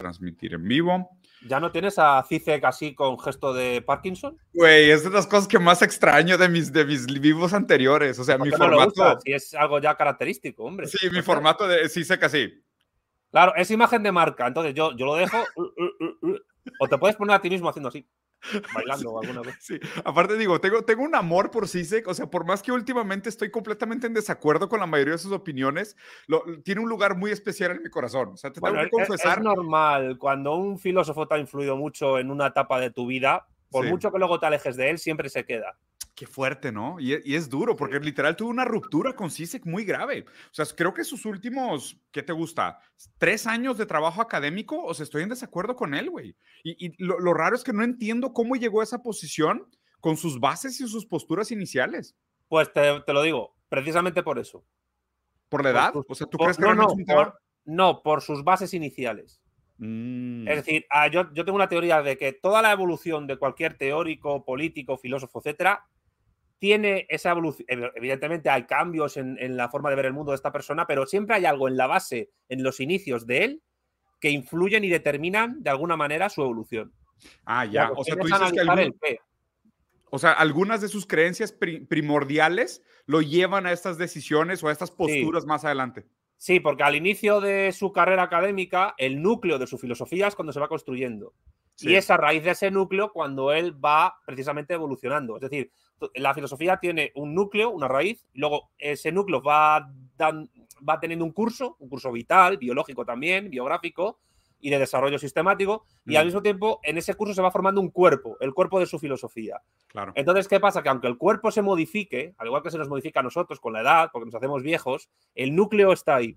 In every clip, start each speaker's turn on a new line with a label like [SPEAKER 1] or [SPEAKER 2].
[SPEAKER 1] transmitir en vivo.
[SPEAKER 2] ¿Ya no tienes a Cicek así con gesto de Parkinson?
[SPEAKER 1] Güey, es de las cosas que más extraño de mis, de mis vivos anteriores. O sea, mi formato.
[SPEAKER 2] si es algo ya característico, hombre.
[SPEAKER 1] Sí, mi formato de Cicek así.
[SPEAKER 2] Claro, es imagen de marca. Entonces yo, yo lo dejo. O te puedes poner a ti mismo haciendo así bailando alguna vez.
[SPEAKER 1] Sí, aparte digo, tengo, tengo un amor por Sisek, o sea, por más que últimamente estoy completamente en desacuerdo con la mayoría de sus opiniones, lo, tiene un lugar muy especial en mi corazón. O sea, te tengo que confesar.
[SPEAKER 2] Es normal, cuando un filósofo te ha influido mucho en una etapa de tu vida, por mucho que luego te alejes de él, siempre se queda.
[SPEAKER 1] Qué fuerte, ¿no? Y, es duro, porque literal tuvo una ruptura con Sisek muy grave. O sea, creo que sus últimos, ¿qué te gusta? ¿Tres años de trabajo académico? O sea, estoy en desacuerdo con él, güey. Y, lo, raro es que no entiendo cómo llegó a esa posición con sus bases y sus posturas iniciales.
[SPEAKER 2] Pues te, lo digo, precisamente por eso.
[SPEAKER 1] ¿Por la edad? o sea, ¿tú crees que
[SPEAKER 2] no, no, por, no, por sus bases iniciales. Mm. Es decir, ah, yo, yo tengo una teoría de que toda la evolución de cualquier teórico, político, filósofo, etcétera, tiene esa evolución. Evidentemente hay cambios en, la forma de ver el mundo de esta persona, pero siempre hay algo en la base, en los inicios de él, que influyen y determinan de alguna manera su evolución.
[SPEAKER 1] Ah, ya. O sea, tú dices que o sea, algunas de sus creencias primordiales lo llevan a estas decisiones o a estas posturas más adelante.
[SPEAKER 2] Sí, porque al inicio de su carrera académica, el núcleo de su filosofía es cuando se va construyendo. Y es a raíz de ese núcleo cuando él va precisamente evolucionando. Es decir, la filosofía tiene un núcleo, una raíz, y luego ese núcleo va, va teniendo un curso, un curso vital, biológico también, biográfico y de desarrollo sistemático, y al mismo tiempo en ese curso se va formando un cuerpo, el cuerpo de su filosofía.
[SPEAKER 1] Claro.
[SPEAKER 2] Entonces, ¿qué pasa? Que aunque el cuerpo se modifique, al igual que se nos modifica a nosotros con la edad, porque nos hacemos viejos, el núcleo está ahí.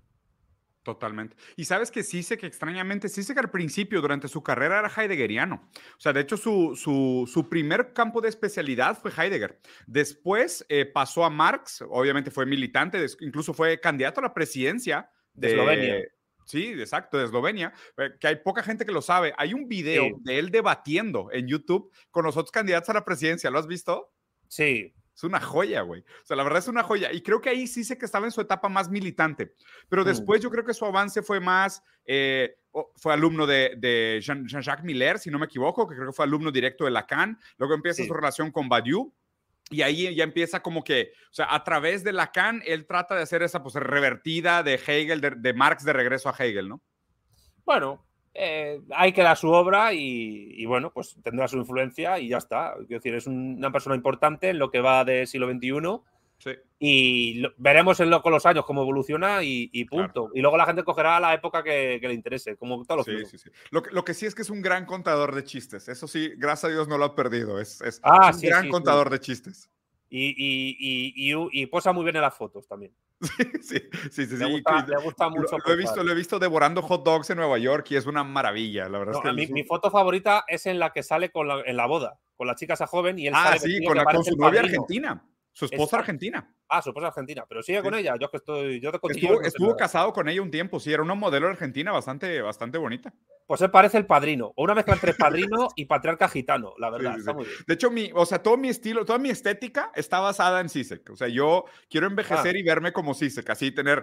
[SPEAKER 1] Totalmente. Y sabes que sí sé que extrañamente, sí sé que al principio, durante su carrera, era heideggeriano. O sea, de hecho, su, su, primer campo de especialidad fue Heidegger. Después eh, pasó a Marx, obviamente fue militante, incluso fue candidato a la presidencia de, Eslovenia. Sí, exacto, de Eslovenia, eh, que hay poca gente que lo sabe. Hay un video de él debatiendo en YouTube con los otros candidatos a la presidencia. ¿Lo has visto?
[SPEAKER 2] Sí.
[SPEAKER 1] Es una joya, güey. O sea, la verdad es una joya. Y creo que ahí sí sé que estaba en su etapa más militante. Pero mm. después yo creo que su avance fue más. Eh, fue alumno de, Jean-Jacques Miller, si no me equivoco, que creo que fue alumno directo de Lacan. Luego empieza su relación con Badiou. Y ahí ya empieza como que, o sea, a través de Lacan, él trata de hacer esa pues revertida de Hegel, de, de Marx de regreso a Hegel, ¿no?
[SPEAKER 2] Bueno, eh, hay que dar su obra y, bueno, pues tendrá su influencia y ya está. Quiero decir, es una persona importante en lo que va del siglo XXI. Y veremos en lo, con los años cómo evoluciona y, punto. Y luego la gente cogerá la época que, le interese, como todos
[SPEAKER 1] los sí, sí, lo, lo, que sí es que es un gran contador de chistes. Eso sí, gracias a Dios no lo ha perdido. Es, ah, un gran contador de chistes.
[SPEAKER 2] Y, posa muy bien en las fotos también.
[SPEAKER 1] Sí, sí, sí.
[SPEAKER 2] Me, gusta, mucho.
[SPEAKER 1] Lo, he visto, lo he visto devorando hot dogs en Nueva York y es una maravilla, la verdad.
[SPEAKER 2] mi, foto favorita es en la que sale con en la boda, con la chica esa joven y él
[SPEAKER 1] ah,
[SPEAKER 2] sale
[SPEAKER 1] sí, con, la, con su novia argentina. Su esposa argentina.
[SPEAKER 2] Ah, su esposa argentina, pero sigue con ella. Yo que estoy, yo te
[SPEAKER 1] estuvo, estuvo casado con ella un tiempo, sí, era una modelo argentina bastante, bastante bonita.
[SPEAKER 2] Pues él parece el padrino, o una mezcla entre padrino y patriarca gitano, la verdad.
[SPEAKER 1] De hecho, mi, o sea, todo mi estilo, toda mi estética está basada en Sisek. O sea, yo quiero envejecer ah. y verme como Sisek, así tener,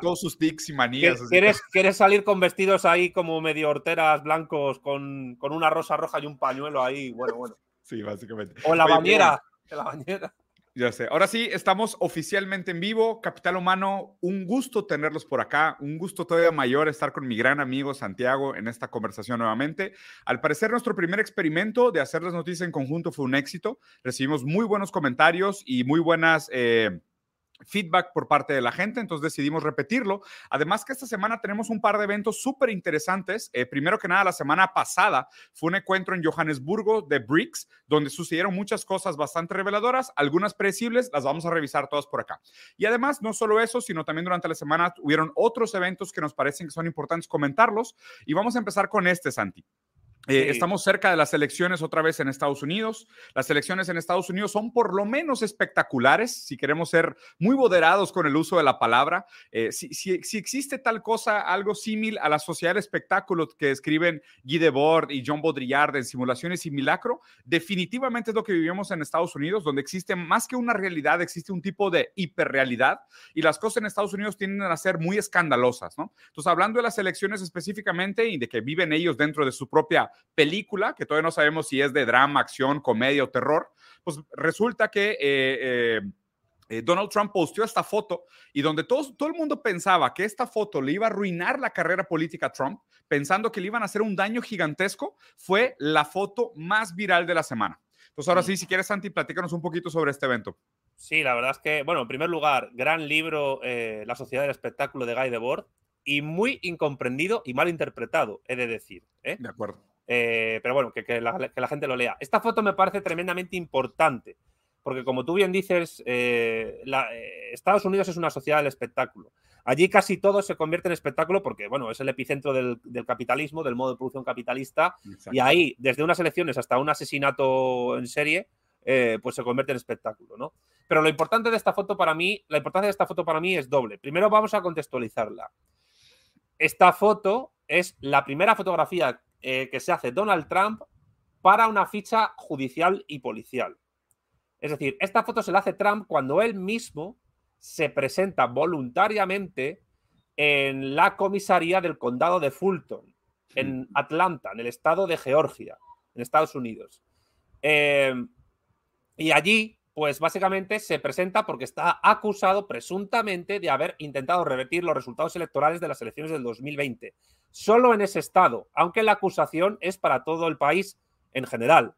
[SPEAKER 1] todos sus tics y manías.
[SPEAKER 2] ¿quieres, ¿Quieres salir con vestidos ahí como medio horteras blancos con, con una rosa roja y un pañuelo ahí? Bueno, bueno.
[SPEAKER 1] Sí, básicamente.
[SPEAKER 2] O la bañera la bañera.
[SPEAKER 1] Ya sé. Ahora sí, estamos oficialmente en vivo. Capital Humano, un gusto tenerlos por acá. Un gusto todavía mayor estar con mi gran amigo Santiago en esta conversación nuevamente. Al parecer, nuestro primer experimento de hacer las noticias en conjunto fue un éxito. Recibimos muy buenos comentarios y muy buenas. Eh, feedback por parte de la gente, entonces decidimos repetirlo. Además que esta semana tenemos un par de eventos súper interesantes. Eh, primero que nada, la semana pasada fue un encuentro en Johannesburgo de BRICS, donde sucedieron muchas cosas bastante reveladoras, algunas predecibles, las vamos a revisar todas por acá. Y además, no solo eso, sino también durante la semana hubieron otros eventos que nos parecen que son importantes comentarlos. Y vamos a empezar con este, Santi. Eh, estamos cerca de las elecciones otra vez en Estados Unidos. Las elecciones en Estados Unidos son por lo menos espectaculares, si queremos ser muy moderados con el uso de la palabra. Eh, si, si, existe tal cosa, algo similar a la sociedad de espectáculo que escriben Guy Debord y John Baudrillard en Simulaciones y Milagro, definitivamente es lo que vivimos en Estados Unidos, donde existe más que una realidad, existe un tipo de hiperrealidad y las cosas en Estados Unidos tienden a ser muy escandalosas, ¿no? Entonces, hablando de las elecciones específicamente y de que viven ellos dentro de su propia película, que todavía no sabemos si es de drama, acción, comedia o terror, pues resulta que... Eh, eh, eh, Donald Trump posteó esta foto y donde todo, todo el mundo pensaba que esta foto le iba a arruinar la carrera política a Trump, pensando que le iban a hacer un daño gigantesco, fue la foto más viral de la semana. Entonces, ahora sí, si quieres, Santi, platícanos un poquito sobre este evento.
[SPEAKER 2] Sí, la verdad es que, bueno, en primer lugar, gran libro, La Sociedad del Espectáculo de Guy Debord, y muy incomprendido y mal interpretado, he de decir.
[SPEAKER 1] De acuerdo.
[SPEAKER 2] Eh, pero bueno, que, la, gente lo lea. Esta foto me parece tremendamente importante, porque como tú bien dices, eh, eh, Estados Unidos es una sociedad del espectáculo. Allí casi todo se convierte en espectáculo porque, bueno, es el epicentro del, capitalismo, del modo de producción capitalista, y ahí, desde unas elecciones hasta un asesinato en serie, pues se convierte en espectáculo, ¿no? Pero lo importante de esta foto para mí, la importancia de esta foto para mí es doble. Primero vamos a contextualizarla. Esta foto es la primera fotografía eh, que se hace Donald Trump para una ficha judicial y policial. Es decir, esta foto se la hace Trump cuando él mismo se presenta voluntariamente en la comisaría del condado de Fulton, en. Atlanta, en el estado de Georgia, en Estados Unidos. Eh, y allí, pues básicamente se presenta porque está acusado presuntamente de haber intentado revertir los resultados electorales de las elecciones del 2020 solo en ese estado, aunque la acusación es para todo el país en general.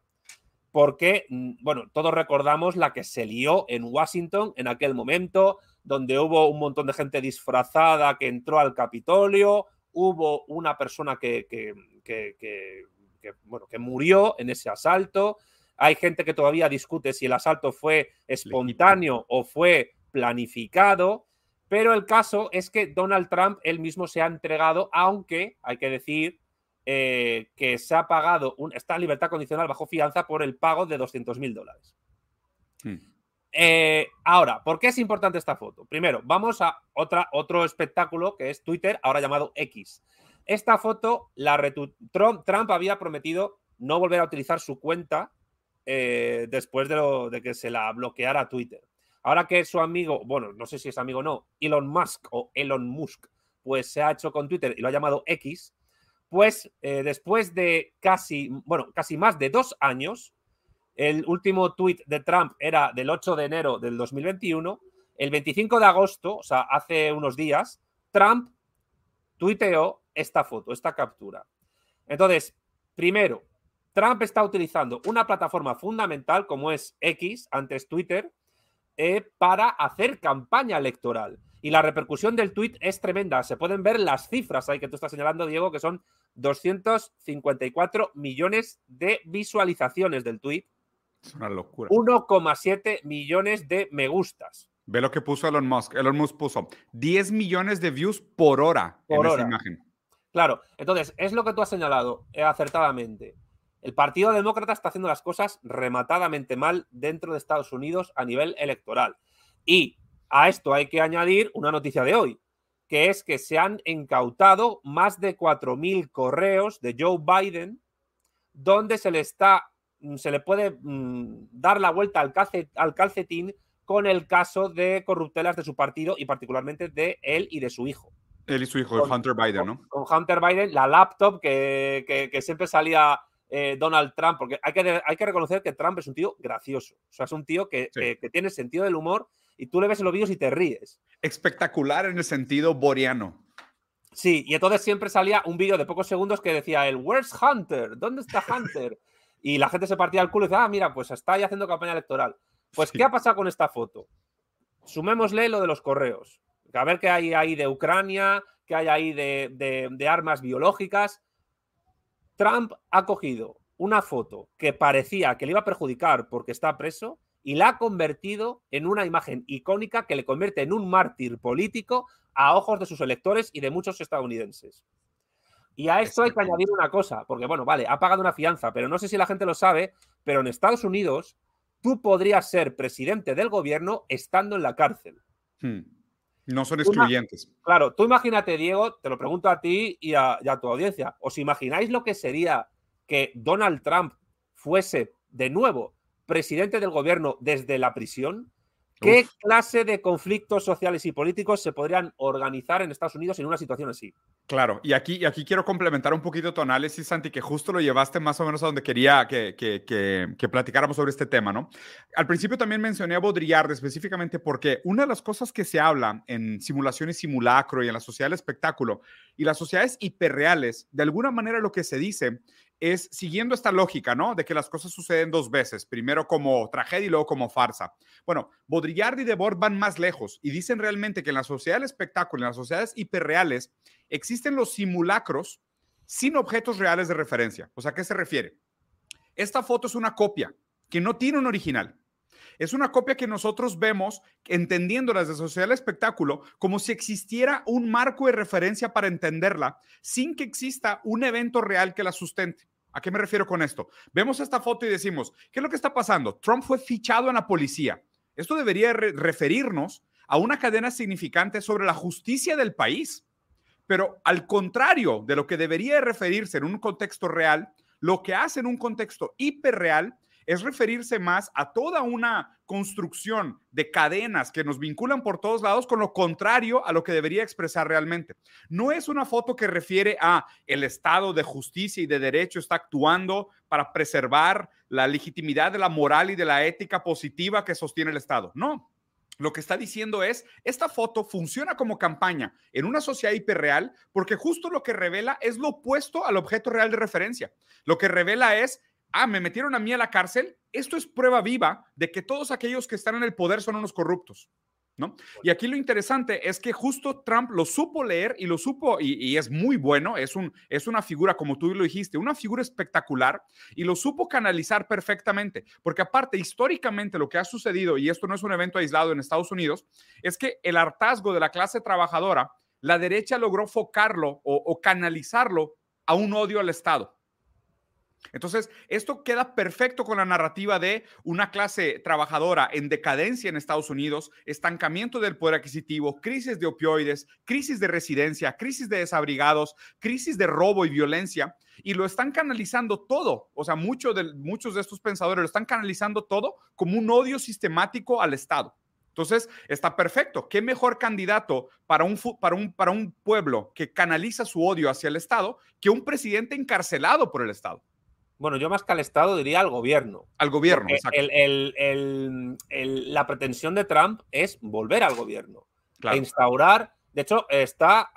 [SPEAKER 2] Porque, mm, bueno, todos recordamos la que se lió en Washington en aquel momento, donde hubo un montón de gente disfrazada que entró al Capitolio, hubo una persona que, que murió en ese asalto. Hay gente que todavía discute si el asalto fue espontáneo o fue planificado. Pero el caso es que Donald Trump él mismo se ha entregado, aunque hay que decir eh, que se ha pagado un, esta libertad condicional bajo fianza por el pago de 200 mil dólares. Hmm. Eh, ahora, ¿por qué es importante esta foto? Primero, vamos a otra, otro espectáculo que es Twitter, ahora llamado X. Esta foto, la Trump, Trump, había prometido no volver a utilizar su cuenta eh, después de, de que se la bloqueara Twitter. Ahora que su amigo, bueno, no sé si es amigo o no, Elon Musk o Elon Musk, pues se ha hecho con Twitter y lo ha llamado X, pues eh, después de casi, bueno, casi más de dos años, el último tweet de Trump era del 8 de enero del 2021, el 25 de agosto, o sea, hace unos días, Trump tuiteó esta foto, esta captura. Entonces, primero, Trump está utilizando una plataforma fundamental como es X, antes Twitter, eh, para hacer campaña electoral. Y la repercusión del tuit es tremenda. Se pueden ver las cifras ahí que tú estás señalando, Diego, que son 254 millones de visualizaciones del tuit.
[SPEAKER 1] Es una locura.
[SPEAKER 2] 1,7 millones de me gustas.
[SPEAKER 1] Ve lo que puso Elon Musk. Elon Musk puso 10 millones de views por hora en esa imagen.
[SPEAKER 2] Claro, entonces es lo que tú has señalado eh, acertadamente. El Partido Demócrata está haciendo las cosas rematadamente mal dentro de Estados Unidos a nivel electoral. Y a esto hay que añadir una noticia de hoy, que es que se han incautado más de 4.000 correos de Joe Biden donde se le está mm, se le puede mm, dar la vuelta al, al calcetín con el caso de corruptelas de su partido y particularmente de él y de su hijo.
[SPEAKER 1] Él y su hijo, Hunter Biden, ¿no?
[SPEAKER 2] Con, Hunter Biden, la laptop que, que siempre salía eh, Donald Trump, porque hay que, hay que reconocer que Trump es un tío gracioso, o sea, es un tío que, tiene sentido del humor y tú le ves en los vídeos y te ríes.
[SPEAKER 1] Espectacular en el sentido boreano.
[SPEAKER 2] Sí, y entonces siempre salía un vídeo de pocos segundos que decía el Where's Hunter? ¿Dónde está Hunter? y la gente se partía el culo y decía, ah, mira, pues está ahí haciendo campaña electoral. Pues, ¿qué ha pasado con esta foto? Sumémosle lo de los correos. A ver qué hay ahí de Ucrania, qué hay ahí de armas biológicas. Trump ha cogido una foto que parecía que le iba a perjudicar porque está preso y la ha convertido en una imagen icónica que le convierte en un mártir político a ojos de sus electores y de muchos estadounidenses. Y a esto hay que añadir una cosa, porque bueno, vale, ha pagado una fianza, pero no sé si la gente lo sabe, pero en Estados Unidos tú podrías ser presidente del gobierno estando en la cárcel. Hmm.
[SPEAKER 1] No son excluyentes.
[SPEAKER 2] Claro, tú imagínate, Diego, te lo pregunto a ti y a, y a tu audiencia, ¿os imagináis lo que sería que Donald Trump fuese de nuevo presidente del gobierno desde la prisión? ¿Qué clase de conflictos sociales y políticos se podrían organizar en Estados Unidos en una situación así?
[SPEAKER 1] Claro, y aquí, y aquí quiero complementar un poquito tu análisis, Santi, que justo lo llevaste más o menos a donde quería que, que, que, platicáramos sobre este tema, ¿no? Al principio también mencioné a Baudrillard específicamente porque una de las cosas que se habla en simulaciones simulacro y en la sociedad del espectáculo y las sociedades hiperreales, de alguna manera lo que se dice es siguiendo esta lógica, ¿no? De que las cosas suceden dos veces, primero como tragedia y luego como farsa. Bueno, Baudrillard y Debord van más lejos y dicen realmente que en la sociedad del espectáculo, en las sociedades hiperreales, existen los simulacros sin objetos reales de referencia. O sea, ¿a qué se refiere? Esta foto es una copia que no tiene un original. Es una copia que nosotros vemos, entendiendo desde sociedad del espectáculo, como si existiera un marco de referencia para entenderla, sin que exista un evento real que la sustente. ¿A qué me refiero con esto? Vemos esta foto y decimos, ¿qué es lo que está pasando? Trump fue fichado en la policía. Esto debería referirnos a una cadena significante sobre la justicia del país. Pero al contrario de lo que debería referirse en un contexto real, lo que hace en un contexto hiperreal es referirse más a toda una construcción de cadenas que nos vinculan por todos lados con lo contrario a lo que debería expresar realmente. No es una foto que refiere a el estado de justicia y de derecho está actuando para preservar la legitimidad de la moral y de la ética positiva que sostiene el Estado. No, lo que está diciendo es, esta foto funciona como campaña en una sociedad hiperreal porque justo lo que revela es lo opuesto al objeto real de referencia. Lo que revela es ah, me metieron a mí a la cárcel, esto es prueba viva de que todos aquellos que están en el poder son unos corruptos. ¿No? Y aquí lo interesante es que justo Trump lo supo leer y lo supo, y, es muy bueno, es, un, es una figura, como tú lo dijiste, una figura espectacular, y lo supo canalizar perfectamente, porque aparte, históricamente lo que ha sucedido, y esto no es un evento aislado en Estados Unidos, es que el hartazgo de la clase trabajadora, la derecha logró focarlo o canalizarlo a un odio al Estado. Entonces, esto queda perfecto con la narrativa de una clase trabajadora en decadencia en Estados Unidos, estancamiento del poder adquisitivo, crisis de opioides, crisis de residencia, crisis de desabrigados, crisis de robo y violencia, y lo están canalizando todo. O sea, de, muchos de estos pensadores lo están canalizando todo como un odio sistemático al Estado. Entonces, está perfecto. ¿Qué mejor candidato para un, para, un, para un pueblo que canaliza su odio hacia el Estado que un presidente encarcelado por el Estado?
[SPEAKER 2] Bueno, yo más que al Estado diría al gobierno.
[SPEAKER 1] Al gobierno, exacto.
[SPEAKER 2] la pretensión de Trump es volver al gobierno. E instaurar. De hecho, está.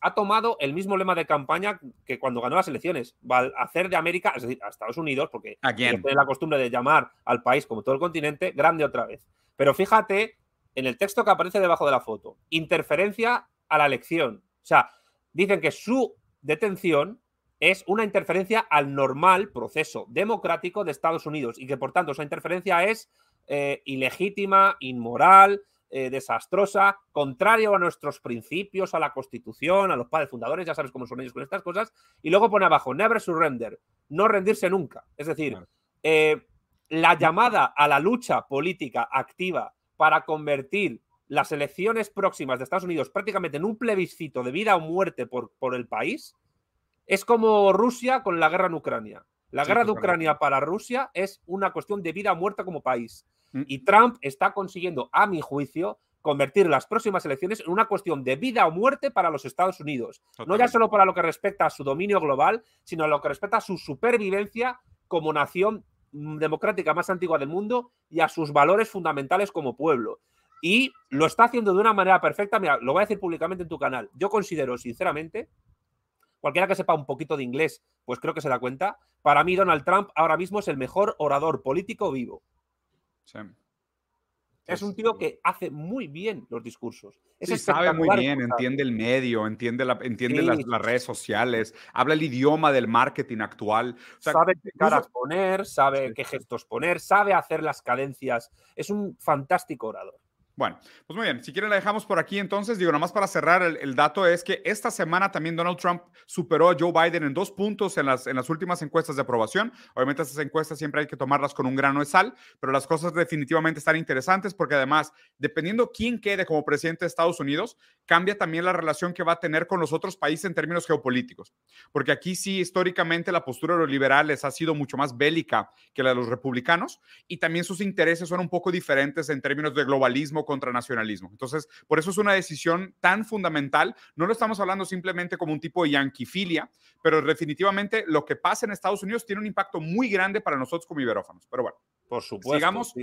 [SPEAKER 2] Ha, tomado el mismo lema de campaña que cuando ganó las elecciones. Va a hacer de América, es decir, a Estados Unidos, porque tiene la costumbre de llamar al país, como todo el continente, grande otra vez. Pero fíjate en el texto que aparece debajo de la foto: interferencia a la elección. O sea, dicen que su detención es una interferencia al normal proceso democrático de Estados Unidos y que por tanto esa interferencia es eh, ilegítima, inmoral, eh, desastrosa, contrario a nuestros principios, a la Constitución, a los padres fundadores, ya sabes cómo son ellos con estas cosas, y luego pone abajo, never surrender, no rendirse nunca. Es decir, eh, la llamada a la lucha política activa para convertir las elecciones próximas de Estados Unidos prácticamente en un plebiscito de vida o muerte por, por el país, es como Rusia con la guerra en Ucrania. La guerra de Ucrania para Rusia es una cuestión de vida o muerte como país. Mm. Y Trump está consiguiendo, a mi juicio, convertir las próximas elecciones en una cuestión de vida o muerte para los Estados Unidos. No ya solo para lo que respecta a su dominio global, sino a lo que respecta a su supervivencia como nación democrática más antigua del mundo y a sus valores fundamentales como pueblo. Y lo está haciendo de una manera perfecta. Mira, lo voy a decir públicamente en tu canal. Yo considero, sinceramente, Cualquiera que sepa un poquito de inglés, pues creo que se da cuenta. Para mí, Donald Trump ahora mismo es el mejor orador político vivo. Es un tío que hace muy bien los discursos.
[SPEAKER 1] Es sabe muy bien, entiende el medio, entiende, la, entiende las, redes sociales, habla el idioma del marketing actual.
[SPEAKER 2] sabe qué caras poner, sabe qué gestos poner, sabe hacer las cadencias. Es un fantástico orador.
[SPEAKER 1] Bueno, pues muy bien, si quieren la dejamos por aquí entonces, digo, nomás para cerrar el, dato es que esta semana también Donald Trump superó a Joe Biden en dos puntos en las, en las últimas encuestas de aprobación. Obviamente estas encuestas siempre hay que tomarlas con un grano de sal, pero las cosas definitivamente están interesantes porque además, dependiendo quién quede como presidente de Estados Unidos, cambia también la relación que va a tener con los otros países en términos geopolíticos. Porque aquí sí, históricamente, la postura de los liberales ha sido mucho más bélica que la de los republicanos y también sus intereses son un poco diferentes en términos de globalismo contra nacionalismo. Entonces, por eso es una decisión tan fundamental. No lo estamos hablando simplemente como un tipo de yanquifilia, pero definitivamente lo que pasa en Estados Unidos tiene un impacto muy grande para nosotros como iberófanos. Pero bueno,
[SPEAKER 2] por supuesto.
[SPEAKER 1] Sigamos.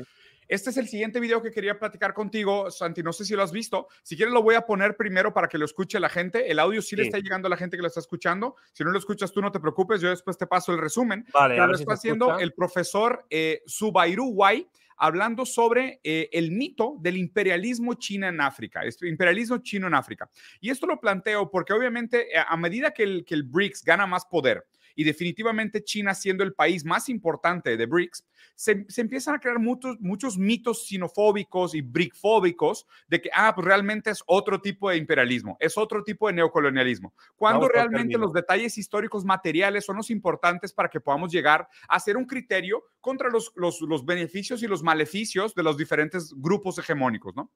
[SPEAKER 1] Este es el siguiente video que quería platicar contigo, Santi. No sé si lo has visto. Si quieres, lo voy a poner primero para que lo escuche la gente. El audio sí, le está llegando a la gente que lo está escuchando. Si no lo escuchas tú, no te preocupes. Yo después te paso el resumen.
[SPEAKER 2] Vale,
[SPEAKER 1] lo está haciendo el profesor eh, Subairu Wai hablando sobre eh, el mito del imperialismo chino en África, este imperialismo chino en África. Y esto lo planteo porque obviamente eh, a medida que el, que el BRICS gana más poder, y definitivamente China siendo el país más importante de BRICS, se, empiezan a crear muchos, muchos mitos sinofóbicos y bricfóbicos de que, ah, pues realmente es otro tipo de imperialismo, es otro tipo de neocolonialismo, cuando realmente los detalles históricos materiales son los importantes para que podamos llegar a hacer un criterio contra los, los, los beneficios y los maleficios de los diferentes grupos hegemónicos, ¿no?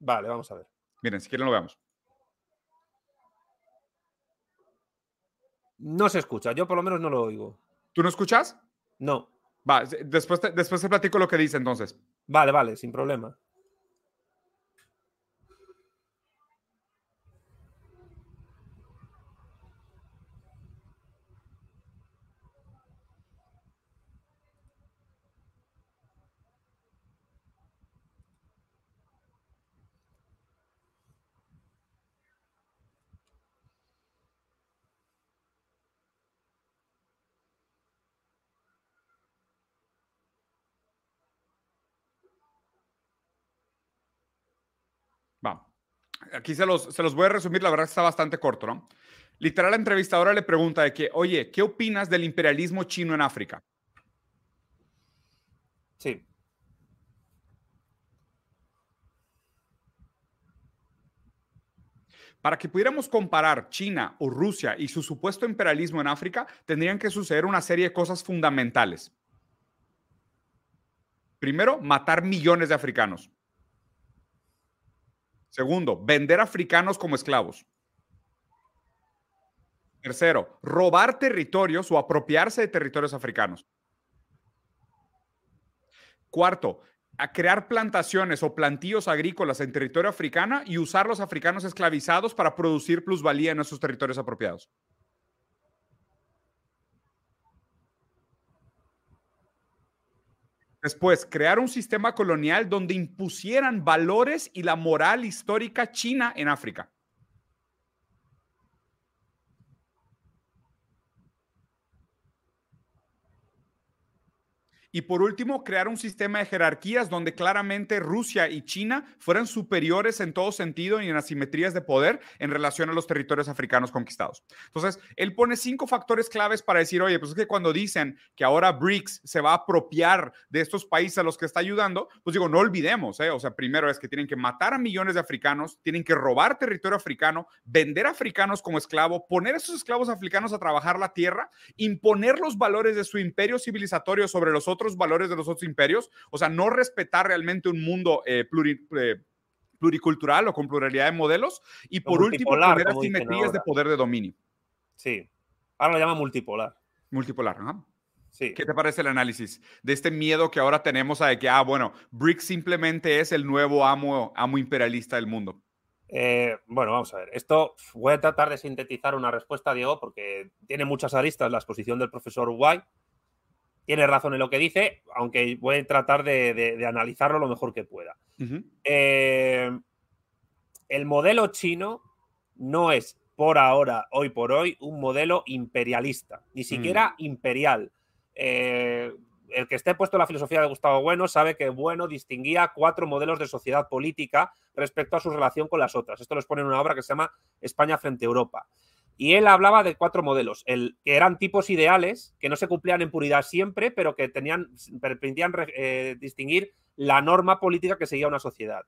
[SPEAKER 2] Vale, vamos a ver.
[SPEAKER 1] Miren, si quieren lo veamos.
[SPEAKER 2] No se escucha, yo por lo menos no lo oigo.
[SPEAKER 1] ¿Tú no escuchas?
[SPEAKER 2] No.
[SPEAKER 1] Va, después te, después te platico lo que dice entonces.
[SPEAKER 2] Vale, vale, sin problema.
[SPEAKER 1] Aquí se los, se los voy a resumir, la verdad está bastante corto, ¿no? Literal, la entrevistadora le pregunta de que, oye, ¿qué opinas del imperialismo chino en África?
[SPEAKER 2] Sí.
[SPEAKER 1] Para que pudiéramos comparar China o Rusia y su supuesto imperialismo en África, tendrían que suceder una serie de cosas fundamentales. Primero, matar millones de africanos. Segundo, vender africanos como esclavos. Tercero, robar territorios o apropiarse de territorios africanos. Cuarto, a crear plantaciones o plantíos agrícolas en territorio africano y usar los africanos esclavizados para producir plusvalía en esos territorios apropiados. Después, crear un sistema colonial donde impusieran valores y la moral histórica china en África. Y por último, crear un sistema de jerarquías donde claramente Rusia y China fueran superiores en todo sentido y en asimetrías de poder en relación a los territorios africanos conquistados. Entonces, él pone cinco factores claves para decir, oye, pues es que cuando dicen que ahora BRICS se va a apropiar de estos países a los que está ayudando, pues digo, no olvidemos, ¿eh? o sea, primero es que tienen que matar a millones de africanos, tienen que robar territorio africano, vender africanos como esclavo, poner a esos esclavos africanos a trabajar la tierra, imponer los valores de su imperio civilizatorio sobre los otros valores de los otros imperios, o sea, no respetar realmente un mundo eh, eh, pluricultural o con pluralidad de modelos, y por último, poner asimetrías de poder de dominio.
[SPEAKER 2] Sí, ahora lo llama multipolar.
[SPEAKER 1] Multipolar, ajá. Sí. ¿Qué te parece el análisis de este miedo que ahora tenemos a de que, ah, bueno, BRICS simplemente es el nuevo amo, amo imperialista del mundo?
[SPEAKER 2] Eh, bueno, vamos a ver. Esto voy a tratar de sintetizar una respuesta, Diego, porque tiene muchas aristas la exposición del profesor White tiene razón en lo que dice, aunque voy a tratar de, analizarlo lo mejor que pueda. Eh, el modelo chino no es por ahora, hoy por hoy, un modelo imperialista, ni mm. siquiera imperial. Eh, el que esté puesto en la filosofía de Gustavo Bueno sabe que Bueno distinguía cuatro modelos de sociedad política respecto a su relación con las otras. Esto lo expone en una obra que se llama España frente a Europa. Y él hablaba de cuatro modelos, el, que eran tipos ideales, que no se cumplían en puridad siempre, pero que tenían, permitían eh, distinguir la norma política que seguía una sociedad.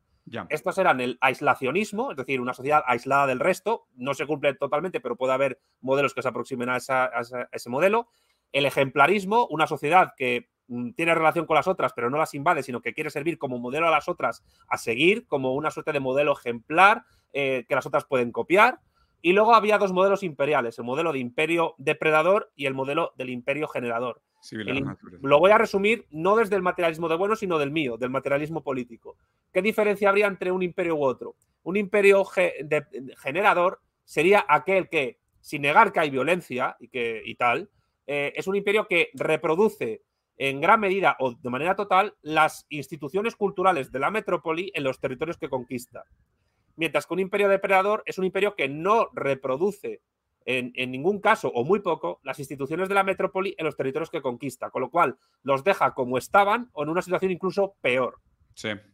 [SPEAKER 2] Estos eran el aislacionismo, es decir, una sociedad aislada del resto, no se cumple totalmente, pero puede haber modelos que se aproximen a, ese modelo. El ejemplarismo, una sociedad que mm, tiene relación con las otras, pero no las invade, sino que quiere servir como modelo a las otras a seguir, como una suerte de modelo ejemplar eh, que las otras pueden copiar. Y luego había dos modelos imperiales, el modelo de imperio depredador y el modelo del imperio generador. lo voy a resumir no desde el materialismo de bueno, sino del mío, del materialismo político. ¿Qué diferencia habría entre un imperio u otro? Un imperio generador sería aquel que, sin negar que hay violencia y, que, y tal, eh, es un imperio que reproduce en gran medida o de manera total las instituciones culturales de la metrópoli en los territorios que conquista mientras que un imperio depredador es un imperio que no reproduce en, ningún caso o muy poco las instituciones de la metrópoli en los territorios que conquista, con lo cual los deja como estaban o en una situación incluso peor.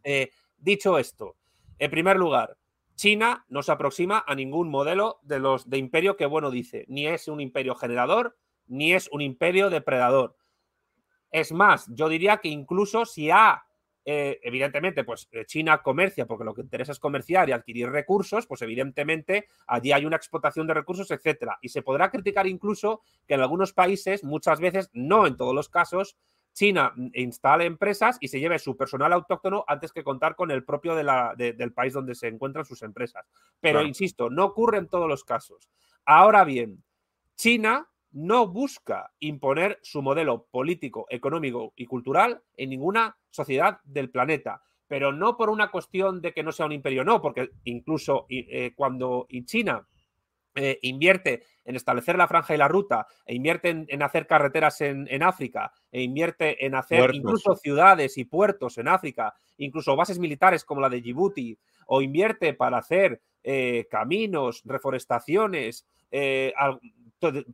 [SPEAKER 2] Eh, dicho esto, en primer lugar, China no se aproxima a ningún modelo de los de imperio que bueno dice, ni es un imperio generador, ni es un imperio depredador. Es más, yo diría que incluso si ha eh, evidentemente, pues eh, China comercia porque lo que interesa es comerciar y adquirir recursos, pues evidentemente allí hay una explotación de recursos, etcétera. Y se podrá criticar incluso que en algunos países, muchas veces, no en todos los casos, China instale empresas y se lleve su personal autóctono antes que contar con el propio del país donde se encuentran sus empresas. Pero, insisto, no ocurre en todos los casos. Ahora bien, China no busca imponer su modelo político, económico y cultural en ninguna sociedad del planeta, pero no por una cuestión de que no sea un imperio, no, porque incluso eh, cuando China eh, invierte en establecer la franja y la ruta, e invierte en, hacer carreteras en, África, e invierte en hacer incluso ciudades y puertos en África, incluso bases militares como la de Djibouti, o invierte para hacer eh, caminos, reforestaciones,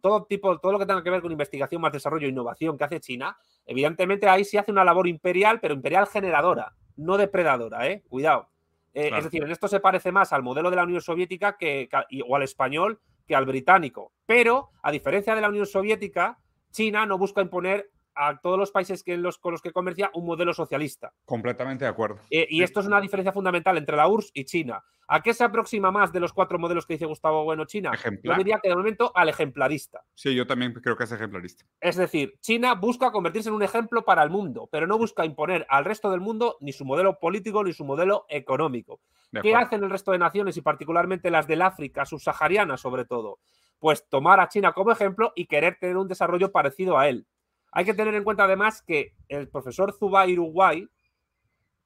[SPEAKER 2] todo, tipo, todo lo que tenga que ver con investigación, más desarrollo e innovación que hace China, evidentemente ahí sí hace una labor imperial, pero imperial generadora, no depredadora, ¿eh? Cuidado. Eh, es decir, en esto se parece más al modelo de la Unión Soviética que, o al español que al británico. Pero, a diferencia de la Unión Soviética, China no busca imponer a todos los países que los, con los que comercia un modelo socialista.
[SPEAKER 1] Completamente de acuerdo.
[SPEAKER 2] Eh, y esto es una diferencia fundamental entre la URSS y China. ¿A qué se aproxima más de los cuatro modelos que dice Gustavo Bueno China? Yo diría que de momento al ejemplarista.
[SPEAKER 1] Sí, yo también creo que es ejemplarista.
[SPEAKER 2] Es decir, China busca convertirse en un ejemplo para el mundo, pero no busca imponer al resto del mundo ni su modelo político ni su modelo económico. ¿Qué hacen el resto de naciones y particularmente las del África subsahariana sobre todo? Pues tomar a China como ejemplo y querer tener un desarrollo parecido a él. Hay que tener en cuenta además que el profesor Zubai Uruguay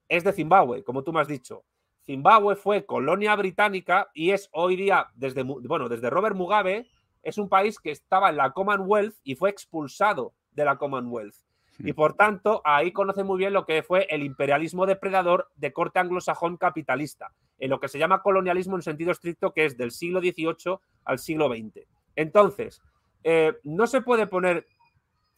[SPEAKER 2] es de Zimbabue, como tú me has dicho. Zimbabue fue colonia británica y es hoy día, desde, bueno, desde Robert Mugabe, es un país que estaba en la Commonwealth y fue expulsado de la Commonwealth. Y hmm. por tanto, ahí conoce muy bien lo que fue el imperialismo depredador de corte anglosajón capitalista, en lo que se llama colonialismo en sentido estricto, que es del siglo XVIII al siglo XX. Entonces, eh, no se puede poner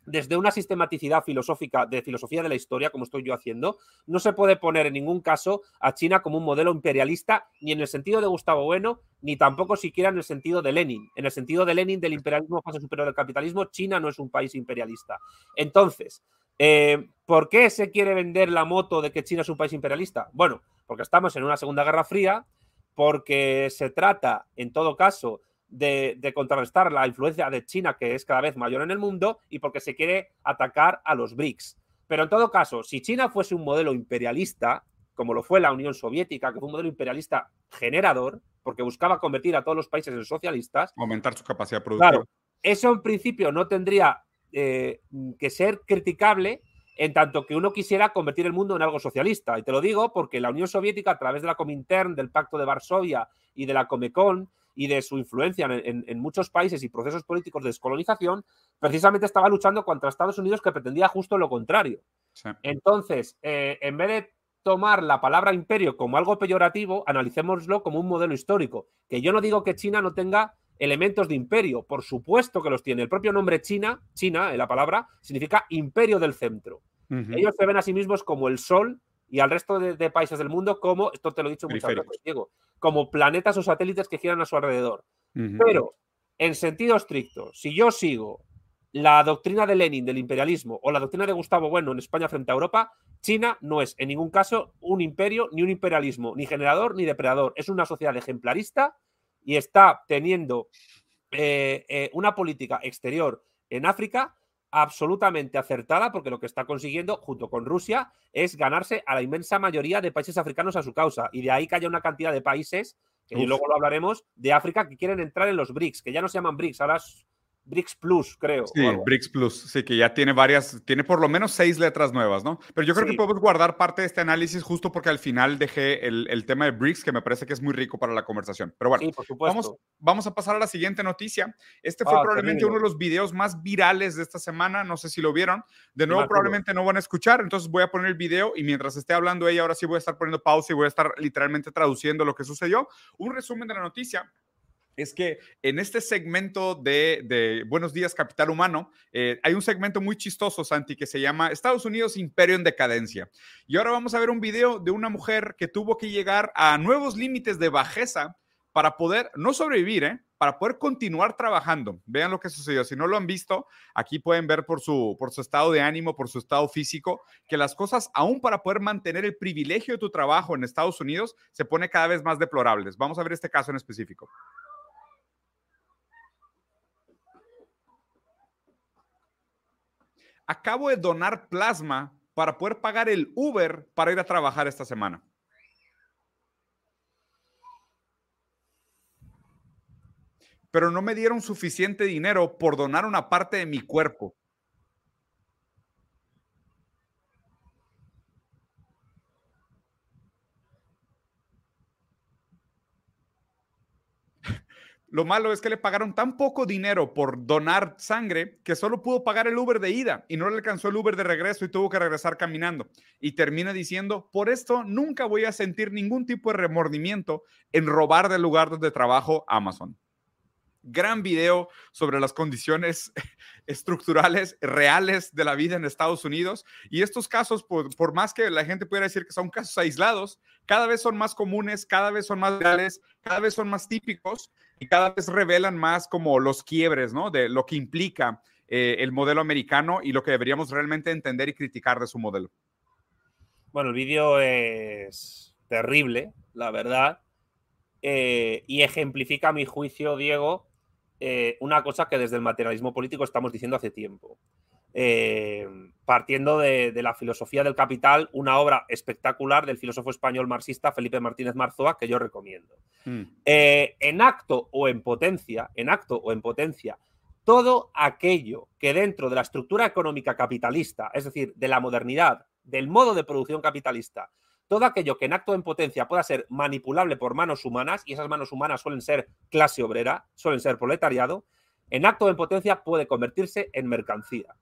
[SPEAKER 2] desde una sistematicidad filosófica de filosofía de la historia, como estoy yo haciendo, no se puede poner en ningún caso a China como un modelo imperialista, ni en el sentido de Gustavo Bueno, ni tampoco siquiera en el sentido de Lenin. En el sentido de Lenin del imperialismo fase superior del capitalismo, China no es un país imperialista. Entonces, eh, ¿por qué se quiere vender la moto de que China es un país imperialista? Bueno, porque estamos en una Segunda Guerra Fría, porque se trata, en todo caso, de, contrarrestar la influencia de China, que es cada vez mayor en el mundo, y porque se quiere atacar a los BRICS. Pero en todo caso, si China fuese un modelo imperialista, como lo fue la Unión Soviética, que fue un modelo imperialista generador, porque buscaba convertir a todos los países en socialistas.
[SPEAKER 1] Aumentar su capacidad productiva. Claro,
[SPEAKER 2] eso en principio no tendría eh, que ser criticable en tanto que uno quisiera convertir el mundo en algo socialista. Y te lo digo porque la Unión Soviética, a través de la Comintern, del Pacto de Varsovia y de la Comecon, y de su influencia en, muchos países y procesos políticos de descolonización, precisamente estaba luchando contra Estados Unidos que pretendía justo lo contrario. Entonces, eh, en vez de tomar la palabra imperio como algo peyorativo, analicémoslo como un modelo histórico. Que yo no digo que China no tenga elementos de imperio, por supuesto que los tiene. El propio nombre China, China, en la palabra, significa imperio del centro. Ellos se ven a sí mismos como el sol y al resto de, países del mundo como, esto te lo he dicho muchas veces, Diego, como planetas o satélites que giran a su alrededor. Pero, en sentido estricto, si yo sigo la doctrina de Lenin del imperialismo o la doctrina de Gustavo Bueno en España frente a Europa, China no es en ningún caso un imperio ni un imperialismo, ni generador ni depredador. Es una sociedad ejemplarista y está teniendo eh, eh, una política exterior en África absolutamente acertada porque lo que está consiguiendo junto con Rusia es ganarse a la inmensa mayoría de países africanos a su causa. Y de ahí que haya una cantidad de países, que luego lo hablaremos, de África que quieren entrar en los BRICS, que ya no se llaman BRICS, ahora BRICS Plus, creo.
[SPEAKER 1] Sí, BRICS Plus, sí, que ya tiene varias, tiene por lo menos seis letras nuevas, ¿no? Pero yo creo que podemos guardar parte de este análisis justo porque al final dejé el, tema de BRICS, que me parece que es muy rico para la conversación. Pero bueno, vamos, vamos, a pasar a la siguiente noticia. Este fue ah, probablemente uno de los videos más virales de esta semana, no sé si lo vieron. De nuevo, probablemente no van a escuchar, entonces voy a poner el video y mientras esté hablando ella, ahora sí voy a estar poniendo pausa y voy a estar literalmente traduciendo lo que sucedió. Un resumen de la noticia es que en este segmento de, Buenos Días Capital Humano, eh, hay un segmento muy chistoso, Santi, que se llama Estados Unidos Imperio en Decadencia. Y ahora vamos a ver un video de una mujer que tuvo que llegar a nuevos límites de bajeza para poder, no sobrevivir, ¿eh? para poder continuar trabajando. Vean lo que sucedió. Si no lo han visto, aquí pueden ver por su, por su estado de ánimo, por su estado físico, que las cosas, aún para poder mantener el privilegio de tu trabajo en Estados Unidos, se pone cada vez más deplorables. Vamos a ver este caso en específico. Acabo de donar plasma para poder pagar el Uber para ir a trabajar esta semana. Pero no me dieron suficiente dinero por donar una parte de mi cuerpo. Lo malo es que le pagaron tan poco dinero por donar sangre que solo pudo pagar el Uber de ida y no le alcanzó el Uber de regreso y tuvo que regresar caminando. Y termina diciendo, por esto nunca voy a sentir ningún tipo de remordimiento en robar del lugar donde trabajo Amazon. Gran video sobre las condiciones estructurales reales de la vida en Estados Unidos. Y estos casos, por, por más que la gente pudiera decir que son casos aislados, cada vez son más comunes, cada vez son más reales, cada vez son más típicos y cada vez revelan más como los quiebres, ¿no? De lo que implica eh, el modelo americano y lo que deberíamos realmente entender y criticar de su modelo.
[SPEAKER 2] Bueno, el vídeo es terrible, la verdad, eh, y ejemplifica a mi juicio, Diego, eh, una cosa que desde el materialismo político estamos diciendo hace tiempo. Eh, partiendo de, la filosofía del capital, una obra espectacular del filósofo español marxista Felipe Martínez Marzoa que yo recomiendo. Hmm. Eh, en acto o en potencia, en acto o en potencia, todo aquello que dentro de la estructura económica capitalista, es decir, de la modernidad, del modo de producción capitalista, todo aquello que en acto o en potencia pueda ser manipulable por manos humanas, y esas manos humanas suelen ser clase obrera, suelen ser proletariado, en acto o en potencia puede convertirse en mercancía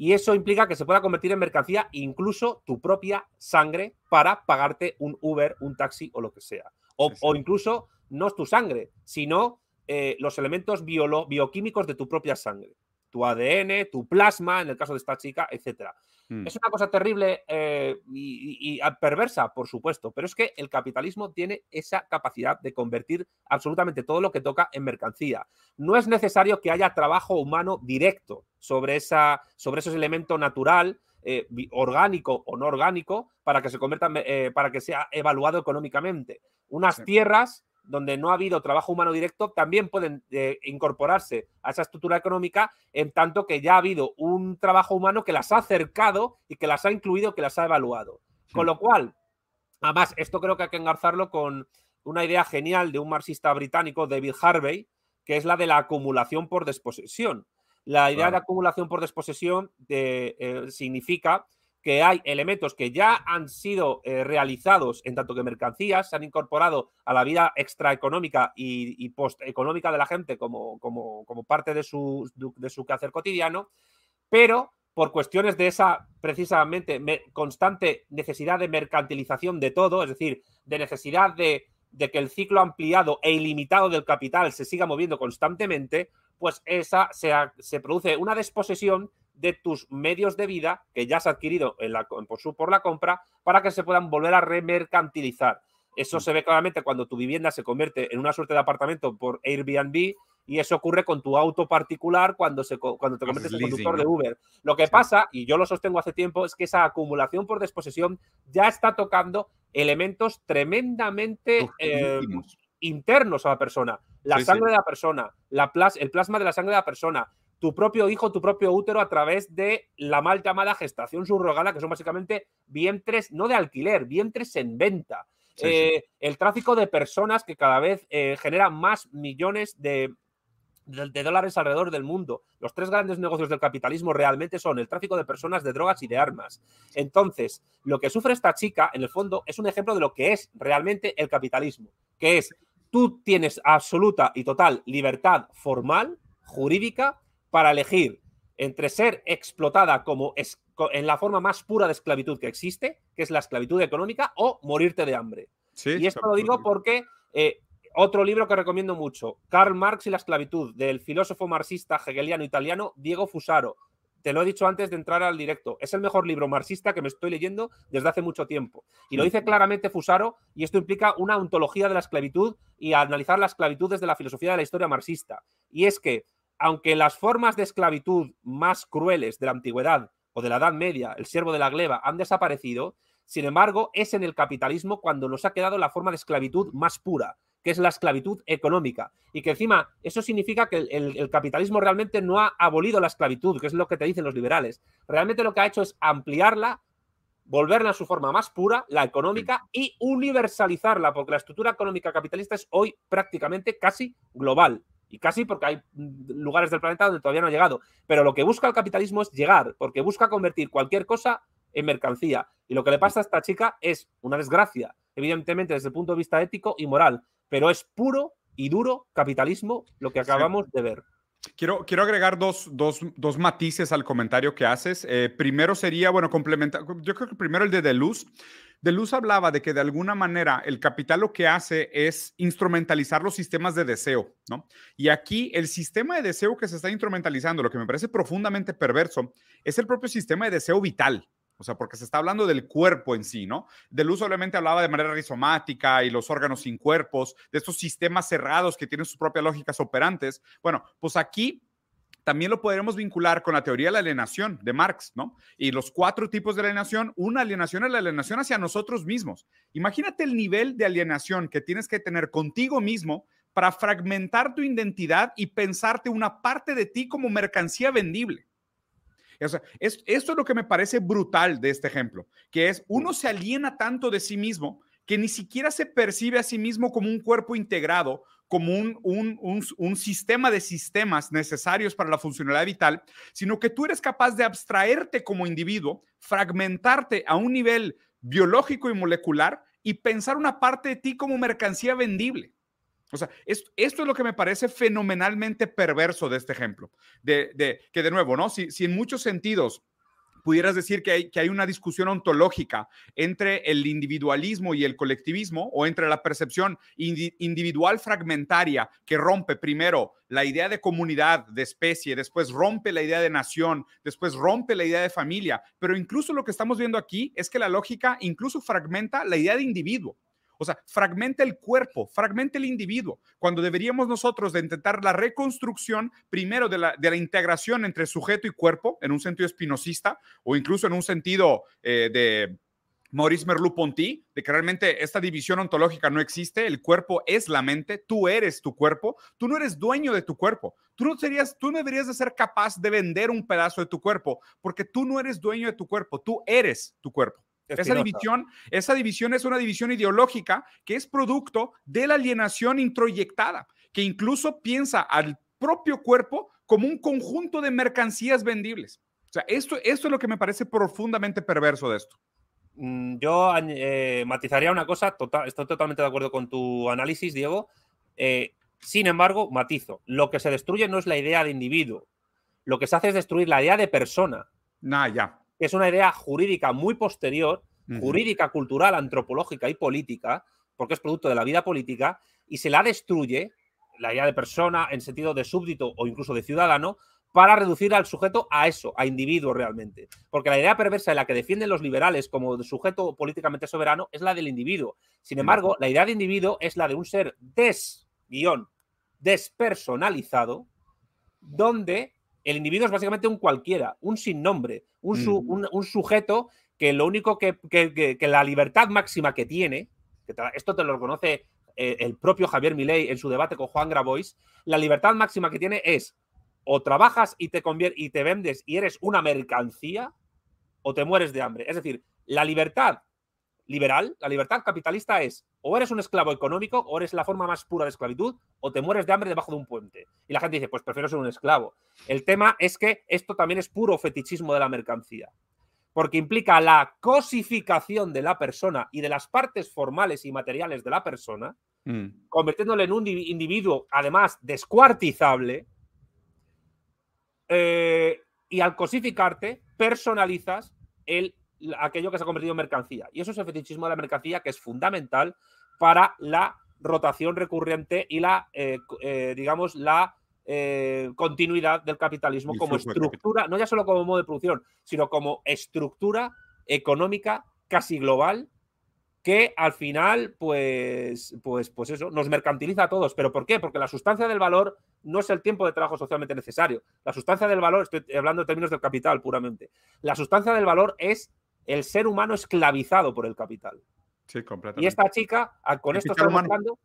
[SPEAKER 2] y eso implica que se pueda convertir en mercancía incluso tu propia sangre para pagarte un Uber, un taxi o lo que sea. O, incluso no es tu sangre, sino eh, los elementos bioquímicos de tu propia sangre. Tu ADN, tu plasma, en el caso de esta chica, etcétera. Mm. Es una cosa terrible eh, y, perversa, por supuesto, pero es que el capitalismo tiene esa capacidad de convertir absolutamente todo lo que toca en mercancía. No es necesario que haya trabajo humano directo sobre, esa, sobre ese elemento natural, eh, orgánico o no orgánico, para que se convierta, eh, para que sea evaluado económicamente. Unas tierras donde no ha habido trabajo humano directo, también pueden eh, incorporarse a esa estructura económica en tanto que ya ha habido un trabajo humano que las ha acercado y que las ha incluido, que las ha evaluado. Con lo cual, además, esto creo que hay que engarzarlo con una idea genial de un marxista británico, David Harvey, que es la de la acumulación por desposesión. La idea de acumulación por desposesión eh, significa que hay elementos que ya han sido eh, realizados en tanto que mercancías, se han incorporado a la vida extraeconómica y, posteconómica de la gente como, como, como parte de su, de su cotidiano, pero por cuestiones de esa precisamente constante necesidad de mercantilización de todo, es decir, de necesidad de, de que el ciclo ampliado e ilimitado del capital se siga moviendo constantemente, pues esa se, se produce una desposesión de tus medios de vida que ya has adquirido en la, por, su, por la compra para que se puedan volver a remercantilizar. Eso mm. se ve claramente cuando tu vivienda se convierte en una suerte de apartamento por Airbnb y eso ocurre con tu auto particular cuando, se, cuando te conviertes en conductor de Uber. Lo que pasa, y yo lo sostengo hace tiempo, es que esa acumulación por desposesión ya está tocando elementos tremendamente eh, internos a la persona. La sangre de la persona, la el plasma de la sangre de la persona, tu propio hijo, tu propio útero a través de la mal llamada gestación subrogada, que son básicamente vientres, no de alquiler, vientres en venta. Eh, el tráfico de personas que cada vez eh, genera más millones de, de, dólares alrededor del mundo. Los tres grandes negocios del capitalismo realmente son el tráfico de personas, de drogas y de armas. Entonces, lo que sufre esta chica, en el fondo, es un ejemplo de lo que es realmente el capitalismo, que es tú tienes absoluta y total libertad formal, jurídica, para elegir entre ser explotada como en la forma más pura de esclavitud que existe, que es la esclavitud económica, o morirte de hambre. y esto lo digo porque eh, otro libro que recomiendo mucho, Karl Marx y la esclavitud, del filósofo marxista hegeliano italiano Diego Fusaro. Te lo he dicho antes de entrar al directo. Es el mejor libro marxista que me estoy leyendo desde hace mucho tiempo. Y lo dice claramente Fusaro, y esto implica una ontología de la esclavitud y analizar la esclavitud desde la filosofía de la historia marxista. Y es que aunque las formas de esclavitud más crueles de la antigüedad o de la Edad Media, el siervo de la gleba, han desaparecido, sin embargo, es en el capitalismo cuando nos ha quedado la forma de esclavitud más pura, que es la esclavitud económica. Y que encima eso significa que el, capitalismo realmente no ha abolido la esclavitud, que es lo que te dicen los liberales. Realmente lo que ha hecho es ampliarla, volverla a su forma más pura, la económica, y universalizarla, porque la estructura económica capitalista es hoy prácticamente casi global. Y casi porque hay lugares del planeta donde todavía no ha llegado. Pero lo que busca el capitalismo es llegar, porque busca convertir cualquier cosa en mercancía. Y lo que le pasa a esta chica es una desgracia, evidentemente desde el punto de vista ético y moral, pero es puro y duro capitalismo lo que acabamos de ver.
[SPEAKER 1] Quiero, quiero agregar dos, dos, dos, matices al comentario que haces. Eh, primero sería, bueno, complementar, yo creo que primero el de De Luz. De Luz hablaba de que de alguna manera el capital lo que hace es instrumentalizar los sistemas de deseo, ¿no? Y aquí el sistema de deseo que se está instrumentalizando, lo que me parece profundamente perverso, es el propio sistema de deseo vital, o sea, porque se está hablando del cuerpo en sí, ¿no? De luz obviamente hablaba de manera rizomática y los órganos sin cuerpos, de estos sistemas cerrados que tienen sus propias lógicas operantes. Bueno, pues aquí también lo podremos vincular con la teoría de la alienación de Marx, ¿no? Y los cuatro tipos de alienación. Una alienación es la alienación hacia nosotros mismos. Imagínate el nivel de alienación que tienes que tener contigo mismo para fragmentar tu identidad y pensarte una parte de ti como mercancía vendible. O sea, esto es lo que me parece brutal de este ejemplo, que es uno se aliena tanto de sí mismo que ni siquiera se percibe a sí mismo como un cuerpo integrado, como un, un, un, sistema de sistemas necesarios para la funcionalidad vital, sino que tú eres capaz de abstraerte como individuo, fragmentarte a un nivel biológico y molecular y pensar una parte de ti como mercancía vendible. O sea, esto, es lo que me parece fenomenalmente perverso de este ejemplo. De, que de nuevo, ¿no? Si, en muchos sentidos pudieras decir que hay, que hay una discusión ontológica entre el individualismo y el colectivismo o entre la percepción individual fragmentaria que rompe primero la idea de comunidad, de especie, después rompe la idea de nación, después rompe la idea de familia, pero incluso lo que estamos viendo aquí es que la lógica incluso fragmenta la idea de individuo. O sea, fragmenta el cuerpo, fragmenta el individuo, cuando deberíamos nosotros de intentar la reconstrucción primero de la, integración entre sujeto y cuerpo, en un sentido espinosista o incluso en un sentido eh, de Maurice Merleau-Ponty, de que realmente esta división ontológica no existe, el cuerpo es la mente, tú eres tu cuerpo, tú no eres dueño de tu cuerpo, tú no, serías, tú no deberías de ser capaz de vender un pedazo de tu cuerpo, porque tú no eres dueño de tu cuerpo, tú eres tu cuerpo. Esa división, esa división es una división ideológica que es producto de la alienación introyectada, que incluso piensa al propio cuerpo como un conjunto de mercancías vendibles. O sea, esto, esto es lo que me parece profundamente perverso de esto.
[SPEAKER 2] Mm, yo eh, matizaría una cosa, total, estoy totalmente de acuerdo con tu análisis, Diego. Eh, sin embargo, matizo, lo que se destruye no es la idea de individuo, lo que se hace es destruir la idea de persona.
[SPEAKER 1] Nah, ya
[SPEAKER 2] que es una idea jurídica muy posterior, jurídica, cultural, antropológica y política, porque es producto de la vida política, y se la destruye, la idea de persona en sentido de súbdito o incluso de ciudadano, para reducir al sujeto a eso, a individuo realmente. Porque la idea perversa en la que defienden los liberales como sujeto políticamente soberano es la del individuo. Sin embargo, la idea de individuo es la de un ser des, guion, despersonalizado, donde el individuo es básicamente un cualquiera, un sin nombre, un, mm. sujeto que lo único que, la libertad máxima que tiene, esto te lo reconoce eh, el propio Javier Milei en su debate con Juan Grabois, la libertad máxima que tiene es o trabajas y te, y te vendes y eres una mercancía o te mueres de hambre. Es decir, la libertad liberal, la libertad capitalista es o eres un esclavo económico o eres la forma más pura de esclavitud o te mueres de hambre debajo de un puente. Y la gente dice, pues prefiero ser un esclavo. El tema es que esto también es puro fetichismo de la mercancía, porque implica la cosificación de la persona y de las partes formales y materiales de la persona, mm. convirtiéndole en un individuo además descuartizable, eh, y al cosificarte personalizas el aquello que se ha convertido en mercancía. Y eso es el fetichismo de la mercancía que es fundamental para la rotación recurrente y la, eh, eh, digamos, la eh, continuidad del capitalismo como estructura, no ya solo como modo de producción, sino como estructura económica casi global que al final, pues, pues, pues eso, nos mercantiliza a todos. ¿Pero por qué? Porque la sustancia del valor no es el tiempo de trabajo socialmente necesario. La sustancia del valor, estoy hablando en términos del capital puramente, la sustancia del valor es el ser humano esclavizado por el capital.
[SPEAKER 1] Sí, completamente.
[SPEAKER 2] Y esta chica, con esto está demostrando,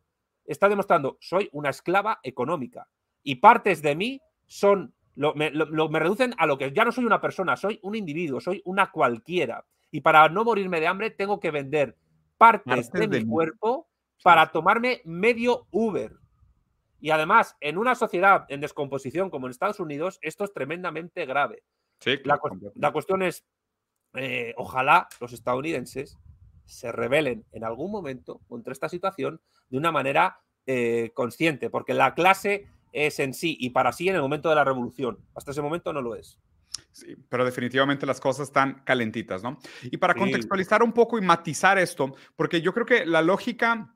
[SPEAKER 2] está demostrando, soy una esclava económica y partes de mí son, me, reducen a lo que ya no soy una persona, soy un individuo, soy una cualquiera. Y para no morirme de hambre tengo que vender partes, de, mi cuerpo para tomarme medio Uber. Y además, en una sociedad en descomposición como en Estados Unidos, esto es tremendamente grave.
[SPEAKER 1] Sí,
[SPEAKER 2] la, la, cuestión es, eh, ojalá los estadounidenses se rebelen en algún momento contra esta situación de una manera eh, consciente, porque la clase es en sí y para sí en el momento de la revolución. Hasta ese momento no lo es.
[SPEAKER 1] Sí, pero definitivamente las cosas están calentitas, ¿no? Y para contextualizar un poco y matizar esto, porque yo creo que la lógica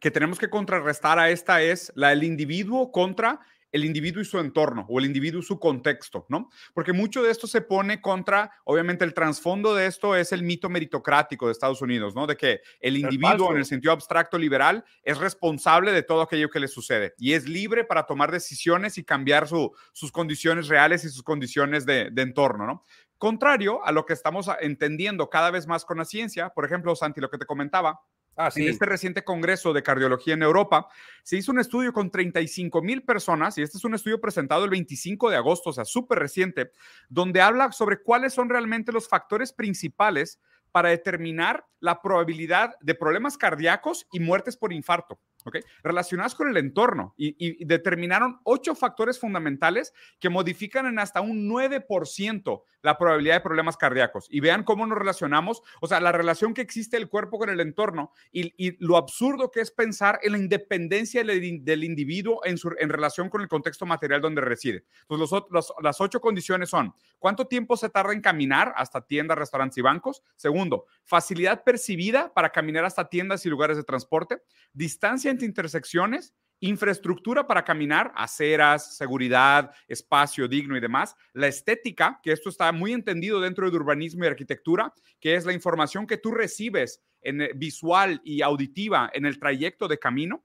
[SPEAKER 1] que tenemos que contrarrestar a esta es la del individuo contra el individuo y su entorno o el individuo y su contexto, ¿no? Porque mucho de esto se pone contra, obviamente el trasfondo de esto es el mito meritocrático de Estados Unidos, ¿no? De que el individuo en el sentido abstracto liberal es responsable de todo aquello que le sucede y es libre para tomar decisiones y cambiar sus condiciones reales y sus condiciones de, de entorno, ¿no? Contrario a lo que estamos entendiendo cada vez más con la ciencia, por ejemplo, Santi, lo que te comentaba, Ah, en este reciente congreso de cardiología en Europa, se hizo un estudio con 35 mil personas, y este es un estudio presentado el 25 de agosto, o sea, súper reciente, donde habla sobre cuáles son realmente los factores principales para determinar la probabilidad de problemas cardíacos y muertes por infarto. ¿Okay? relacionadas con el entorno y, determinaron ocho factores fundamentales que modifican en hasta un 9% la probabilidad de problemas cardíacos. Y vean cómo nos relacionamos, o sea, la relación que existe el cuerpo con el entorno y, lo absurdo que es pensar en la independencia del, individuo en, su, en, relación con el contexto material donde reside. Entonces, los, las ocho condiciones son, ¿cuánto tiempo se tarda en caminar hasta tiendas, restaurantes y bancos? Segundo, facilidad percibida para caminar hasta tiendas y lugares de transporte, distancia intersecciones, infraestructura para caminar, aceras, seguridad, espacio digno y demás, la estética, que esto está muy entendido dentro de urbanismo y arquitectura, que es la información que tú recibes en eh, visual y auditiva en el trayecto de camino,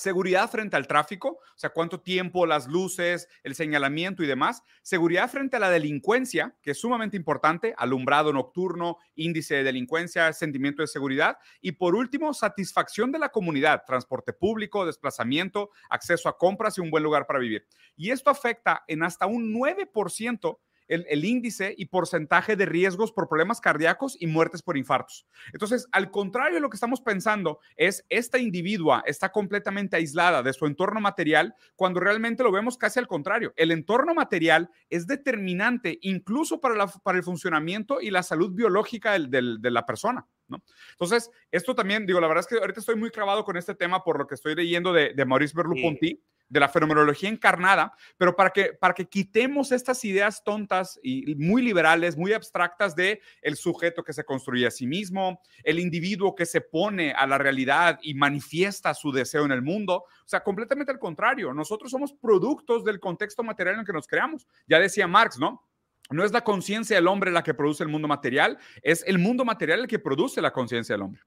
[SPEAKER 1] Seguridad frente al tráfico, o sea, cuánto tiempo, las luces, el señalamiento y demás. Seguridad frente a la delincuencia, que es sumamente importante, alumbrado nocturno, índice de delincuencia, sentimiento de seguridad. Y por último, satisfacción de la comunidad, transporte público, desplazamiento, acceso a compras y un buen lugar para vivir. Y esto afecta en hasta un 9% el, índice y porcentaje de riesgos por problemas cardíacos y muertes por infartos. Entonces, al contrario de lo que estamos pensando, es esta individua está completamente aislada de su entorno material cuando realmente lo vemos casi al contrario. El entorno material es determinante incluso para, el funcionamiento y la salud biológica de la persona. ¿No? Entonces, esto también, digo, la verdad es que ahorita estoy muy clavado con este tema por lo que estoy leyendo de, de Maurice Merleau-Ponty de la fenomenología encarnada, pero para que, para que quitemos estas ideas tontas y muy liberales, muy abstractas de el sujeto que se construye a sí mismo, el individuo que se pone a la realidad y manifiesta su deseo en el mundo. O sea, completamente al contrario, nosotros somos productos del contexto material en el que nos creamos. Ya decía Marx, ¿no? No es la conciencia del hombre la que produce el mundo material, es el mundo material el que produce la conciencia del hombre.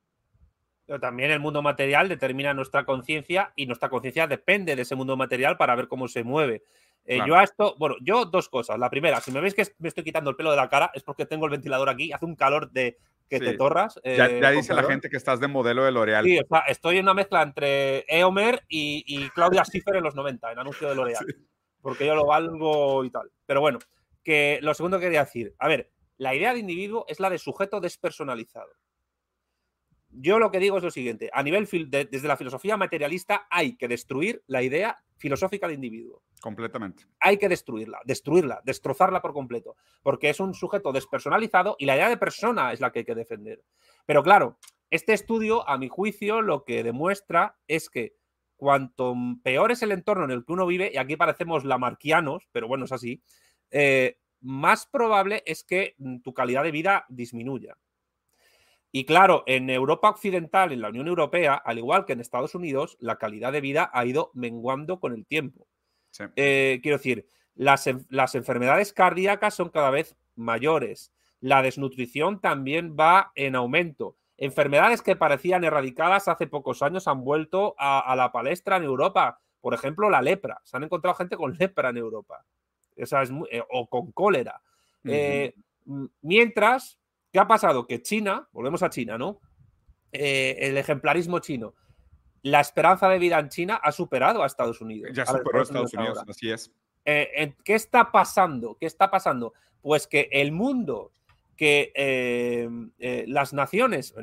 [SPEAKER 2] Pero también el mundo material determina nuestra conciencia y nuestra conciencia depende de ese mundo material para ver cómo se mueve. Eh, yo a esto, bueno, yo dos cosas. La primera, si me veis que me estoy quitando el pelo de la cara, es porque tengo el ventilador aquí, hace un calor de que te torras.
[SPEAKER 1] ya, eh, dice la gente que estás de modelo de L'Oreal.
[SPEAKER 2] Sí, estoy en una mezcla entre Eomer y, Claudia Schiffer en los 90, en anuncio de L'Oreal. Porque yo lo valgo y tal. Pero bueno, que lo segundo que quería decir, a ver, la idea de individuo es la de sujeto despersonalizado. Yo lo que digo es lo siguiente, a nivel desde la filosofía materialista hay que destruir la idea filosófica de individuo.
[SPEAKER 1] Completamente.
[SPEAKER 2] Hay que destruirla, destruirla, destrozarla por completo, porque es un sujeto despersonalizado y la idea de persona es la que hay que defender. Pero claro, este estudio, a mi juicio, lo que demuestra es que cuanto peor es el entorno en el que uno vive, y aquí parecemos lamarquianos, pero bueno, es así, eh, más probable es que tu calidad de vida disminuya. Y claro, en Europa Occidental, en la Unión Europea, al igual que en Estados Unidos, la calidad de vida ha ido menguando con el tiempo. Eh, quiero decir, las, las, enfermedades cardíacas son cada vez mayores. La desnutrición también va en aumento. Enfermedades que parecían erradicadas hace pocos años han vuelto a, la palestra en Europa. Por ejemplo, la lepra. Se han encontrado gente con lepra en Europa. Esa es eh, o con cólera. Eh, mientras, ¿qué ha pasado? Que China, volvemos a China, ¿no? el ejemplarismo chino la esperanza de vida en China ha superado a Estados Unidos.
[SPEAKER 1] Ya superó a Estados Unidos, así es.
[SPEAKER 2] Eh, ¿Qué está pasando? ¿Qué está pasando? Pues que el mundo, que eh, eh, las naciones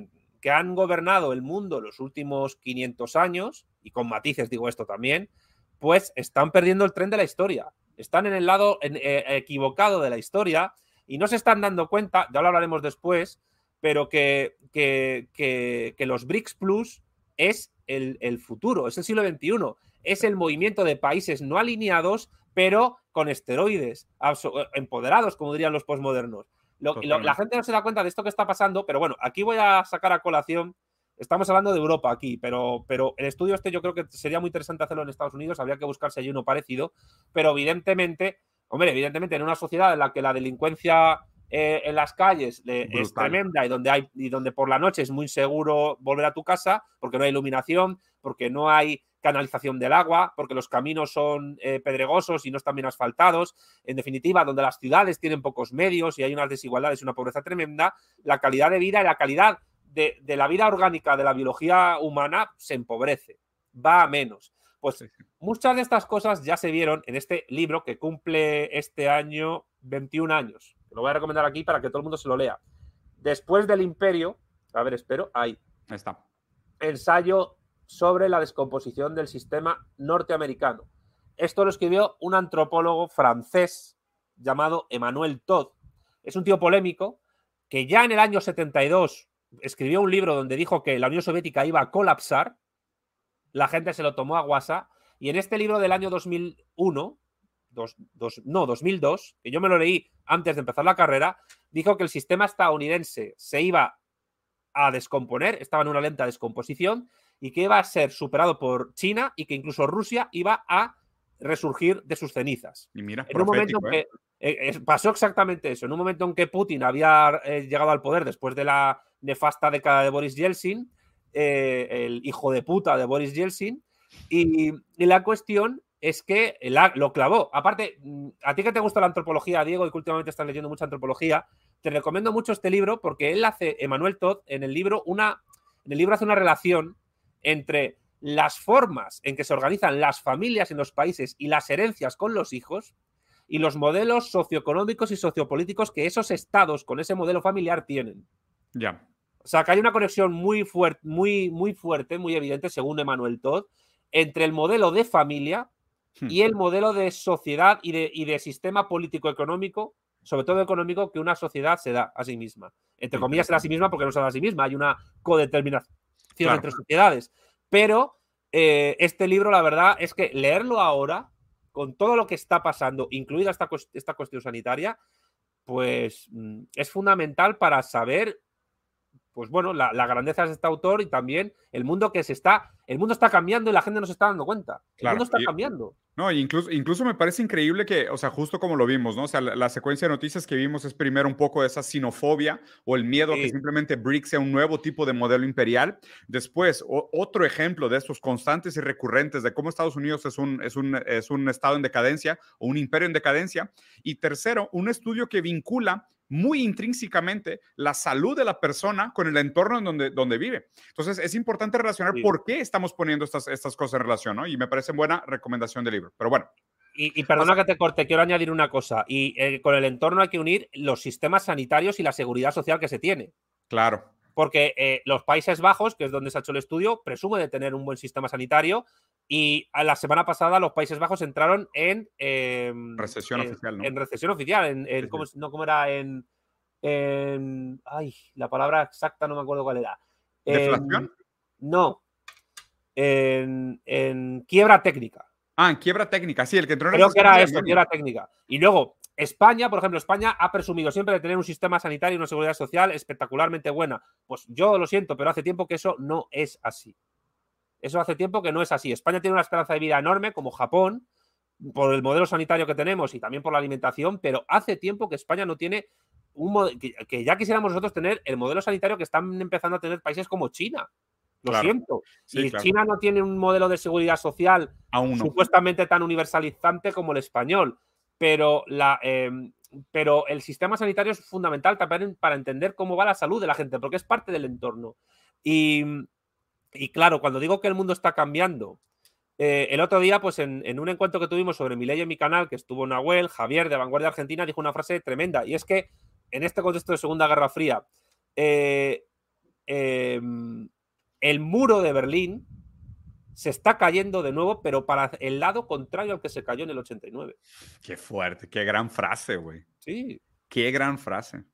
[SPEAKER 2] que han gobernado el mundo los últimos 500 años, y con matices digo esto también, pues están perdiendo el tren de la historia. Están en el lado equivocado de la historia y no se están dando cuenta, ya lo hablaremos después, pero que, que, que los BRICS Plus es el, futuro, es el siglo XXI, es el movimiento de países no alineados, pero con esteroides, empoderados, como dirían los posmodernos. la gente no se da cuenta de esto que está pasando, pero bueno, aquí voy a sacar a colación. Estamos hablando de Europa aquí, pero, pero el estudio este yo creo que sería muy interesante hacerlo en Estados Unidos, habría que buscarse allí uno parecido, pero evidentemente, hombre, evidentemente en una sociedad en la que la delincuencia eh, en las calles es tremenda y donde, hay, y donde por la noche es muy seguro volver a tu casa porque no hay iluminación, porque no hay canalización del agua, porque los caminos son eh, pedregosos y no están bien asfaltados. En definitiva, donde las ciudades tienen pocos medios y hay unas desigualdades y una pobreza tremenda, la calidad de vida y la calidad de, de la vida orgánica de la biología humana se empobrece, va a menos. Pues muchas de estas cosas ya se vieron en este libro que cumple este año 21 años lo voy a recomendar aquí para que todo el mundo se lo lea. Después del imperio, a ver, espero, ahí.
[SPEAKER 1] Ahí está.
[SPEAKER 2] Ensayo sobre la descomposición del sistema norteamericano. Esto lo escribió un antropólogo francés llamado Emmanuel Todd. Es un tío polémico que ya en el año 72 escribió un libro donde dijo que la Unión Soviética iba a colapsar. La gente se lo tomó a guasa. Y en este libro del año 2001, no, 2002, que yo me lo leí antes de empezar la carrera, dijo que el sistema estadounidense se iba a descomponer, estaba en una lenta descomposición y que iba a ser superado por China y que incluso Rusia iba a resurgir de sus cenizas.
[SPEAKER 1] Y mira,
[SPEAKER 2] en un momento en ¿eh? que eh, pasó exactamente eso. En un momento en que Putin había eh, llegado al poder después de la nefasta década de Boris Yeltsin, el hijo de puta de Boris Yeltsin, y, y la cuestión es que lo clavó. Aparte, mm, a ti que te gusta la antropología, Diego, y que últimamente estás leyendo mucha antropología, te recomiendo mucho este libro porque él hace, Emanuel Todd, en el libro, una, en el libro hace una relación entre las formas en que se organizan las familias en los países y las herencias con los hijos y los modelos socioeconómicos y sociopolíticos que esos estados con ese modelo familiar tienen.
[SPEAKER 1] Ya.
[SPEAKER 2] O sea, que hay una conexión muy, fuerte, muy, muy fuerte, muy evidente, según Emanuel Todd, entre el modelo de familia Hmm. y el modelo de sociedad y de, y de sistema político-económico, sobre todo económico, que una sociedad se da a sí misma. Entre comillas, se da a sí misma porque no se da a sí misma, hay una codeterminación entre sociedades. Pero eh, este libro, la verdad, es que leerlo ahora, con todo lo que está pasando, incluida esta, esta cuestión sanitaria, pues mm, es fundamental para saber pues bueno, la, grandeza de este autor y también el mundo que se está, el mundo está cambiando y la gente no se está dando cuenta. El mundo está cambiando.
[SPEAKER 1] No, incluso, incluso me parece increíble que, o sea, justo como lo vimos, ¿no? O sea, la, secuencia de noticias que vimos es primero un poco de esa sinofobia o el miedo a que simplemente BRICS sea un nuevo tipo de modelo imperial. Después, otro ejemplo de estos constantes y recurrentes de cómo Estados Unidos es un, es, un, es un estado en decadencia o un imperio en decadencia. Y tercero, un estudio que vincula muy intrínsecamente la salud de la persona con el entorno en donde, donde vive. Entonces, es importante relacionar por qué estamos poniendo estas, estas cosas en relación, ¿no? Y me parece buena recomendación del libro. Pero bueno.
[SPEAKER 2] Y, perdona que te corte, quiero añadir una cosa. Y eh, con el entorno hay que unir los sistemas sanitarios y la seguridad social que se tiene.
[SPEAKER 1] Claro.
[SPEAKER 2] Porque eh, los Países Bajos, que es donde se ha hecho el estudio, presume de tener un buen sistema sanitario y a la semana pasada los Países Bajos entraron en...
[SPEAKER 1] Em, recesión oficial, ¿no?
[SPEAKER 2] En recesión oficial, en, ¿cómo, no, ¿cómo era? En, Ay, la palabra exacta no me acuerdo cuál era.
[SPEAKER 1] ¿Deflación?
[SPEAKER 2] no. En, quiebra técnica.
[SPEAKER 1] Ah, en quiebra técnica, sí, el que entró en
[SPEAKER 2] Creo que era eso, quiebra técnica. Y luego, España, por ejemplo, España ha presumido siempre de tener un sistema sanitario y una seguridad social espectacularmente buena. Pues yo lo siento, pero hace tiempo que eso no es así. Eso hace tiempo que no es así. España tiene una esperanza de vida enorme, como Japón, por el modelo sanitario que tenemos y también por la alimentación, pero hace tiempo que España no tiene un que, ya quisiéramos nosotros tener el modelo sanitario que están empezando a tener países como China. Lo siento. y China no tiene un modelo de seguridad social supuestamente tan universalizante como el español, pero, la, em, pero el sistema sanitario es fundamental también para entender cómo va la salud de la gente, porque es parte del entorno. Y, y claro, cuando digo que el mundo está cambiando, eh, el otro día, pues en, un encuentro que tuvimos sobre mi ley en mi canal, que estuvo Nahuel, Javier de Vanguardia Argentina, dijo una frase tremenda, y es que en este contexto de Segunda Guerra Fría, eh, em, el muro de Berlín se está cayendo de nuevo, pero para el lado contrario al que se cayó en el 89.
[SPEAKER 1] Qué fuerte, qué gran frase, güey.
[SPEAKER 2] Sí.
[SPEAKER 1] Qué gran frase.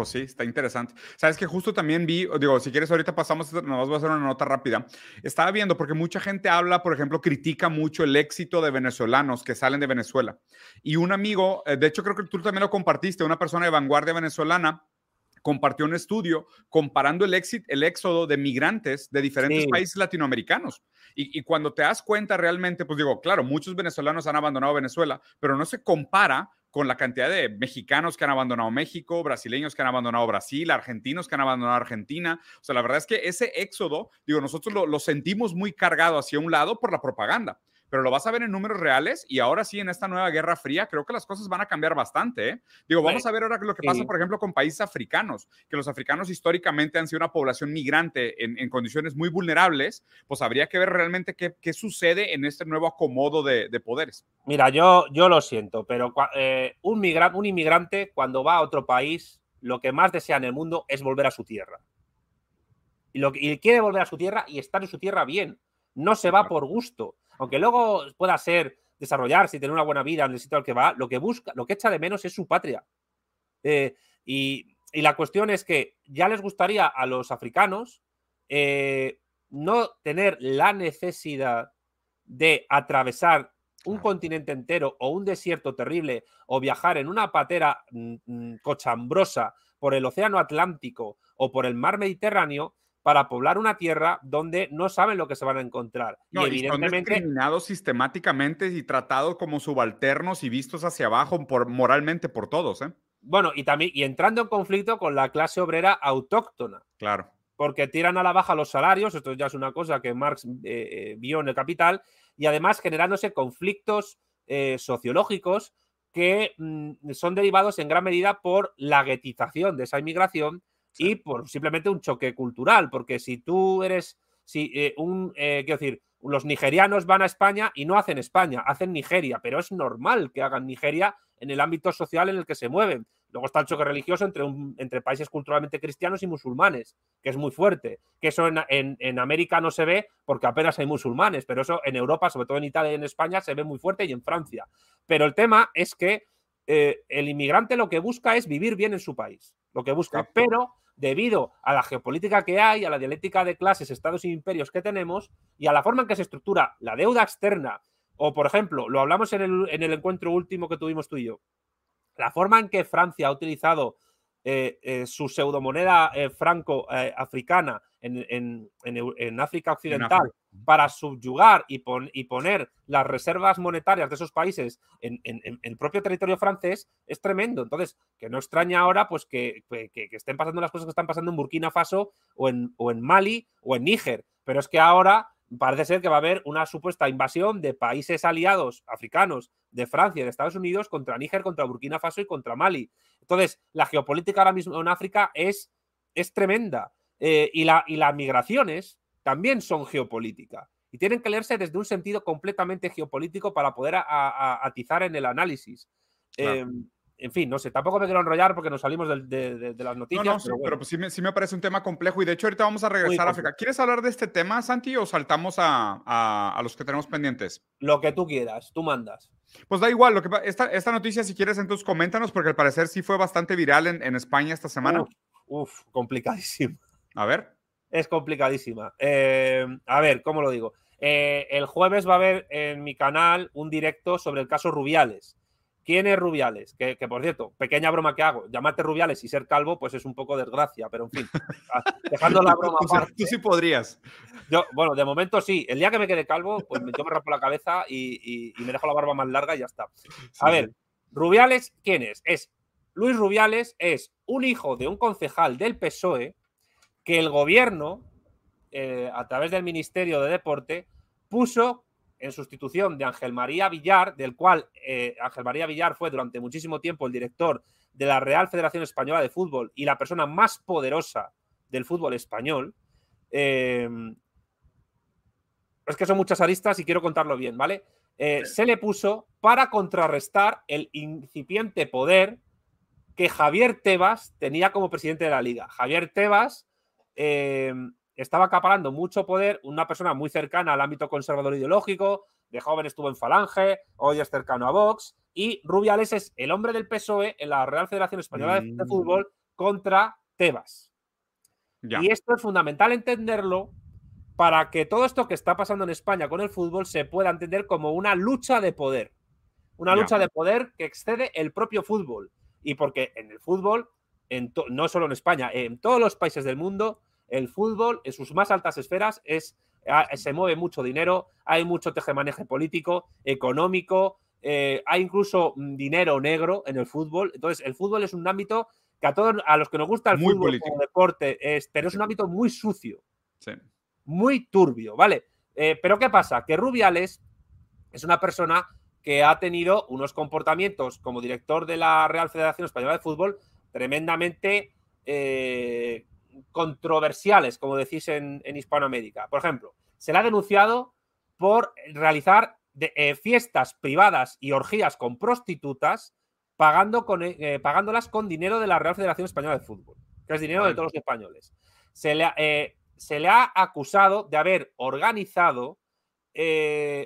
[SPEAKER 1] Pues sí, está interesante. Sabes que justo también vi, digo, si quieres ahorita pasamos, nos voy a hacer una nota rápida. Estaba viendo porque mucha gente habla, por ejemplo, critica mucho el éxito de venezolanos que salen de Venezuela. Y un amigo, eh, de hecho creo que tú también lo compartiste, una persona de vanguardia venezolana compartió un estudio comparando el, éxito, el éxodo de migrantes de diferentes países latinoamericanos. Y, y, cuando te das cuenta realmente, pues digo, claro, muchos venezolanos han abandonado Venezuela, pero no se compara con la cantidad de mexicanos que han abandonado México, brasileños que han abandonado Brasil, argentinos que han abandonado Argentina. O sea, la verdad es que ese éxodo, digo, nosotros lo, lo sentimos muy cargado hacia un lado por la propaganda pero lo vas a ver en números reales y ahora sí, en esta nueva Guerra Fría, creo que las cosas van a cambiar bastante. ¿eh? Digo, vamos a ver ahora lo que pasa, por ejemplo, con países africanos, que los africanos históricamente han sido una población migrante en, condiciones muy vulnerables, pues habría que ver realmente qué, qué sucede en este nuevo acomodo de, de, poderes.
[SPEAKER 2] Mira, yo, yo lo siento, pero eh, un, migrante, un inmigrante cuando va a otro país, lo que más desea en el mundo es volver a su tierra. Y, lo, y quiere volver a su tierra y estar en su tierra bien. No se va por gusto aunque luego pueda ser desarrollarse y tener una buena vida en el sitio al que va, lo que busca, lo que echa de menos es su patria. Eh, y, la cuestión es que ya les gustaría a los africanos eh, no tener la necesidad de atravesar un continente entero o un desierto terrible o viajar en una patera mm, mm, cochambrosa por el Océano Atlántico o por el mar Mediterráneo para poblar una tierra donde no saben lo que se van a encontrar.
[SPEAKER 1] y evidentemente. son discriminados sistemáticamente y tratados como subalternos y vistos hacia abajo por, moralmente por todos. ¿eh?
[SPEAKER 2] Bueno, y también y entrando en conflicto con la clase obrera autóctona.
[SPEAKER 1] Claro.
[SPEAKER 2] Porque tiran a la baja los salarios, esto ya es una cosa que Marx eh, eh, vio en el Capital, y además generándose conflictos eh, sociológicos que mm, son derivados en gran medida por la guetización de esa inmigración y por simplemente un choque cultural, porque si tú eres, si eh, un, eh, quiero decir, los nigerianos van a España y no hacen España, hacen Nigeria, pero es normal que hagan Nigeria en el ámbito social en el que se mueven. Luego está el choque religioso entre, entre países culturalmente cristianos y musulmanes, que es muy fuerte. Que eso en, en, América no se ve porque apenas hay musulmanes, pero eso en Europa, sobre todo en Italia y en España, se ve muy fuerte y en Francia. Pero el tema es que eh, el inmigrante lo que busca es vivir bien en su país, lo que busca, pero debido a la geopolítica que hay, a la dialéctica de clases, estados e imperios que tenemos y a la forma en que se estructura la deuda externa, o por ejemplo, lo hablamos en el, encuentro último que tuvimos tú y yo, la forma en que Francia ha utilizado su pseudomoneda franco-africana en, África Occidental para subyugar y, y, poner las reservas monetarias de esos países en, el propio territorio francés es tremendo. Entonces, que no extraña ahora pues que, estén pasando las cosas que están pasando en Burkina Faso o en, o en Mali o en Níger. Pero es que ahora parece ser que va a haber una supuesta invasión de países aliados africanos de Francia de Estados Unidos contra Níger, contra Burkina Faso y contra Mali. Entonces, la geopolítica ahora mismo en África es, es tremenda. Eh, y, la, y las migraciones también son geopolítica. Y tienen que leerse desde un sentido completamente geopolítico para poder atizar en el análisis. Em, en fin, no sé, tampoco me quiero enrollar porque nos salimos de, las noticias.
[SPEAKER 1] No, no, pero, pues sí, me, sí, me, parece un tema complejo y de hecho ahorita vamos a regresar a África. ¿Quieres hablar de este tema, Santi, o saltamos a, los que tenemos pendientes?
[SPEAKER 2] Lo que tú quieras, tú mandas.
[SPEAKER 1] Pues da igual, lo que, esta, esta noticia si quieres entonces coméntanos porque al parecer sí fue bastante viral en, España esta semana.
[SPEAKER 2] uf complicadísimo.
[SPEAKER 1] A ver.
[SPEAKER 2] Es complicadísima. Eh, a ver, ¿cómo lo digo? Eh, el jueves va a haber en mi canal un directo sobre el caso Rubiales. ¿Quién es Rubiales? Que, por cierto, pequeña broma que hago, llamarte Rubiales y ser calvo, pues es un poco desgracia, pero en fin, dejando la broma
[SPEAKER 1] aparte. Tú sí podrías.
[SPEAKER 2] Yo, bueno, de momento sí. El día que me quede calvo, pues yo me rapo la cabeza y, me dejo la barba más larga y ya está. A ver, Rubiales, ¿quién es? Es Luis Rubiales, es un hijo de un concejal del PSOE que el gobierno, eh, a través del Ministerio de Deporte, puso en sustitución de Ángel María Villar, del cual eh, Ángel María Villar fue durante muchísimo tiempo el director de la Real Federación Española de Fútbol y la persona más poderosa del fútbol español. Em, es que son muchas aristas y quiero contarlo bien, ¿vale? Eh, se le puso para contrarrestar el incipiente poder que Javier Tebas tenía como presidente de la liga. Javier Tebas eh, estaba acaparando mucho poder, una persona muy cercana al ámbito conservador ideológico, de joven estuvo en Falange, hoy es cercano a Vox, y Rubiales es el hombre del PSOE en la Real Federación Española de mm. Fútbol contra Tebas. Y esto es fundamental entenderlo para que todo esto que está pasando en España con el fútbol se pueda entender como una lucha de poder. Una lucha de poder que excede el propio fútbol. Y porque en el fútbol no solo en España, en todos los países del mundo, el fútbol en sus más altas esferas es, se mueve mucho dinero, hay mucho tejemaneje político, económico, eh, hay incluso mm, dinero negro en el fútbol. Entonces, el fútbol es un ámbito que a todos, a los que nos gusta el fútbol como deporte, es, pero es un ámbito muy sucio, muy turbio, ¿vale? Eh, pero ¿qué pasa? Que Rubiales es una persona que ha tenido unos comportamientos como director de la Real Federación Española de Fútbol tremendamente eh, controversiales, como decís en, Hispanoamérica. Por ejemplo, se le ha denunciado por realizar eh, fiestas privadas y orgías con prostitutas pagando con, eh, pagándolas con dinero de la Real Federación Española de Fútbol, que es dinero de todos los españoles. Se le, se le ha acusado de haber organizado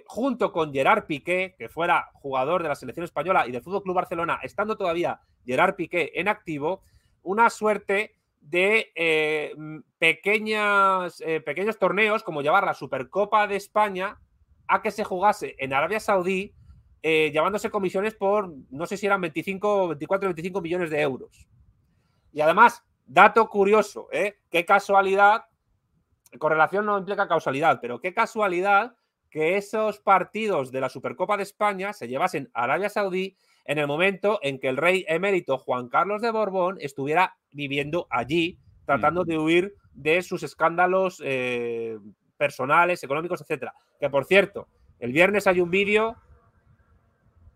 [SPEAKER 2] junto con Gerard Piqué, que fuera jugador de la selección española y del Fútbol Club Barcelona, estando todavía Gerard Piqué en activo, una suerte de eh, pequeñas, eh, pequeños torneos, como llevar la Supercopa de España a que se jugase en Arabia Saudí, eh, llevándose comisiones por, no sé si eran 25, 24, 25 millones de euros. Y además, dato curioso, qué casualidad, correlación no implica causalidad, pero qué casualidad que esos partidos de la Supercopa de España se llevasen a Arabia Saudí en el momento en que el rey emérito Juan Carlos de Borbón estuviera viviendo allí, tratando de huir de sus escándalos eh, personales, económicos, etcétera. Que por cierto, el viernes hay un vídeo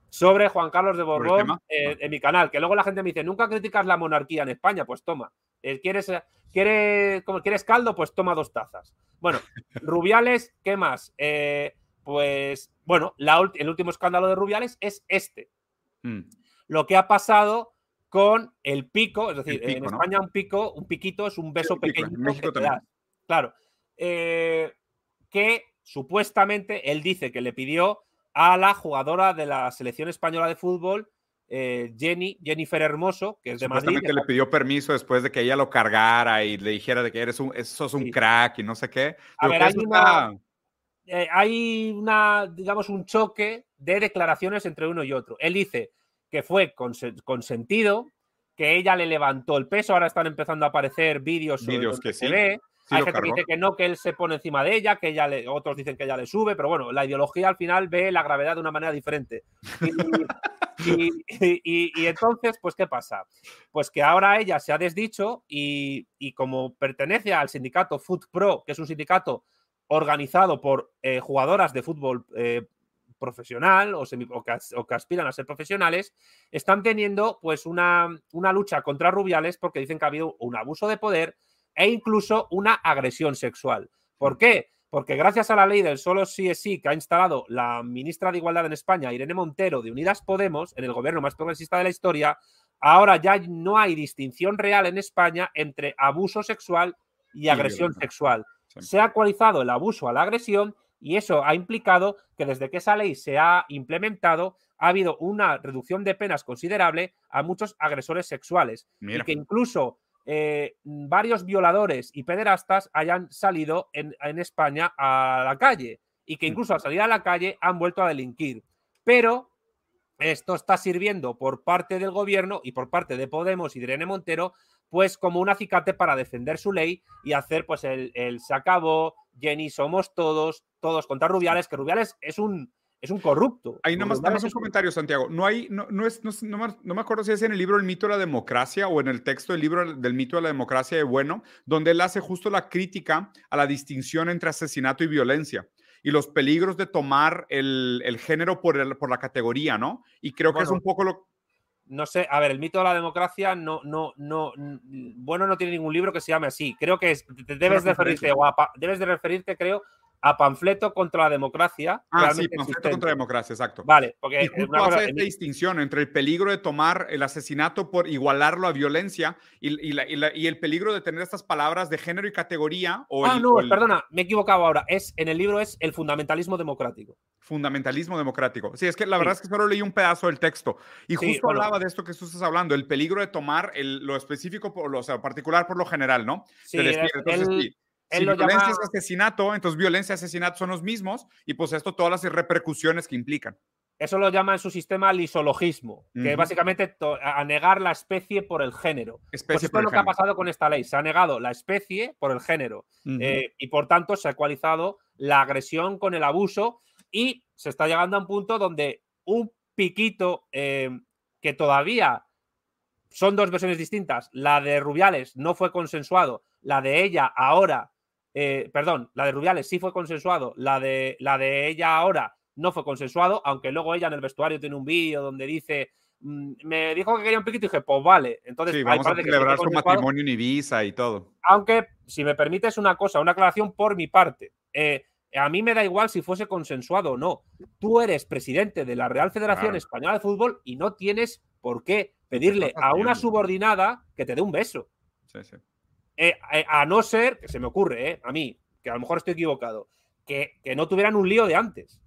[SPEAKER 2] sobre Juan Carlos de Borbón eh, en mi canal, que luego la gente me dice, nunca criticas la monarquía en España, pues toma. Eh, ¿Quieres, quieres, como, ¿Quieres caldo? Pues toma dos tazas. Bueno, Rubiales, ¿qué más? pues bueno, el último escándalo de Rubiales es este. Mm. Lo que ha pasado con el pico, es decir, en España un pico, un piquito es un beso pequeño Claro. Eh, que supuestamente él dice que le pidió a la jugadora de la selección española de fútbol, eh, Jenny, Jennifer Hermoso, que es de Madrid.
[SPEAKER 1] le pidió permiso después de que ella lo cargara y le dijera de que eres un, sos un crack y no sé qué.
[SPEAKER 2] A ver, hay una, eh, hay una, digamos, un choque de declaraciones entre uno y otro. Él dice que fue consentido, que ella le levantó el peso. Ahora están empezando a aparecer vídeos,
[SPEAKER 1] vídeos que
[SPEAKER 2] se
[SPEAKER 1] sí.
[SPEAKER 2] ve.
[SPEAKER 1] Sí
[SPEAKER 2] Hay gente que dice que no, que él se pone encima de ella, que ella le, otros dicen que ella le sube, pero bueno, la ideología al final ve la gravedad de una manera diferente. Y, y- y- y entonces, pues, ¿qué pasa? Pues que ahora ella se ha desdicho y, y como pertenece al sindicato Foot Pro, que es un sindicato organizado por eh, jugadoras de fútbol eh, profesional o, semi- o que, as- o que aspiran a ser profesionales, están teniendo pues una, una lucha contra Rubiales porque dicen que ha habido un abuso de poder e incluso una agresión sexual. ¿Por qué? Porque gracias a la ley del solo sí es sí que ha instalado la ministra de Igualdad en España, Irene Montero, de Unidas Podemos, en el gobierno más progresista de la historia, ahora ya no hay distinción real en España entre abuso sexual y agresión sexual.
[SPEAKER 1] Sí.
[SPEAKER 2] Se ha actualizado el abuso a la agresión y eso ha implicado que desde que esa ley se ha implementado ha habido una reducción de penas considerable a muchos agresores sexuales
[SPEAKER 1] Mira.
[SPEAKER 2] y que incluso eh, varios violadores y pederastas hayan salido en, en España a la calle y que incluso al salir a la calle han vuelto a delinquir. Pero esto está sirviendo por parte del gobierno y por parte de Podemos y de Irene Montero, pues como un acicate para defender su ley y hacer pues el, el se acabó, Jenny somos todos, todos contra Rubiales, que Rubiales es un, es un corrupto.
[SPEAKER 1] Ahí nada más, un comentario, Santiago. No hay, no, no es, no, no me, acuerdo si es en el libro El mito de la democracia o en el texto del libro del mito de la democracia de Bueno, donde él hace justo la crítica a la distinción entre asesinato y violencia y los peligros de tomar el, el género por, el- por la categoría, ¿no? Y creo que es
[SPEAKER 2] Bueno.
[SPEAKER 1] un poco lo...
[SPEAKER 2] no sé, a ver, el mito de la democracia no, no, no, bueno, no tiene ningún libro que se llame así. Creo que es- debes de referirte, o a debes de referirte, creo, a panfleto contra la democracia.
[SPEAKER 1] Ah, sí, panfleto
[SPEAKER 2] existente.
[SPEAKER 1] contra democracia, exacto.
[SPEAKER 2] Vale, porque
[SPEAKER 1] Y justo hace esta distinción entre el peligro de tomar el asesinato por igualarlo a violencia y, y la- y la- el peligro de tener estas palabras de género y categoría o
[SPEAKER 2] Ah,
[SPEAKER 1] el,
[SPEAKER 2] no,
[SPEAKER 1] o el
[SPEAKER 2] perdona, me he equivocado ahora. Es, en el libro es el fundamentalismo democrático.
[SPEAKER 1] fundamentalismo democrático. Sí, es que la
[SPEAKER 2] Sí.
[SPEAKER 1] verdad es que solo leí un pedazo del texto y
[SPEAKER 2] Sí,
[SPEAKER 1] justo
[SPEAKER 2] bueno.
[SPEAKER 1] hablaba de esto que tú estás hablando, el peligro de tomar el- lo específico, por lo, o sea, particular por lo general, ¿no?
[SPEAKER 2] Sí,
[SPEAKER 1] De
[SPEAKER 2] él-
[SPEAKER 1] si
[SPEAKER 2] lo
[SPEAKER 1] violencia
[SPEAKER 2] llama-
[SPEAKER 1] es asesinato, entonces violencia y asesinato son los mismos y pues esto todas las repercusiones que implican.
[SPEAKER 2] Eso lo llama en su sistema lisologismo, que
[SPEAKER 1] Ujú.
[SPEAKER 2] básicamente a negar la especie por el género. Pues
[SPEAKER 1] Especie
[SPEAKER 2] esto
[SPEAKER 1] por
[SPEAKER 2] es lo que ha pasado con esta ley. Se ha negado la especie por el género. Eh, y por tanto se ha ecualizado la agresión con el abuso y se está llegando a un punto donde un piquito eh, que todavía son dos versiones distintas, la de Rubiales no fue consensuado, la de ella ahora, eh, perdón, la de Rubiales sí fue consensuado, la de, la de ella ahora no fue consensuado, aunque luego ella en el vestuario tiene un vídeo donde dice, mm, me dijo que quería un piquito y dije, pues vale, entonces
[SPEAKER 1] Sí, vamos a
[SPEAKER 2] que
[SPEAKER 1] celebrar su matrimonio en Ibiza y todo.
[SPEAKER 2] Aunque, si me permites una cosa, una aclaración por mi parte. Eh, a mí me da igual si fuese consensuado o no. Tú eres presidente de la Real Federación
[SPEAKER 1] Claro.
[SPEAKER 2] Española de Fútbol y no tienes por qué pedirle a una subordinada que te dé un beso.
[SPEAKER 1] Sí, sí.
[SPEAKER 2] Eh, eh, a no ser, que se me ocurre, eh, a mí, que a lo mejor estoy equivocado, que, que no tuvieran un lío de antes.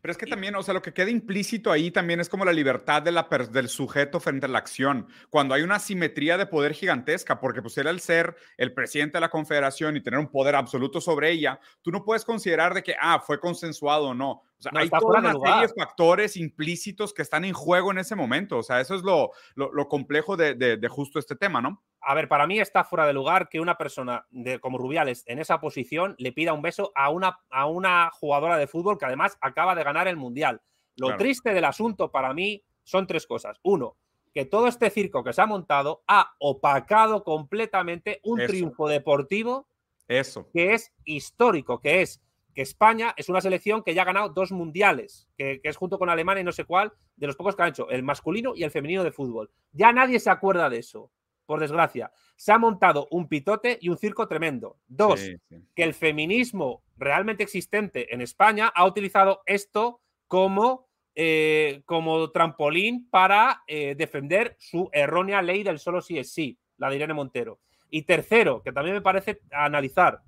[SPEAKER 1] Pero es que también, o sea, lo que queda implícito ahí también es como la libertad de la per- del sujeto frente a la acción. Cuando hay una simetría de poder gigantesca, porque pues al ser el presidente de la confederación y tener un poder absoluto sobre ella, tú no puedes considerar de que, ah, fue consensuado o no. O sea,
[SPEAKER 2] No,
[SPEAKER 1] hay toda una serie de factores implícitos que están en juego en ese momento. O sea, eso es lo, lo, lo complejo de, de- de justo este tema, ¿no?
[SPEAKER 2] A ver, para mí está fuera de lugar que una persona de, como Rubiales en esa posición le pida un beso a una, a una jugadora de fútbol que además acaba de ganar el Mundial. Lo
[SPEAKER 1] Claro.
[SPEAKER 2] triste del asunto para mí son tres cosas. Uno, que todo este circo que se ha montado ha opacado completamente un
[SPEAKER 1] Eso.
[SPEAKER 2] triunfo deportivo
[SPEAKER 1] Eso.
[SPEAKER 2] que es histórico, que es que España es una selección que ya ha ganado dos mundiales, que, que es junto con Alemania y no sé cuál, de los pocos que han hecho, el masculino y el femenino de fútbol. Ya nadie se acuerda de eso, por desgracia. Se ha montado un pitote y un circo tremendo. Dos,
[SPEAKER 1] Sí, sí.
[SPEAKER 2] que el feminismo realmente existente en España ha utilizado esto como, eh, como trampolín para eh, defender su errónea ley del solo sí es sí, la de Irene Montero. Y tercero, que también me parece analizar,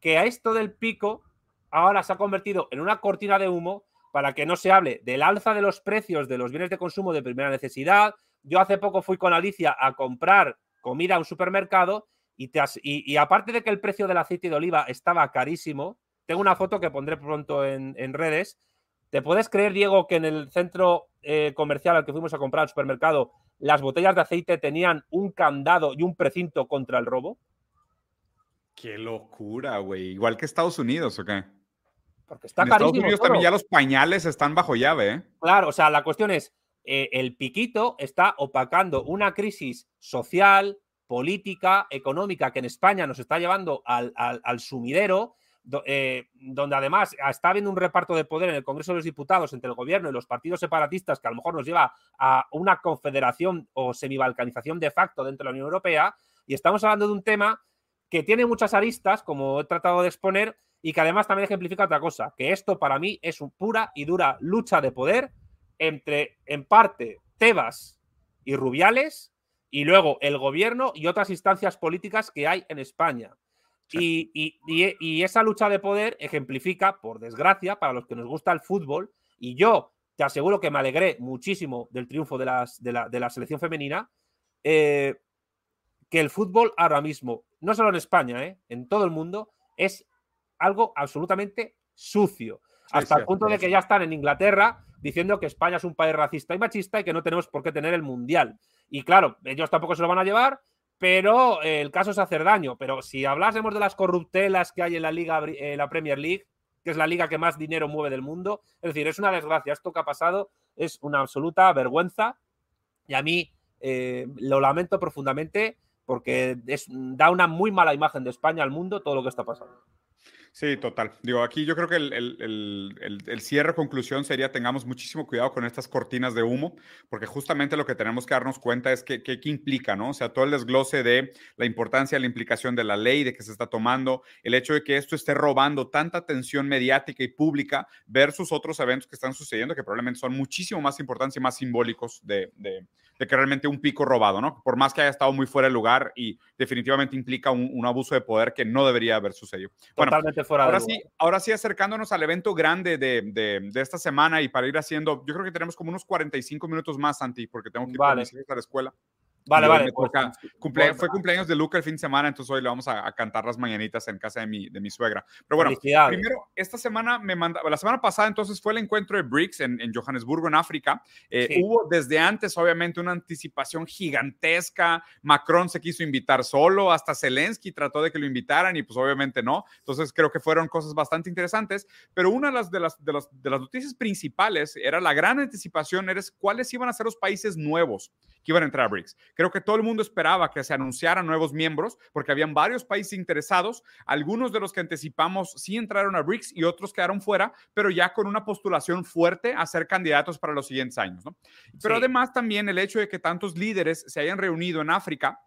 [SPEAKER 2] que a esto del pico ahora se ha convertido en una cortina de humo para que no se hable del alza de los precios de los bienes de consumo de primera necesidad. Yo hace poco fui con Alicia a comprar comida a un supermercado y, te y- y aparte de que el precio del aceite de oliva estaba carísimo, tengo una foto que pondré pronto en, en redes. ¿Te puedes creer, Diego, que en el centro eh, comercial al que fuimos a comprar al supermercado las botellas de aceite tenían un candado y un precinto contra el robo?
[SPEAKER 1] Qué locura, güey. Igual que Estados Unidos, ¿o qué?
[SPEAKER 2] Porque está en Estados
[SPEAKER 1] Unidos también ya los pañales están bajo llave, ¿eh?
[SPEAKER 2] Claro, o sea, la cuestión es, eh, el piquito está opacando una crisis social, política, económica que en España nos está llevando al, sumidero, eh, donde además está habiendo un reparto de poder en el Congreso de los Diputados entre el gobierno y los partidos separatistas que a lo mejor nos lleva a una confederación o semibalcanización de facto dentro de la Unión Europea. Y estamos hablando de un tema que tiene muchas aristas, como he tratado de exponer, y que además también ejemplifica otra cosa, que esto para mí es una pura y dura lucha de poder entre, en parte, Tebas y Rubiales y luego el gobierno y otras instancias políticas que hay en España. Y, esa lucha de poder ejemplifica, por desgracia, para los que nos gusta el fútbol, y yo te aseguro que me alegré muchísimo del triunfo de, las, de, la, selección femenina, eh, que el fútbol ahora mismo, no solo en España, eh, en todo el mundo, es algo absolutamente sucio. hasta el punto de que ya están en Inglaterra diciendo que España es un país racista y machista y que no tenemos por qué tener el mundial. Y claro, ellos tampoco se lo van a llevar, pero eh, el caso es hacer daño. Pero si hablásemos de las corruptelas que hay en la Liga, eh, la Premier League, que es la liga que más dinero mueve del mundo, es decir, es una desgracia. Esto que ha pasado es una absoluta vergüenza y a mí eh, lo lamento profundamente porque da una muy mala imagen de España al mundo todo lo que está pasando.
[SPEAKER 1] Sí, total. Digo, aquí yo creo que el, el, el, cierre, conclusión sería tengamos muchísimo cuidado con estas cortinas de humo, porque justamente lo que tenemos que darnos cuenta es que, qué implica, ¿no? O sea, todo el desglose de la importancia, la implicación de la ley, de que se está tomando, el hecho de que esto esté robando tanta atención mediática y pública versus otros eventos que están sucediendo que probablemente son muchísimo más importantes y más simbólicos de, que realmente un pico robado, ¿no? Por más que haya estado muy fuera de lugar y definitivamente implica un, abuso de poder que no debería haber sucedido.
[SPEAKER 2] Totalmente fuera
[SPEAKER 1] ahora
[SPEAKER 2] de
[SPEAKER 1] sí, ahora sí, acercándonos al evento grande de, de, esta semana y para ir haciendo, yo creo que tenemos como unos 45 minutos más, Santi, porque tengo que ir a la escuela.
[SPEAKER 2] Vale, vale.
[SPEAKER 1] Pues, fue cumpleaños de Luca el fin de semana, entonces hoy le vamos a, cantar las mañanitas en casa de mi, de mi suegra. Pero bueno, primero, esta semana me manda, la semana pasada entonces fue el encuentro de BRICS en, en Johannesburgo, en África. Eh, hubo desde antes, obviamente, una anticipación gigantesca. Macron se quiso invitar solo, hasta Zelensky trató de que lo invitaran y pues obviamente no. Entonces creo que fueron cosas bastante interesantes, pero una de las, de las, de las, de las noticias principales era la gran anticipación, era cuáles iban a ser los países nuevos que iban a entrar a BRICS. Creo que todo el mundo esperaba que se anunciaran nuevos miembros porque habían varios países interesados. Algunos de los que anticipamos sí entraron a BRICS y otros quedaron fuera, pero ya con una postulación fuerte a ser candidatos para los siguientes años. Pero además también el hecho de que tantos líderes se hayan reunido en África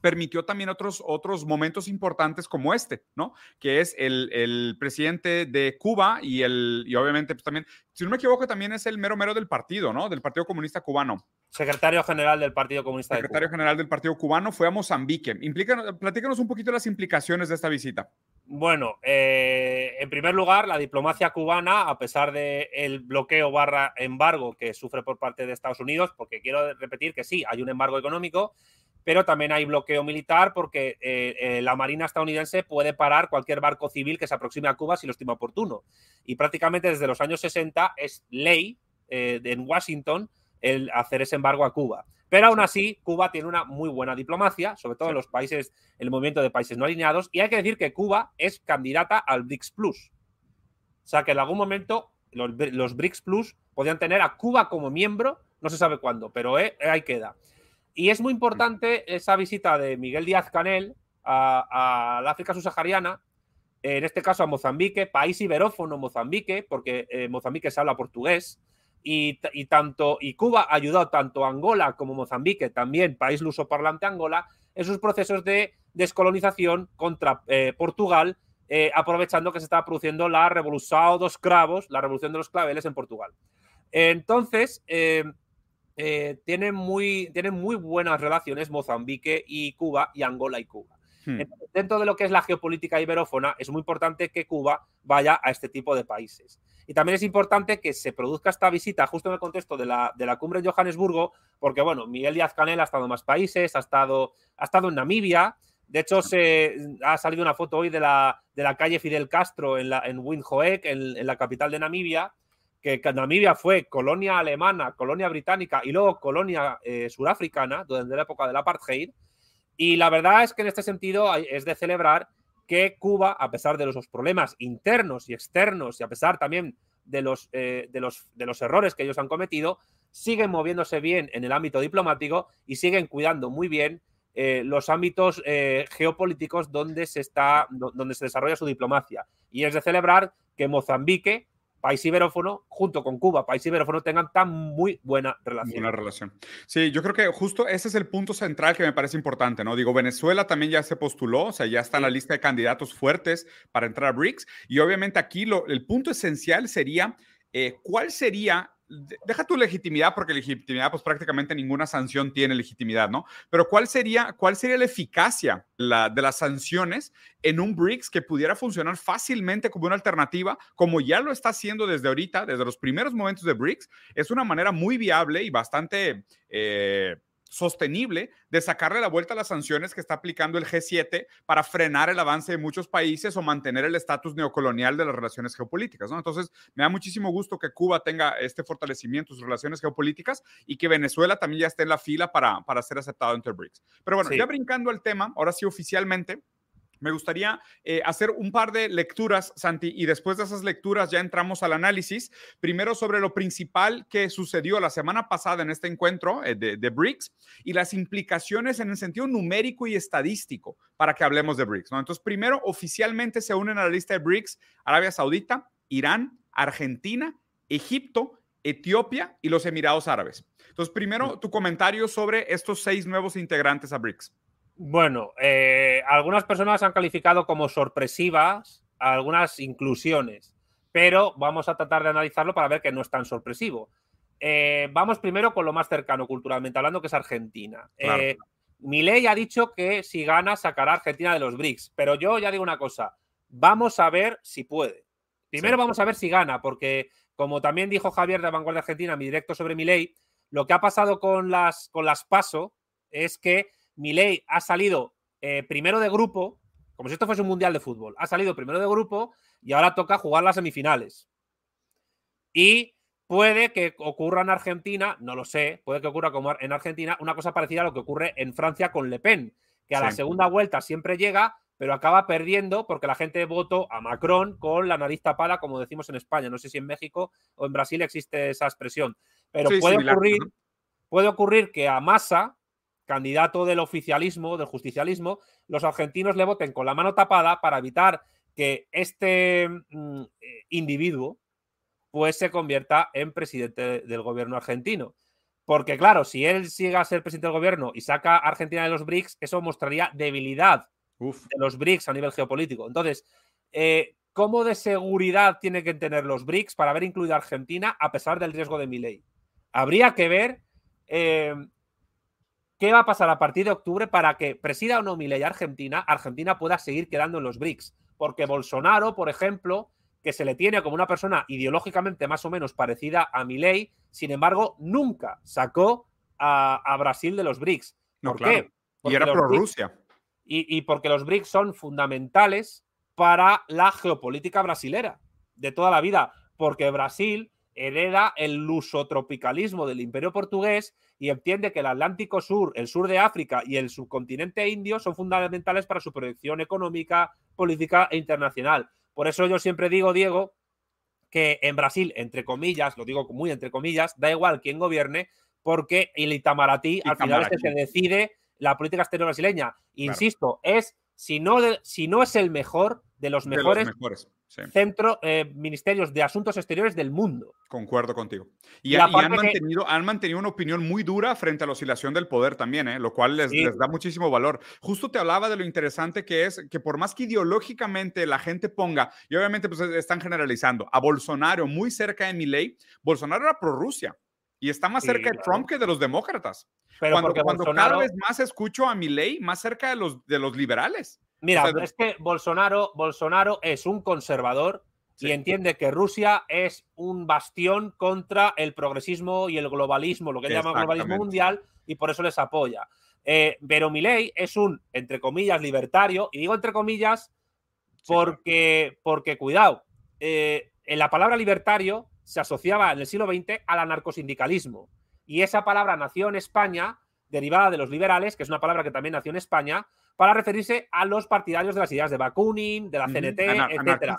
[SPEAKER 1] permitió también otros, otros momentos importantes como este, ¿no? Que es el, el presidente de Cuba y, el, y obviamente pues también, si no me equivoco, también es el mero mero del partido, ¿no? Del Partido Comunista Cubano.
[SPEAKER 2] Secretario General del Partido Comunista
[SPEAKER 1] Secretario General del Partido Cubano fue a Mozambique. platícanos un poquito las implicaciones de esta visita.
[SPEAKER 2] Bueno, eh, en primer lugar, la diplomacia cubana, a pesar del el bloqueo barra embargo que sufre por parte de Estados Unidos, porque quiero repetir que sí, hay un embargo económico, pero también hay bloqueo militar porque eh, eh, la Marina estadounidense puede parar cualquier barco civil que se aproxime a Cuba si lo estima oportuno. Y prácticamente desde los años 60 es ley en Washington el hacer ese embargo a Cuba. Pero aún así, Cuba tiene una muy buena diplomacia, sobre todo en los países, el movimiento de países no alineados, y hay que decir que Cuba es candidata al BRICS Plus. O sea que en algún momento los, BRICS Plus podrían tener a Cuba como miembro, no se sabe cuándo, pero eh, ahí queda. Y es muy importante esa visita de Miguel Díaz Canel a, la África subsahariana, en este caso a Mozambique, país iberófono Mozambique, porque eh, Mozambique se habla portugués, y, tanto, y Cuba ha ayudado tanto a Angola como Mozambique, también país lusoparlante Angola, en sus procesos de descolonización contra eh, Portugal, eh, aprovechando que se estaba produciendo la revolución dos cravos, la revolución de los claveles en Portugal. Entonces, eh, tienen, muy, tienen muy buenas relaciones Mozambique y Cuba y Angola y Cuba. Hmm. Dentro de lo que es la geopolítica iberófona, es muy importante que Cuba vaya a este tipo de países. Y también es importante que se produzca esta visita justo en el contexto de la, de la cumbre en Johannesburgo, porque, bueno, Miguel Díaz Canel ha estado en más países, ha estado, ha estado en Namibia. De hecho, se, ha salido una foto hoy de la, de la calle Fidel Castro en, la, en Windhoek, en, la capital de Namibia. Que Namibia fue colonia alemana, colonia británica y luego colonia eh, surafricana durante la época del apartheid. Y la verdad es que en este sentido es de celebrar que Cuba, a pesar de los problemas internos y externos y a pesar también de los, eh, de los, de los errores que ellos han cometido, siguen moviéndose bien en el ámbito diplomático y siguen cuidando muy bien eh, los ámbitos eh, geopolíticos donde se, está, donde se desarrolla su diplomacia. Y es de celebrar que Mozambique, país iberófono, junto con Cuba, país iberófono, tengan tan muy buena relación.
[SPEAKER 1] Buena relación. Sí, yo creo que justo ese es el punto central que me parece importante, ¿no? Digo, Venezuela también ya se postuló, o sea, ya está en la lista de candidatos fuertes para entrar a BRICS. Y obviamente aquí lo, el punto esencial sería, eh, ¿cuál sería deja tu legitimidad, porque legitimidad, pues prácticamente ninguna sanción tiene legitimidad, ¿no? Pero ¿cuál sería, cuál sería la eficacia de las sanciones en un BRICS que pudiera funcionar fácilmente como una alternativa, como ya lo está haciendo desde ahorita, desde los primeros momentos de BRICS? Es una manera muy viable y bastante... Eh, sostenible de sacarle la vuelta a las sanciones que está aplicando el G7 para frenar el avance de muchos países o mantener el estatus neocolonial de las relaciones geopolíticas. ¿no? Entonces, me da muchísimo gusto que Cuba tenga este fortalecimiento sus relaciones geopolíticas y que Venezuela también ya esté en la fila para, para ser aceptado entre BRICS. Pero bueno, ya brincando al tema, ahora sí oficialmente, me gustaría eh, hacer un par de lecturas, Santi, y después de esas lecturas ya entramos al análisis. Primero sobre lo principal que sucedió la semana pasada en este encuentro eh, de, de, BRICS y las implicaciones en el sentido numérico y estadístico para que hablemos de BRICS. ¿no? Entonces, primero, oficialmente se unen a la lista de BRICS Arabia Saudita, Irán, Argentina, Egipto, Etiopía y los Emirados Árabes. Entonces, primero, tu comentario sobre estos seis nuevos integrantes a BRICS.
[SPEAKER 2] Bueno, eh, algunas personas han calificado como sorpresivas algunas inclusiones, pero vamos a tratar de analizarlo para ver que no es tan sorpresivo. Eh, vamos primero con lo más cercano culturalmente hablando, que es Argentina. Eh, Milei ha dicho que si gana sacará a Argentina de los BRICS, pero yo ya digo una cosa, vamos a ver si puede. Primero vamos a ver si gana, porque como también dijo Javier de Vanguardia Argentina, mi directo sobre Milei, lo que ha pasado con las, con las PASO es que Milei ha salido eh, primero de grupo, como si esto fuese un mundial de fútbol, ha salido primero de grupo y ahora toca jugar las semifinales. Y puede que ocurra en Argentina, no lo sé, puede que ocurra como en Argentina una cosa parecida a lo que ocurre en Francia con Le Pen, que a la segunda vuelta siempre llega, pero acaba perdiendo porque la gente votó a Macron con la nariz tapada, como decimos en España. No sé si en México o en Brasil existe esa expresión, pero puede, ocurrir, puede ocurrir que a Massa, candidato del oficialismo, del justicialismo, los argentinos le voten con la mano tapada para evitar que este mm, eh, individuo pues se convierta en presidente del gobierno argentino. Porque claro, si él sigue a ser presidente del gobierno y saca a Argentina de los BRICS, eso mostraría debilidad de los BRICS a nivel geopolítico. Entonces, eh, ¿cómo de seguridad tiene que tener los BRICS para haber incluido a Argentina a pesar del riesgo de mi ley? Habría que ver eh, ¿Qué va a pasar a partir de octubre para que presida o no Milei Argentina, Argentina pueda seguir quedando en los BRICS? Porque Bolsonaro, por ejemplo, que se le tiene como una persona ideológicamente más o menos parecida a Milei, sin embargo, nunca sacó a, Brasil de los BRICS. ¿Por qué?
[SPEAKER 1] y era pro Rusia.
[SPEAKER 2] Y, y porque los BRICS son fundamentales para la geopolítica brasilera de toda la vida, porque Brasil hereda el lusotropicalismo del imperio portugués y entiende que el Atlántico Sur, el sur de África y el subcontinente indio son fundamentales para su proyección económica, política e internacional. Por eso yo siempre digo, Diego, que en Brasil, entre comillas, lo digo muy entre comillas, da igual quién gobierne, porque el Itamaraty, al final es el que decide la política exterior brasileña. Insisto, es si no, si no es el mejor de los mejores, centro, eh, ministerios de asuntos exteriores del mundo.
[SPEAKER 1] Concuerdo contigo. Y, han, mantenido, han mantenido una opinión muy dura frente a la oscilación del poder también, ¿eh? lo cual les, da muchísimo valor. Justo te hablaba de lo interesante que es que por más que ideológicamente la gente ponga, y obviamente pues están generalizando, a Bolsonaro muy cerca de Milei, Bolsonaro era pro Rusia y está más cerca de Trump que de los demócratas. Pero cuando, cada vez más escucho a mi ley, más cerca de los, de los liberales.
[SPEAKER 2] Mira, es que Bolsonaro, Bolsonaro es un conservador y entiende que Rusia es un bastión contra el progresismo y el globalismo, lo que llama globalismo mundial, y por eso les apoya. Eh, pero Milei es un, entre comillas, libertario, y digo entre comillas porque, porque cuidado, eh, en la palabra libertario se asociaba en el siglo XX al anarcosindicalismo. Y esa palabra nació en España, derivada de los liberales, que es una palabra que también nació en España, para referirse a los partidarios de las ideas de Bakunin, de la CNT, etc.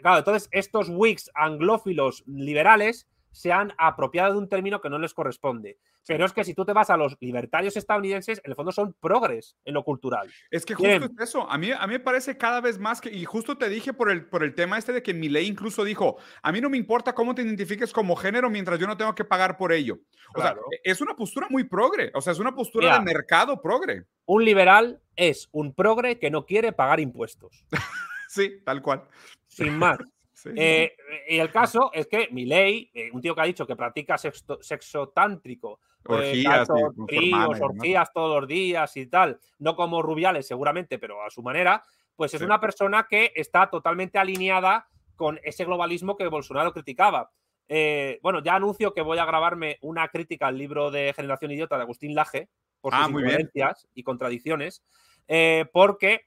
[SPEAKER 2] Claro, entonces estos Whigs anglófilos liberales se han apropiado de un término que no les corresponde. Pero es que si tú te vas a los libertarios estadounidenses, en el fondo son progres en lo cultural.
[SPEAKER 1] Es que justo es eso. A mí, a mí me parece cada vez más que, y justo te dije por el, por el tema este de que mi ley incluso dijo, a mí no me importa cómo te identifiques como género mientras yo no tengo que pagar por ello. O sea, es una postura muy progre. O sea, es una postura de mercado progre.
[SPEAKER 2] Un liberal es un progre que no quiere pagar impuestos.
[SPEAKER 1] sí, tal cual.
[SPEAKER 2] Sin más. Eh, y el caso es que mi ley, eh, un tío que ha dicho que practica sexo, tántrico,
[SPEAKER 1] eh, orgías,
[SPEAKER 2] orgías todos los días y tal, no como Rubiales seguramente, pero a su manera, pues es una persona que está totalmente alineada con ese globalismo que Bolsonaro criticaba. bueno, ya anuncio que voy a grabarme una crítica al libro de Generación Idiota de Agustín Laje por ah, sus incoherencias y contradicciones, porque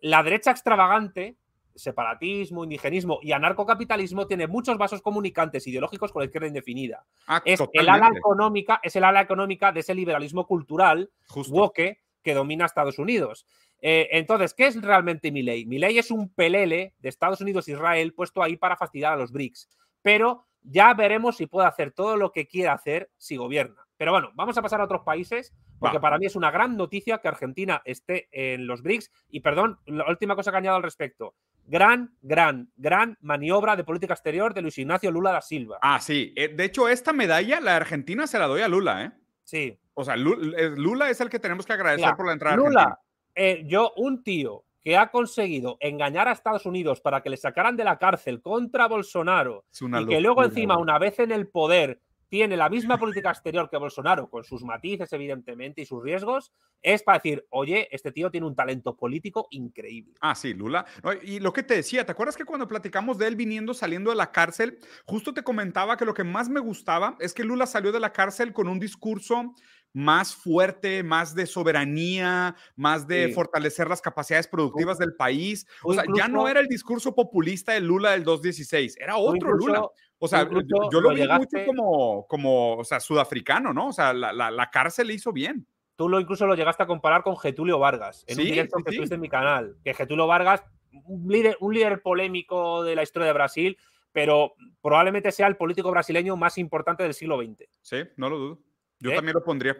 [SPEAKER 2] la derecha extravagante separatismo, indigenismo y anarcocapitalismo tiene muchos vasos comunicantes ideológicos con la izquierda indefinida. Ah, es, el ala económica, es el ala económica de ese liberalismo cultural woke que domina Estados Unidos. Eh, entonces, ¿qué es realmente mi ley? Mi ley es un pelele de Estados Unidos e Israel puesto ahí para fastidiar a los BRICS. Pero ya veremos si puede hacer todo lo que quiera hacer si gobierna. Pero bueno, vamos a pasar a otros países, porque para mí es una gran noticia que Argentina esté en los BRICS. Y perdón, la última cosa que añado al respecto gran, gran, gran maniobra de política exterior de Luis Ignacio Lula da Silva.
[SPEAKER 1] Ah, sí. Eh, de hecho, esta medalla, la Argentina se la doy a Lula, ¿eh?
[SPEAKER 2] Sí.
[SPEAKER 1] O sea, Lula es el que tenemos que agradecer por la entrada.
[SPEAKER 2] Lula, eh, yo, un tío que ha conseguido engañar a Estados Unidos para que le sacaran de la cárcel contra Bolsonaro y que luego encima, una vez en el poder, tiene la misma política exterior que Bolsonaro, con sus matices, evidentemente, y sus riesgos, es para decir, oye, este tío tiene un talento político increíble.
[SPEAKER 1] Ah, sí, Lula. y lo que te decía, ¿te acuerdas que cuando platicamos de él viniendo, saliendo de la cárcel, justo te comentaba que lo que más me gustaba es que Lula salió de la cárcel con un discurso más fuerte, más de soberanía, más de fortalecer las capacidades productivas del país. O, sea, ya no era el discurso populista de Lula del 216, era otro Lula. O sea, yo, lo, vi mucho como, como, o sea, sudafricano, ¿no? O sea, la, la, cárcel le hizo bien.
[SPEAKER 2] Tú lo incluso lo llegaste a comparar con Getulio Vargas, en un directo que estuviste en mi canal. Que Getulio Vargas, un líder, un líder polémico de la historia de Brasil, pero probablemente sea el político brasileño más importante del siglo XX.
[SPEAKER 1] Sí, no lo dudo. Yo ¿Eh? también lo pondría.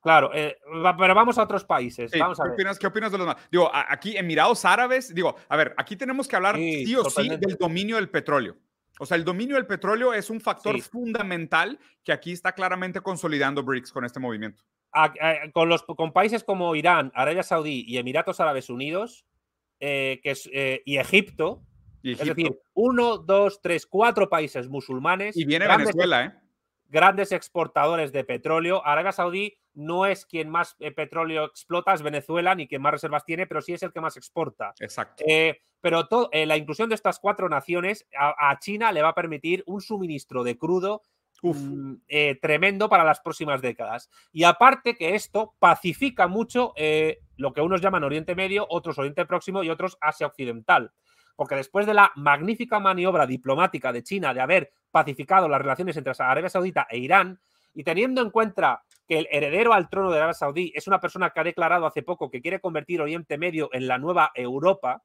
[SPEAKER 2] Claro, eh, pero vamos a otros países. vamos a
[SPEAKER 1] ¿qué, Opinas, ¿Qué opinas de los demás? Digo, aquí Emirados Árabes, digo, a ver, aquí tenemos que hablar sí, o sí del dominio del petróleo. O sea, el dominio del petróleo es un factor fundamental que aquí está claramente consolidando BRICS con este movimiento.
[SPEAKER 2] con, los, con países como Irán, Arabia Saudí y Emiratos Árabes Unidos que es, y Egipto, es decir, uno, dos, tres, cuatro países musulmanes.
[SPEAKER 1] Y viene Venezuela, ¿eh?
[SPEAKER 2] grandes exportadores de petróleo. Arabia Saudí no es quien más eh, petróleo explota, es Venezuela, ni quien más reservas tiene, pero sí es el que más exporta.
[SPEAKER 1] Exacto.
[SPEAKER 2] Eh, pero eh, la inclusión de estas cuatro naciones a, China le va a permitir un suministro de crudo mm, tremendo para las próximas décadas. Y aparte que esto pacifica mucho lo que unos llaman Oriente Medio, otros Oriente Próximo y otros Asia Occidental porque después de la magnífica maniobra diplomática de China de haber pacificado las relaciones entre Arabia Saudita e Irán, y teniendo en cuenta que el heredero al trono de Arabia Saudí es una persona que ha declarado hace poco que quiere convertir Oriente Medio en la nueva Europa,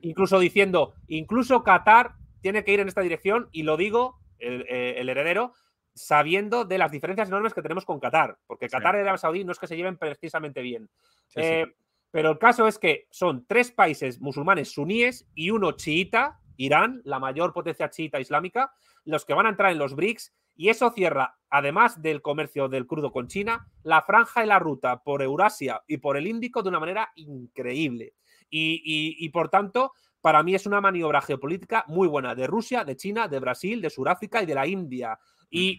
[SPEAKER 2] incluso diciendo, incluso Qatar tiene que ir en esta dirección, y lo digo, el, eh, heredero, sabiendo de las diferencias enormes que tenemos con Qatar, porque Qatar y Arabia Saudí no es que se lleven precisamente bien. Eh, pero el caso es que son tres países musulmanes suníes y uno chiita, Irán, la mayor potencia chiita islámica, los que van a entrar en los BRICS y eso cierra, además del comercio del crudo con China, la franja y la ruta por Eurasia y por el Índico de una manera increíble. Y, por tanto, para mí es una maniobra geopolítica muy buena de Rusia, de China, de Brasil, de Sudáfrica y de la India. Y,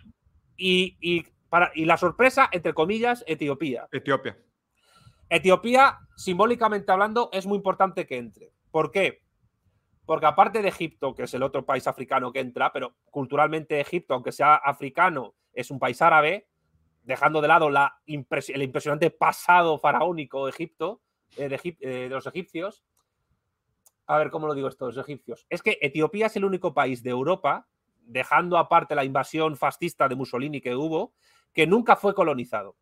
[SPEAKER 2] y, para, y la sorpresa, entre comillas, Etiopía.
[SPEAKER 1] Etiopía.
[SPEAKER 2] Etiopía, simbólicamente hablando, es muy importante que entre. ¿Por qué? Porque aparte de Egipto, que es el otro país africano que entra, pero culturalmente Egipto, aunque sea africano, es un país árabe, dejando de lado la el impresionante pasado faraónico de Egipto, eh, de, eh, de, los egipcios. A ver, ¿cómo lo digo esto? Los egipcios. Es que Etiopía es el único país de Europa dejando aparte la invasión fascista de Mussolini que hubo, que nunca fue colonizado.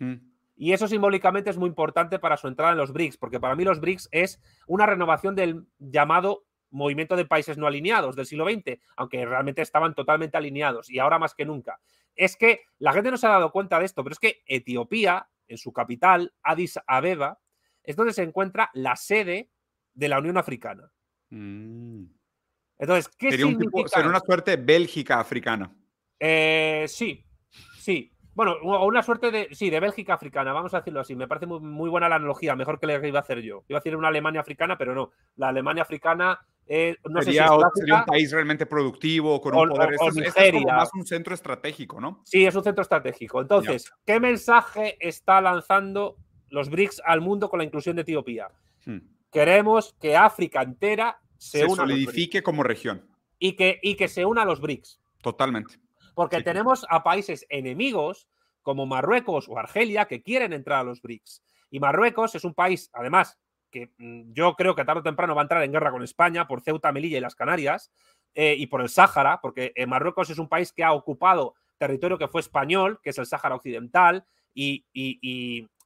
[SPEAKER 2] Mm. Y eso simbólicamente es muy importante para su entrada en los BRICS, porque para mí los BRICS es una renovación del llamado movimiento de países no alineados del siglo XX, aunque realmente estaban totalmente alineados y ahora más que nunca. Es que la gente no se ha dado cuenta de esto, pero es que Etiopía, en su capital, Addis Abeba, es donde se encuentra la sede de la Unión Africana. Mm.
[SPEAKER 1] Entonces, ¿qué sería significa? Un una suerte Bélgica africana.
[SPEAKER 2] Eh, sí, sí. Bueno, una suerte de, sí, de Bélgica africana, vamos a decirlo así. Me parece muy, buena la analogía, mejor que la que iba a hacer yo. Iba a decir una Alemania africana, pero no. La Alemania africana eh, no
[SPEAKER 1] sería, sé si un país realmente productivo, con un poder. es más un centro estratégico, ¿no?
[SPEAKER 2] Sí, es un centro estratégico. Entonces, ¿qué mensaje está lanzando los BRICS al mundo con la inclusión de Etiopía? Hmm. Queremos que África entera se, se
[SPEAKER 1] solidifique como región.
[SPEAKER 2] Y que, y que se una a los BRICS.
[SPEAKER 1] Totalmente.
[SPEAKER 2] Porque tenemos a países enemigos como Marruecos o Argelia que quieren entrar a los BRICS. Y Marruecos es un país, además, que mm, yo creo que tarde o temprano va a entrar en guerra con España por Ceuta, Melilla y las Canarias, eh, y por el Sáhara, porque eh, Marruecos es un país que ha ocupado territorio que fue español, que es el Sáhara Occidental, y,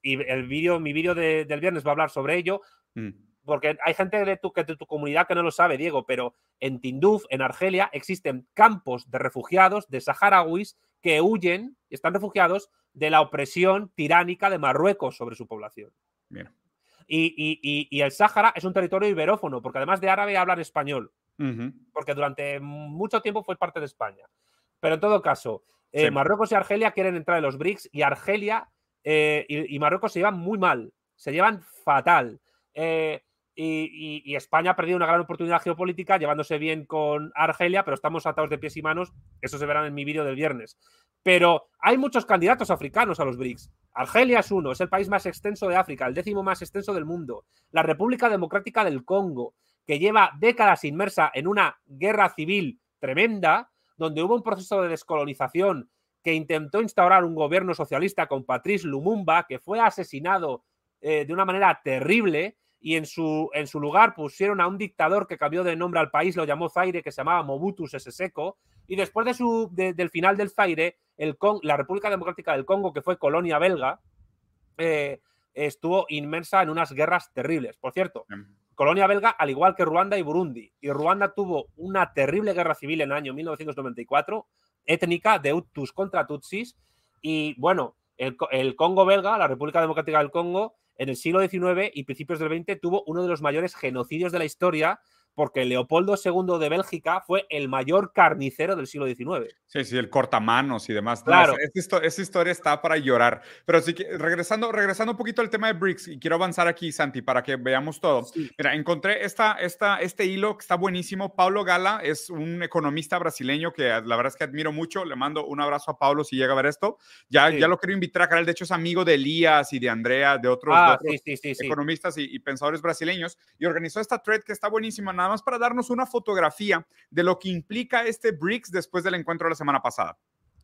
[SPEAKER 2] el vídeo, mi vídeo del viernes va a hablar sobre ello. Mm porque hay gente de tu, tu comunidad que no lo sabe, Diego, pero en Tinduf, en Argelia, existen campos de refugiados, de saharauis, que huyen y están refugiados de la opresión tiránica de Marruecos sobre su población. Y, el Sáhara es un territorio iberófono, porque además de árabe hablan español, porque durante mucho tiempo fue parte de España. Pero en todo caso, eh, Marruecos y Argelia quieren entrar en los BRICS y Argelia eh, y, Marruecos se llevan muy mal, se llevan fatal. Eh, y, España ha perdido una gran oportunidad geopolítica llevándose bien con Argelia, pero estamos atados de pies y manos. Eso se verá en mi vídeo del viernes. Pero hay muchos candidatos africanos a los BRICS. Argelia es uno, es el país más extenso de África, el décimo más extenso del mundo. La República Democrática del Congo, que lleva décadas inmersa en una guerra civil tremenda, donde hubo un proceso de descolonización que intentó instaurar un gobierno socialista con Patrice Lumumba, que fue asesinado eh, de una manera terrible y en su, en su lugar pusieron a un dictador que cambió de nombre al país, lo llamó Zaire, que se llamaba Mobutu Sese Seko, y después de su, del final del Zaire, el la República Democrática del Congo, que fue colonia belga, eh, estuvo inmersa en unas guerras terribles. Por cierto, colonia belga, al igual que Ruanda y Burundi. Y Ruanda tuvo una terrible guerra civil en el año 1994, étnica de Hutus contra Tutsis. Y bueno, el, el Congo belga, la República Democrática del Congo, en el siglo XIX y principios del XX tuvo uno de los mayores genocidios de la historia porque Leopoldo II de Bélgica fue el mayor carnicero del siglo XIX.
[SPEAKER 1] Sí, sí, el cortamanos y demás. Claro. esa, historia está para llorar. Pero sí que, regresando, regresando un poquito al tema de BRICS, y quiero avanzar aquí, Santi, para que veamos todo. Mira, encontré esta, esta, este hilo que está buenísimo. Pablo Gala es un economista brasileño que la verdad es que admiro mucho. Le mando un abrazo a Pablo si llega a ver esto. Ya, ya lo quiero invitar a canal. De hecho, es amigo de Elías y de Andrea, de otros, ah, economistas y, y, pensadores brasileños. Y organizó esta thread que está buenísima. Nada más para darnos una fotografía de lo que implica este BRICS después del encuentro de la semana pasada.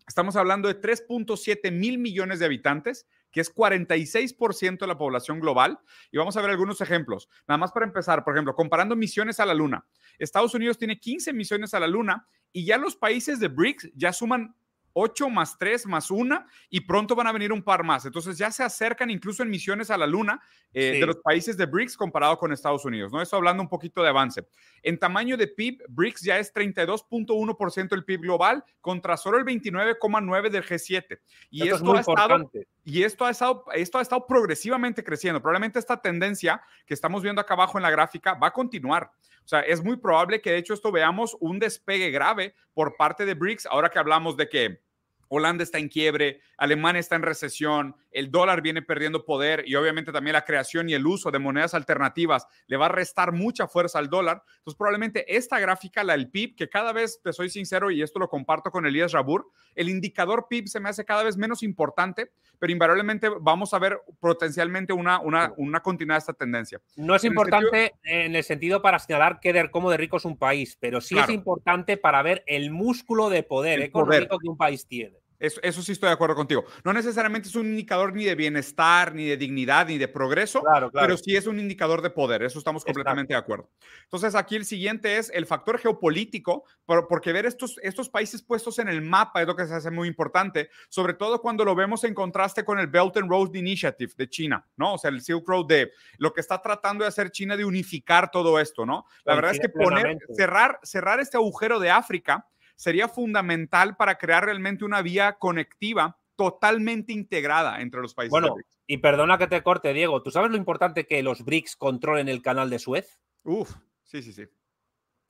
[SPEAKER 1] Estamos hablando de 3.7 mil millones de habitantes, que es 46% de la población global. Y vamos a ver algunos ejemplos. Nada más para empezar, por ejemplo, comparando misiones a la Luna. Estados Unidos tiene 15 misiones a la Luna y ya los países de BRICS ya suman 8 más 3 más 1 y pronto van a venir un par más. Entonces ya se acercan incluso en misiones a la Luna eh, de los países de BRICS comparado con Estados Unidos, ¿no? Eso hablando un poquito de avance. En tamaño de PIB, BRICS ya es 32.1% del PIB global contra solo el 29,9% del G7. Y esto, ha estado, y esto ha estado, esto ha estado progresivamente creciendo. Probablemente esta tendencia que estamos viendo acá abajo en la gráfica va a continuar. O sea, es muy probable que de hecho esto veamos un despegue grave por parte de BRICS ahora que hablamos de que Holanda está en quiebre, Alemania está en recesión, el dólar viene perdiendo poder y obviamente también la creación y el uso de monedas alternativas le va a restar mucha fuerza al dólar. Entonces probablemente esta gráfica, la del PIB, que cada vez, te soy sincero y esto lo comparto con Elías Rabur, el indicador PIB se me hace cada vez menos importante, pero invariablemente vamos a ver potencialmente una, una, una continuidad de esta tendencia.
[SPEAKER 2] No es importante en el sentido para señalar que de, cómo de rico es un país, pero sí es importante para ver el músculo de poder económico que un país tiene.
[SPEAKER 1] Eso, sí estoy de acuerdo contigo. No necesariamente es un indicador ni de bienestar, ni de dignidad, ni de progreso, pero sí es un indicador de poder. Eso estamos completamente de acuerdo. Entonces, aquí el siguiente es el factor geopolítico, porque ver estos, estos países puestos en el mapa es lo que se hace muy importante, sobre todo cuando lo vemos en contraste con el Belt and Road Initiative de China, ¿no? O sea, el Silk Road de lo que está tratando de hacer China de unificar todo esto, ¿no? La verdad es que poner, cerrar, cerrar este agujero de África sería fundamental para crear realmente una vía conectiva totalmente integrada entre los países.
[SPEAKER 2] Bueno, y perdona que te corte, Diego, ¿tú sabes lo importante que los BRICS controlen el canal de Suez?
[SPEAKER 1] Uf, sí, sí, sí.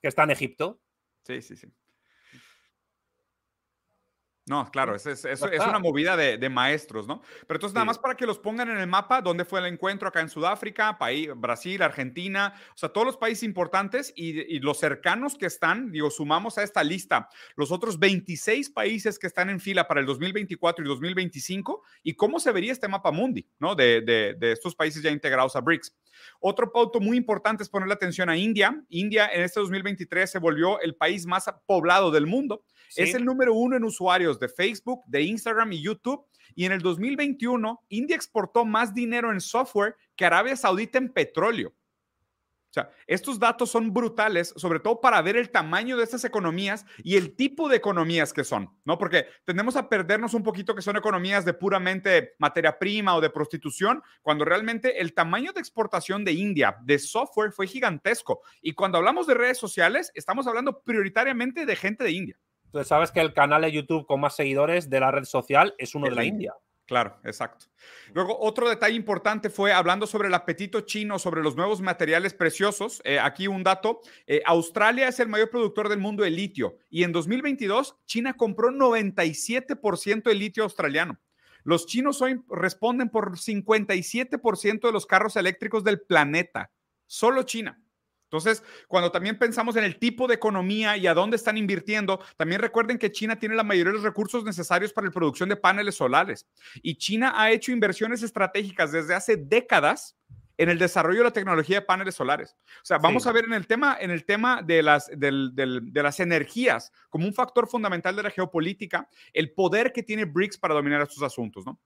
[SPEAKER 2] Que está en Egipto.
[SPEAKER 1] Sí, sí, sí. No, claro, es, es, una movida de, maestros, ¿no? Pero entonces, nada más para que los pongan en el mapa, ¿dónde fue el encuentro? Acá en Sudáfrica, país, Brasil, Argentina, o sea, todos los países importantes y, los cercanos que están, digo, sumamos a esta lista los otros 26 países que están en fila para el 2024 y 2025 y cómo se vería este mapa mundi, ¿no? De, de estos países ya integrados a BRICS. Otro punto muy importante es ponerle atención a India. India en este 2023 se volvió el país más poblado del mundo. Es el número uno en usuarios de Facebook, de Instagram y YouTube. Y en el 2021, India exportó más dinero en software que Arabia Saudita en petróleo sea, estos datos son brutales, sobre todo para ver el tamaño de estas economías y el tipo de economías que son, ¿no? Porque tendemos a perdernos un poquito que son economías de puramente materia prima o de prostitución, cuando realmente el tamaño de exportación de India de software fue gigantesco. Y cuando hablamos de redes sociales, estamos hablando prioritariamente de gente de India.
[SPEAKER 2] Entonces, sabes que el canal de YouTube con más seguidores de la red social es uno de la India.
[SPEAKER 1] Claro, exacto. Luego, otro detalle importante fue hablando sobre el apetito chino, sobre los nuevos materiales preciosos. Eh, aquí un dato, eh, Australia es el mayor productor del mundo de litio y en 2022 China compró 97% del litio australiano. Los chinos hoy responden por 57% de los carros eléctricos del planeta. Solo China. Entonces, cuando también pensamos en el tipo de economía y a dónde están invirtiendo, también recuerden que China tiene la mayoría de los recursos necesarios para la producción de paneles solares. Y China ha hecho inversiones estratégicas desde hace décadas en el desarrollo de la tecnología de paneles solares. O sea, vamos a ver en el tema, en el tema de, las, de las energías como un factor fundamental de la geopolítica, el poder que tiene BRICS para dominar estos asuntos, ¿no?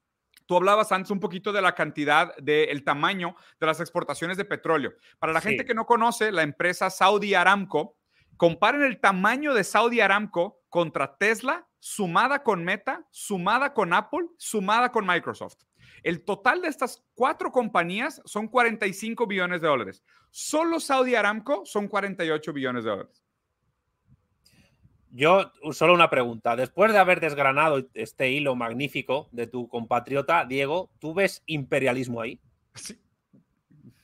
[SPEAKER 1] Tú hablabas antes un poquito de la cantidad, del tamaño de las exportaciones de petróleo. Para la gente que no conoce, la empresa Saudi Aramco, comparen el tamaño de Saudi Aramco contra Tesla, sumada con Meta, sumada con Apple, sumada con Microsoft. El total de estas cuatro compañías son 45 billones de dólares. Solo Saudi Aramco son 48 billones de dólares.
[SPEAKER 2] Yo, solo una pregunta. Después de haber desgranado este hilo magnífico de tu compatriota, Diego, ¿tú ves imperialismo ahí?
[SPEAKER 1] Sí.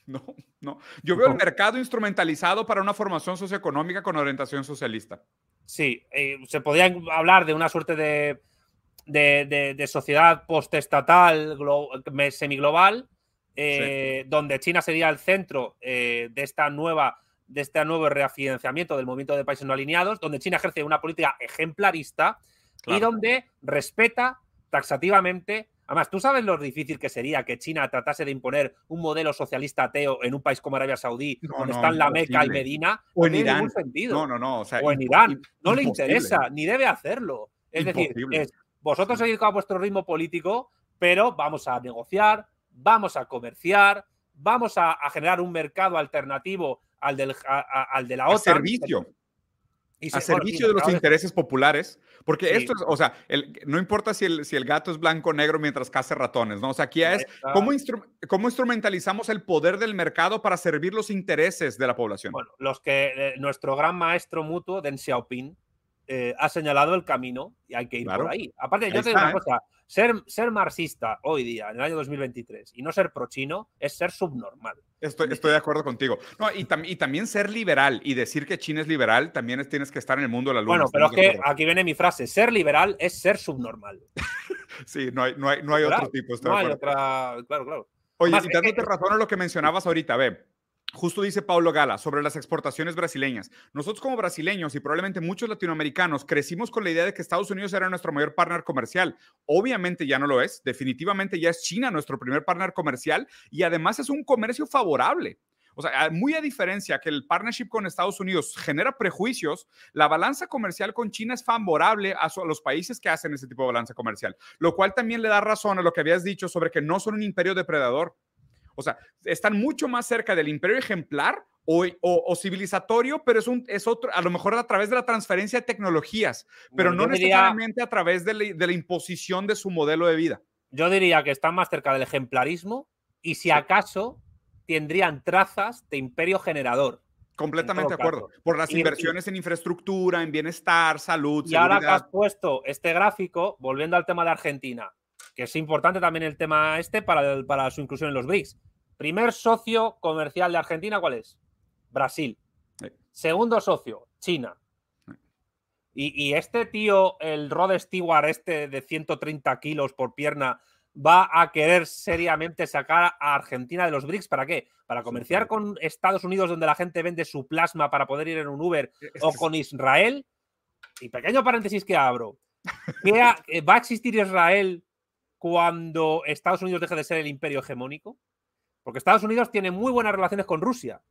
[SPEAKER 1] No, no. Yo veo el mercado instrumentalizado para una formación socioeconómica con orientación socialista.
[SPEAKER 2] Sí, eh, se podría hablar de una suerte de, de, de, sociedad postestatal, semiglobal, eh, donde China sería el centro eh, de esta nueva de este nuevo reafinanciamiento del movimiento de países no alineados, donde China ejerce una política ejemplarista y donde respeta taxativamente. Además, ¿tú sabes lo difícil que sería que China tratase de imponer un modelo socialista ateo en un país como Arabia Saudí, donde están la Meca y Medina?
[SPEAKER 1] O en Irán.
[SPEAKER 2] No, no, no. O, en Irán. No le interesa, ni debe hacerlo. Es decir, vosotros seguís con vuestro ritmo político, pero vamos a negociar, vamos a comerciar, vamos a generar un mercado alternativo al, del, al de la
[SPEAKER 1] OTAN. servicio. Y a servicio de los intereses populares, porque esto es, o sea, no importa si el, si el gato es blanco o negro mientras caza ratones, ¿no? O sea, aquí es cómo, cómo instrumentalizamos el poder del mercado para servir los intereses de la población.
[SPEAKER 2] Bueno, los que eh, nuestro gran maestro mutuo, Deng Xiaoping, eh, ha señalado el camino y hay que ir por ahí. Aparte, yo te digo una ¿eh? cosa, ser, ser marxista hoy día, en el año 2023, y no ser pro-chino es ser subnormal.
[SPEAKER 1] Estoy, estoy de acuerdo contigo. No, y, y, también ser liberal y decir que China es liberal, también tienes que estar en el mundo de la luz.
[SPEAKER 2] Bueno, pero es que aquí viene mi frase, ser liberal es ser subnormal.
[SPEAKER 1] sí, no hay, no hay, no hay otro tipo.
[SPEAKER 2] No hay otra, claro, claro.
[SPEAKER 1] Oye, y dándote razón a lo que mencionabas ahorita, ve, Justo dice Paulo Gala sobre las exportaciones brasileñas. Nosotros como brasileños y probablemente muchos latinoamericanos crecimos con la idea de que Estados Unidos era nuestro mayor partner comercial. Obviamente ya no lo es. Definitivamente ya es China nuestro primer partner comercial y además es un comercio favorable. O sea, muy a diferencia que el partnership con Estados Unidos genera prejuicios, la balanza comercial con China es favorable a, los países que hacen ese tipo de balanza comercial, lo cual también le da razón a lo que habías dicho sobre que no son un imperio depredador. O sea, están mucho más cerca del imperio ejemplar o, civilizatorio, pero es, un, es otro, a lo mejor a través de la transferencia de tecnologías, pero no necesariamente a través de la, imposición de su modelo de vida.
[SPEAKER 2] Yo diría que están más cerca del ejemplarismo y si acaso tendrían trazas de imperio generador.
[SPEAKER 1] Completamente de acuerdo. Por las inversiones en infraestructura, en bienestar, salud.
[SPEAKER 2] Y ahora que has puesto este gráfico, volviendo al tema de Argentina, que es importante también el tema este para, para su inclusión en los BRICS. Primer socio comercial de Argentina, ¿cuál es? Brasil. Segundo socio, China. Y, este tío, el Rod Stewart, este de 130 kilos por pierna, va a querer seriamente sacar a Argentina de los BRICS. ¿Para qué? Para comerciar con Estados Unidos, donde la gente vende su plasma para poder ir en un Uber, o con Israel. Y pequeño paréntesis que abro. ¿Va a existir Israel cuando Estados Unidos deje de ser el imperio hegemónico? Porque Estados Unidos tiene muy buenas relaciones con Rusia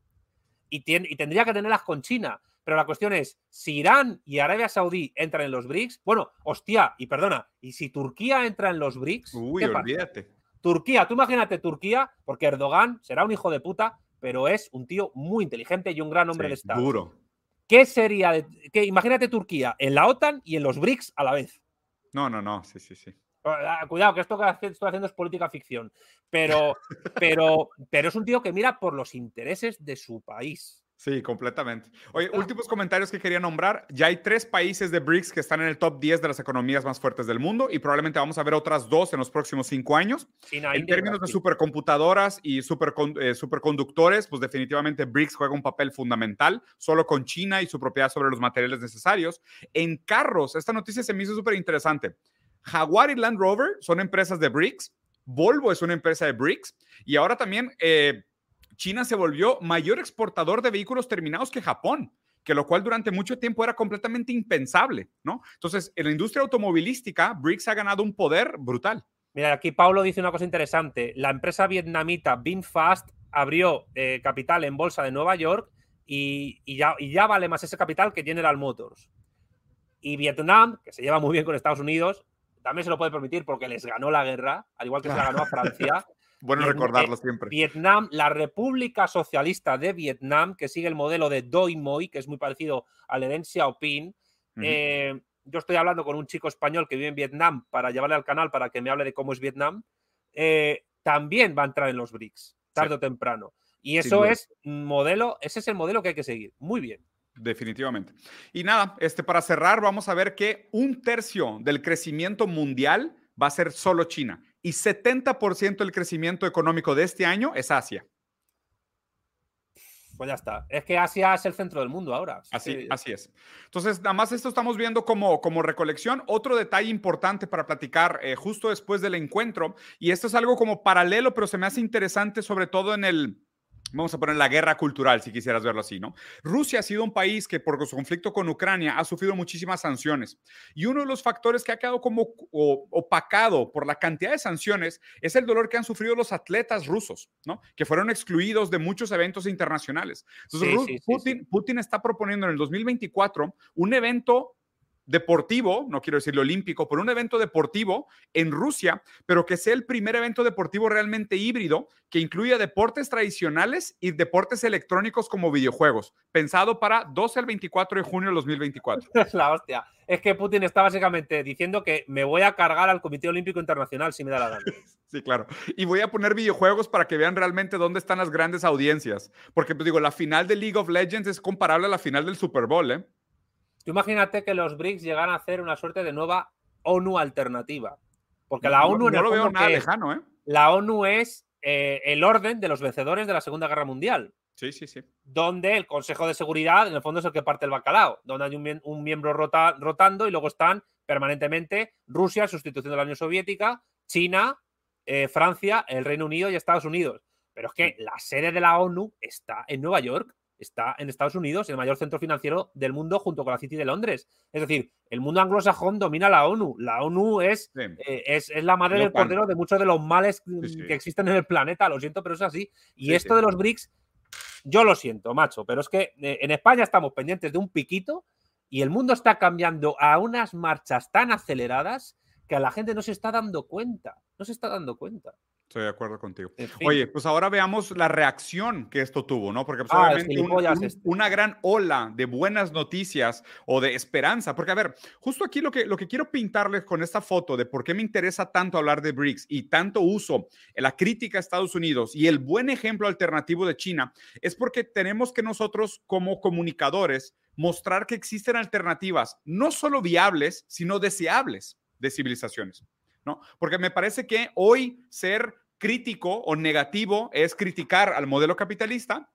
[SPEAKER 2] y, tendría que tenerlas con China. Pero la cuestión es, si Irán y Arabia Saudí entran en los BRICS, bueno, hostia, y perdona, y si Turquía entra en los BRICS,
[SPEAKER 1] Uy, olvídate.
[SPEAKER 2] Turquía, tú imagínate Turquía, porque Erdogan será un hijo de puta, pero es un tío muy inteligente y un gran hombre de Estado.
[SPEAKER 1] Duro.
[SPEAKER 2] ¿Qué sería? que, imagínate Turquía en la OTAN y en los BRICS a la vez.
[SPEAKER 1] No, no, no, sí, sí, sí.
[SPEAKER 2] Ah, cuidado, que esto que estoy haciendo es política ficción. Pero, pero, pero es un tío que mira por los intereses de su país.
[SPEAKER 1] Sí, completamente. Oye, últimos comentarios que quería nombrar. Ya hay tres países de BRICS que están en el top 10 de las economías más fuertes del mundo y probablemente vamos a ver otras dos en los próximos cinco años. en términos de supercomputadoras y super, eh, superconductores, pues definitivamente BRICS juega un papel fundamental, solo con China y su propiedad sobre los materiales necesarios. En carros, esta noticia se me hizo súper interesante. Jaguar y Land Rover son empresas de BRICS, Volvo es una empresa de BRICS y ahora también eh, China se volvió mayor exportador de vehículos terminados que Japón que lo cual durante mucho tiempo era completamente impensable, ¿no? Entonces, en la industria automovilística, BRICS ha ganado un poder brutal.
[SPEAKER 2] Mira, aquí Paulo dice una cosa interesante. La empresa vietnamita VinFast abrió eh, capital en bolsa de Nueva York y, ya, y, ya, vale más ese capital que General Motors. Y Vietnam, que se lleva muy bien con Estados Unidos, también se lo puede permitir porque les ganó la guerra, al igual que se la ganó a Francia.
[SPEAKER 1] bueno recordarlo siempre.
[SPEAKER 2] Vietnam, la República Socialista de Vietnam, que sigue el modelo de Doi Moi, que es muy parecido al de Deng Xiaoping. Eh, yo estoy hablando con un chico español que vive en Vietnam para llevarle al canal para que me hable de cómo es Vietnam. Eh, también va a entrar en los BRICS, tarde o temprano. Y eso es modelo, ese es el modelo que hay que seguir. Muy bien.
[SPEAKER 1] Definitivamente. Y nada, este, para cerrar, vamos a ver que un tercio del crecimiento mundial va a ser solo China y 70% del crecimiento económico de este año es Asia.
[SPEAKER 2] Pues ya está. Es que Asia es el centro del mundo ahora.
[SPEAKER 1] Así, así es. Entonces, nada más esto estamos viendo como, como recolección. Otro detalle importante para platicar eh, justo después del encuentro, y esto es algo como paralelo, pero se me hace interesante sobre todo en el, vamos a poner la guerra cultural, si quisieras verlo así, ¿no? Rusia ha sido un país que por su conflicto con Ucrania ha sufrido muchísimas sanciones. Y uno de los factores que ha quedado como opacado por la cantidad de sanciones es el dolor que han sufrido los atletas rusos, ¿no? Que fueron excluidos de muchos eventos internacionales. Entonces, Putin, Putin está proponiendo en el 2024 un evento deportivo, no quiero decirlo olímpico, por un evento deportivo en Rusia, pero que sea el primer evento deportivo realmente híbrido que incluya deportes tradicionales y deportes electrónicos como videojuegos, pensado para 12 al 24 de junio de 2024.
[SPEAKER 2] Es la hostia. Es que Putin está básicamente diciendo que me voy a cargar al Comité Olímpico Internacional si me da la gana.
[SPEAKER 1] Sí, claro. Y voy a poner videojuegos para que vean realmente dónde están las grandes audiencias. Porque, pues digo, la final de League of Legends es comparable a la final del Super Bowl, ¿eh?
[SPEAKER 2] Tú imagínate que los BRICS llegan a hacer una suerte de nueva ONU alternativa. Porque la ONU
[SPEAKER 1] no, lo veo nada lejano, ¿eh?
[SPEAKER 2] La ONU es eh, el orden de los vencedores de la Segunda Guerra Mundial.
[SPEAKER 1] Sí, sí, sí.
[SPEAKER 2] Donde el Consejo de Seguridad, en el fondo, es el que parte el bacalao. Donde hay un, miembro rotando y luego están permanentemente Rusia, sustitución de la Unión Soviética, China, eh, Francia, el Reino Unido y Estados Unidos. Pero es que la sede de la ONU está en Nueva York está en Estados Unidos, el mayor centro financiero del mundo junto con la City de Londres. Es decir, el mundo anglosajón domina la ONU. La ONU es, eh, es, la madre del cordero de muchos de los males que existen en el planeta. Lo siento, pero es así. Y esto de los BRICS, yo lo siento, macho, pero es que eh, en España estamos pendientes de un piquito y el mundo está cambiando a unas marchas tan aceleradas que a la gente no se está dando cuenta, no se está dando cuenta.
[SPEAKER 1] Estoy de acuerdo contigo. Oye, pues ahora veamos la reacción que esto tuvo, ¿no? Porque pues,
[SPEAKER 2] Ah,
[SPEAKER 1] obviamente
[SPEAKER 2] este.
[SPEAKER 1] una gran ola de buenas noticias o de esperanza. Porque, a ver, justo aquí lo que, lo que quiero pintarles con esta foto de por qué me interesa tanto hablar de BRICS y tanto uso en la crítica a Estados Unidos y el buen ejemplo alternativo de China es porque tenemos que nosotros como comunicadores mostrar que existen alternativas no solo viables, sino deseables de civilizaciones. ¿No? Porque me parece que hoy ser crítico o negativo es criticar al modelo capitalista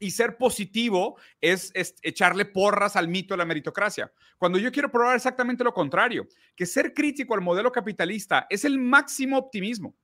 [SPEAKER 1] y ser positivo es, es, echarle porras al mito de la meritocracia. Cuando yo quiero probar exactamente lo contrario, que ser crítico al modelo capitalista es el máximo optimismo.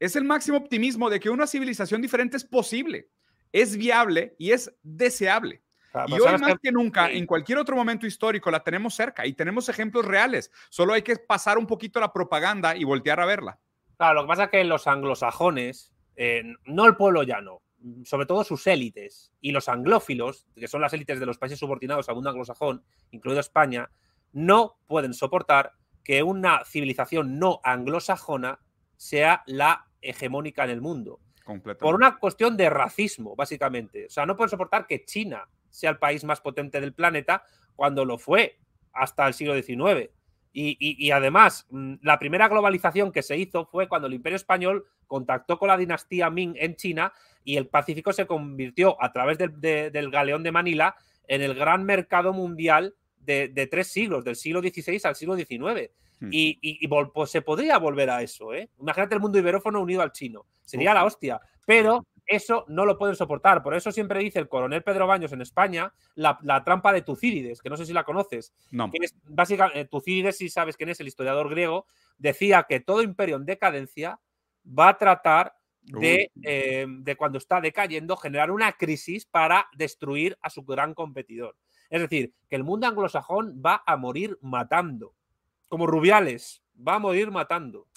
[SPEAKER 1] Es el máximo optimismo de que una civilización diferente es posible, es viable y es deseable. Y hoy
[SPEAKER 2] ¿sabes
[SPEAKER 1] más que nunca, en cualquier otro momento histórico, la tenemos cerca y tenemos ejemplos reales. Solo hay que pasar un poquito la propaganda y voltear a verla.
[SPEAKER 2] Claro, lo que pasa es que los anglosajones, eh, no el pueblo llano, sobre todo sus élites y los anglófilos, que son las élites de los países subordinados al mundo anglosajón, incluido España, no pueden soportar que una civilización no anglosajona sea la hegemónica en el mundo. Por una cuestión de racismo, básicamente. O sea, no pueden soportar que China sea el país más potente del planeta cuando lo fue hasta el siglo XIX. Y, y- y además, mm, la primera globalización que se hizo fue cuando el Imperio Español contactó con la dinastía Ming en China y el Pacífico se convirtió a través del, de- del galeón de Manila en el gran mercado mundial de, de tres siglos, del siglo XVI al siglo XIX.
[SPEAKER 1] Hmm.
[SPEAKER 2] Y, y- y vol- pues se podría volver a eso, ¿eh? Imagínate el mundo iberófono unido al chino. Sería la hostia. Pero eso no lo pueden soportar. Por eso siempre dice el coronel Pedro Baños en España la, la trampa de Tucídides, que no sé si la conoces.
[SPEAKER 1] No.
[SPEAKER 2] Que es básicamente, Tucídides, si sabes quién es el historiador griego, decía que todo imperio en decadencia va a tratar de, eh, de cuando está decayendo, generar una crisis para destruir a su gran competidor. Es decir, que el mundo anglosajón va a morir matando. Como Rubiales, va a morir matando.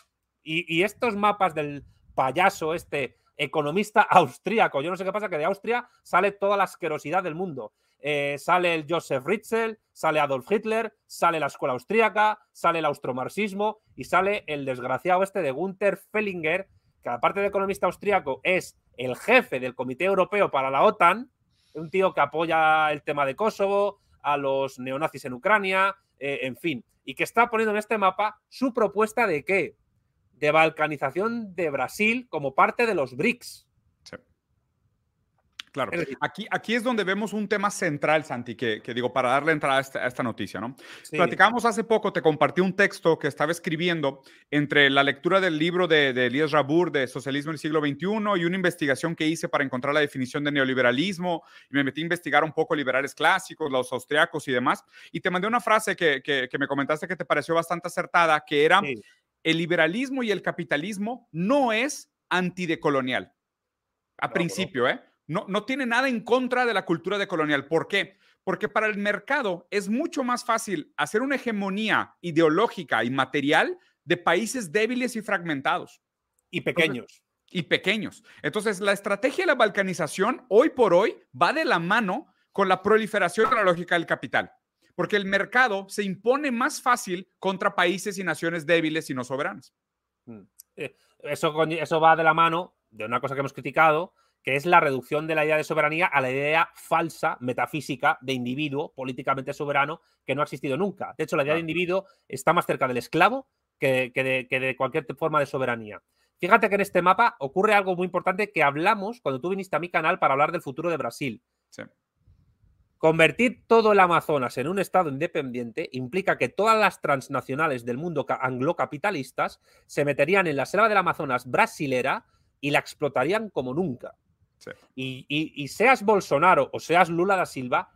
[SPEAKER 2] Y, y estos mapas del payaso, este economista austríaco, yo no sé qué pasa, que de Austria sale toda la asquerosidad del mundo. Eh, sale el Joseph Ritzel, sale Adolf Hitler, sale la escuela austríaca, sale el austromarxismo y sale el desgraciado este de Gunther Fellinger, que aparte de economista austríaco es el jefe del Comité Europeo para la OTAN, un tío que apoya el tema de Kosovo, a los neonazis en Ucrania, eh, en fin, y que está poniendo en este mapa su propuesta de qué? De balcanización de Brasil como parte de los BRICS.
[SPEAKER 1] Sí. Claro, aquí, aquí es donde vemos un tema central, Santi, que, que digo, para darle entrada a esta, a esta noticia, ¿no?
[SPEAKER 2] Sí.
[SPEAKER 1] Platicábamos hace poco, te compartí un texto que estaba escribiendo entre la lectura del libro de, de Elías Rabur de Socialismo en el siglo XXI y una investigación que hice para encontrar la definición de neoliberalismo y me metí a investigar un poco liberales clásicos, los austriacos y demás. Y te mandé una frase que, que, que me comentaste que te pareció bastante acertada, que era
[SPEAKER 2] Sí.
[SPEAKER 1] El liberalismo y el capitalismo no es antidecolonial. A
[SPEAKER 2] No,
[SPEAKER 1] principio, ¿eh? No, no tiene nada en contra de la cultura decolonial. ¿Por qué? Porque para el mercado es mucho más fácil hacer una hegemonía ideológica y material de países débiles y fragmentados
[SPEAKER 2] Y pequeños.
[SPEAKER 1] y pequeños. Entonces, la estrategia de la balcanización hoy por hoy va de la mano con la proliferación de la lógica del capital, porque el mercado se impone más fácil contra países y naciones débiles y no soberanas.
[SPEAKER 2] Mm. Eh, Eso, eso va de la mano de una cosa que hemos criticado, que es la reducción de la idea de soberanía a la idea falsa, metafísica, de individuo políticamente soberano que no ha existido nunca. De hecho, la idea de individuo está más cerca del esclavo que, que de, que de cualquier forma de soberanía. Fíjate que en este mapa ocurre algo muy importante que hablamos cuando tú viniste a mi canal para hablar del futuro de Brasil.
[SPEAKER 1] Sí.
[SPEAKER 2] Convertir todo el Amazonas en un estado independiente implica que todas las transnacionales del mundo ca- anglocapitalistas se meterían en la selva del Amazonas brasilera y la explotarían como nunca.
[SPEAKER 1] Sí.
[SPEAKER 2] Y, y- y seas Bolsonaro o seas Lula da Silva,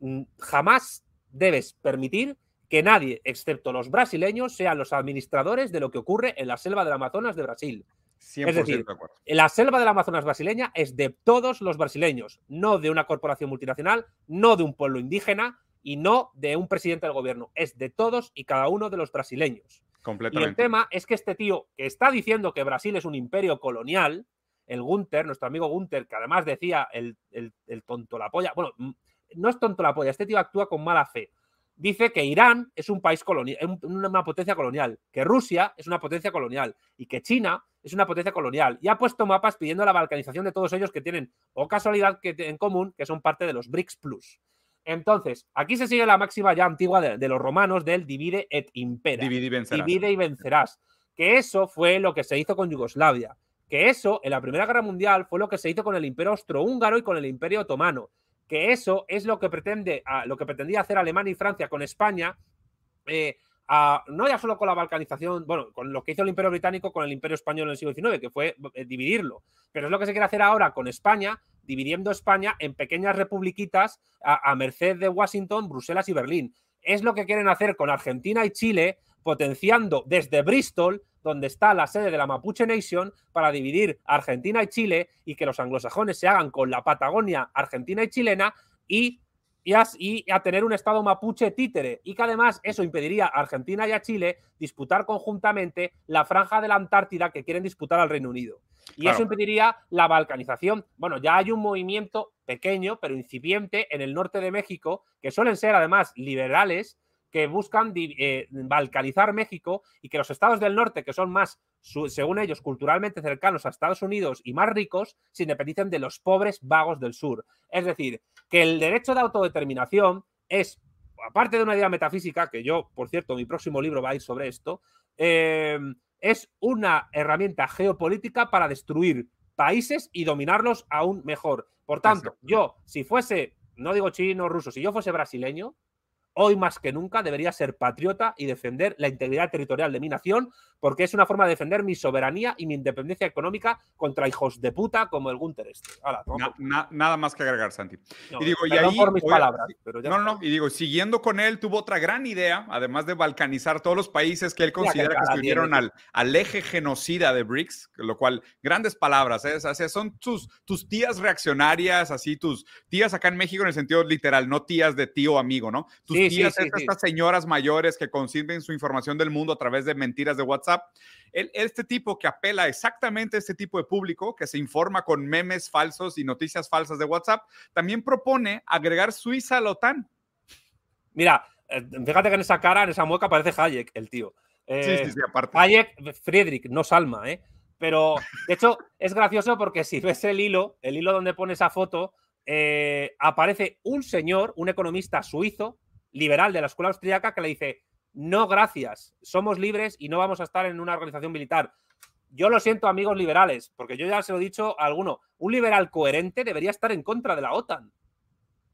[SPEAKER 2] mm, jamás debes permitir que nadie, excepto los brasileños, sean los administradores de lo que ocurre en la selva del Amazonas de Brasil.
[SPEAKER 1] 100%
[SPEAKER 2] decir,
[SPEAKER 1] de acuerdo.
[SPEAKER 2] La selva del Amazonas brasileña es de todos los brasileños, no de una corporación multinacional, no de un pueblo indígena y no de un presidente del gobierno. Es de todos y cada uno de los brasileños. Y el
[SPEAKER 1] Completamente.
[SPEAKER 2] tema es que este tío que está diciendo que Brasil es un imperio colonial el Gunter, nuestro amigo Gunter, que además decía el, tonto la polla, bueno, no es tonto la polla, este tío actúa con mala fe. Dice que Irán es un país colonial, una potencia colonial, que Rusia es una potencia colonial y que China es una potencia colonial. Y ha puesto mapas pidiendo la balcanización de todos ellos que tienen, o casualidad que en común, que son parte de los BRICS Plus. Entonces, aquí se sigue la máxima ya antigua de, los romanos del divide et impera.
[SPEAKER 1] Divide y vencerás.
[SPEAKER 2] Divide y vencerás. Que eso fue lo que se hizo con Yugoslavia. Que eso, en la Primera Guerra Mundial, fue lo que se hizo con el Imperio Austrohúngaro y con el Imperio Otomano. Que eso es lo que pretende, lo que pretendía hacer Alemania y Francia con España. Eh, no ya solo con la balcanización, bueno, con lo que hizo el Imperio Británico con el Imperio Español en el siglo XIX, que fue eh, dividirlo. Pero es lo que se quiere hacer ahora con España, dividiendo España en pequeñas republiquitas a, merced de Washington, Bruselas y Berlín. Es lo que quieren hacer con Argentina y Chile, potenciando desde Bristol, donde está la sede de la Mapuche Nation, para dividir Argentina y Chile y que los anglosajones se hagan con la Patagonia argentina y chilena y y a, tener un Estado mapuche títere, y que además eso impediría a Argentina y a Chile disputar conjuntamente la franja de la Antártida que quieren disputar al Reino Unido. Y eso impediría la balcanización. Bueno, ya hay un movimiento pequeño, pero incipiente, en el norte de México, que suelen ser además liberales, que buscan eh, balcanizar México y que los estados del norte, que son más, según ellos, culturalmente cercanos a Estados Unidos y más ricos, se independicen de los pobres vagos del sur. Es decir, que el derecho de autodeterminación es, aparte de una idea metafísica, que yo, por cierto, mi próximo libro va a ir sobre esto, eh, es una herramienta geopolítica para destruir países y dominarlos aún mejor. Por tanto, yo, si fuese, no digo chino o ruso, si yo fuese brasileño, hoy más que nunca debería ser patriota y defender la integridad territorial de mi nación, porque es una forma de defender mi soberanía y mi independencia económica contra hijos de puta como el Gunter este.
[SPEAKER 1] nada más que agregar, Santi.
[SPEAKER 2] y digo, y ahí, por mis palabras.
[SPEAKER 1] no, no, y digo, siguiendo con él, tuvo otra gran idea, además de balcanizar todos los países que él considera que, estuvieron al, al, eje genocida de BRICS, lo cual, grandes palabras, ¿eh? o sea, son tus, tus tías reaccionarias, así, tus tías acá en México en el sentido literal, no tías de tío amigo, ¿no? Tus estas señoras mayores que consiguen su información del mundo a través de mentiras de WhatsApp. este tipo que apela exactamente a este tipo de público, que se informa con memes falsos y noticias falsas de WhatsApp, también propone agregar Suiza a la OTAN.
[SPEAKER 2] Mira, eh, fíjate que en esa cara, en esa mueca, parece Hayek, el tío.
[SPEAKER 1] sí, sí, eh, sí, aparte.
[SPEAKER 2] Hayek, Friedrich, no Salma, ¿eh? Pero, de hecho, es gracioso porque si ves el hilo, el hilo donde pone esa foto, eh, aparece un señor, un economista suizo, liberal de la escuela austríaca que le dice, no gracias, somos libres y no vamos a estar en una organización militar. Yo lo siento, amigos liberales, porque yo ya se lo he dicho a alguno, un liberal coherente debería estar en contra de la OTAN.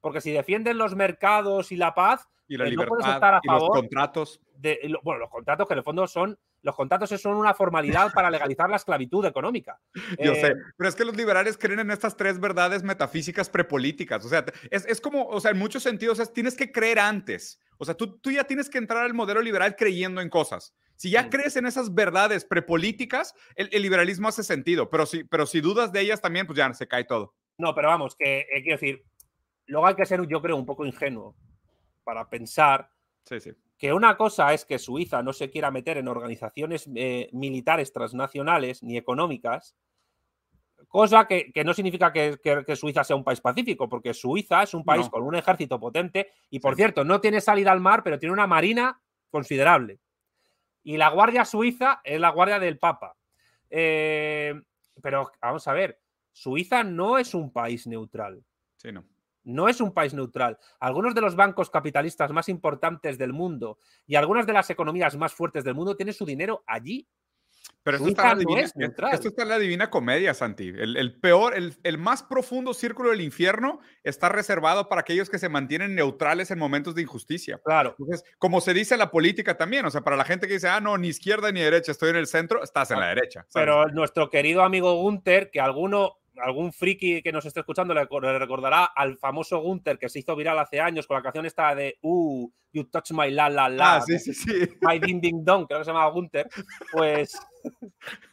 [SPEAKER 2] Porque si defienden los mercados y la paz,
[SPEAKER 1] y la libertad, no estar a favor los contratos.
[SPEAKER 2] De, bueno, los contratos que en el fondo son los contratos son una formalidad para legalizar la esclavitud económica.
[SPEAKER 1] Yo sé, eh, pero es que los liberales creen en estas tres verdades metafísicas prepolíticas. O sea, es, como, o sea, en muchos sentidos, tienes que creer antes. O sea, tú, tú ya tienes que entrar al modelo liberal creyendo en cosas. Si ya mm. crees en esas verdades prepolíticas, el, el, liberalismo hace sentido, pero si, pero si dudas de ellas también, pues ya se cae todo.
[SPEAKER 2] No, pero vamos, que eh, quiero decir, luego hay que ser, yo creo, un poco ingenuo para pensar
[SPEAKER 1] sí, sí
[SPEAKER 2] que una cosa es que Suiza no se quiera meter en organizaciones eh, militares transnacionales ni económicas, cosa que, no significa que, Suiza sea un país pacífico, porque Suiza es un país con un ejército potente y, por cierto, no tiene salida al mar, pero tiene una marina considerable. Y la Guardia Suiza es la Guardia del Papa. Eh, pero vamos a ver, Suiza no es un país neutral.
[SPEAKER 1] Sí, no
[SPEAKER 2] no es un país neutral. Algunos de los bancos capitalistas más importantes del mundo y algunas de las economías más fuertes del mundo tienen su dinero allí.
[SPEAKER 1] Pero esto está, en la divina comedia, Santi. El, peor, el, más profundo círculo del infierno está reservado para aquellos que se mantienen neutrales en momentos de injusticia.
[SPEAKER 2] Claro.
[SPEAKER 1] Entonces, como se dice en la política también, o sea, para la gente que dice, ah, no, ni izquierda ni derecha, estoy en el centro, estás en la derecha.
[SPEAKER 2] Pero nuestro querido amigo Gunther, que alguno algún friki que nos esté escuchando le, recordará al famoso Gunther que se hizo viral hace años con la canción esta de Uh, You Touch My La La La.
[SPEAKER 1] Ah, sí, sí, sí.
[SPEAKER 2] My Ding Ding Dong, creo que se llamaba Gunther. Pues.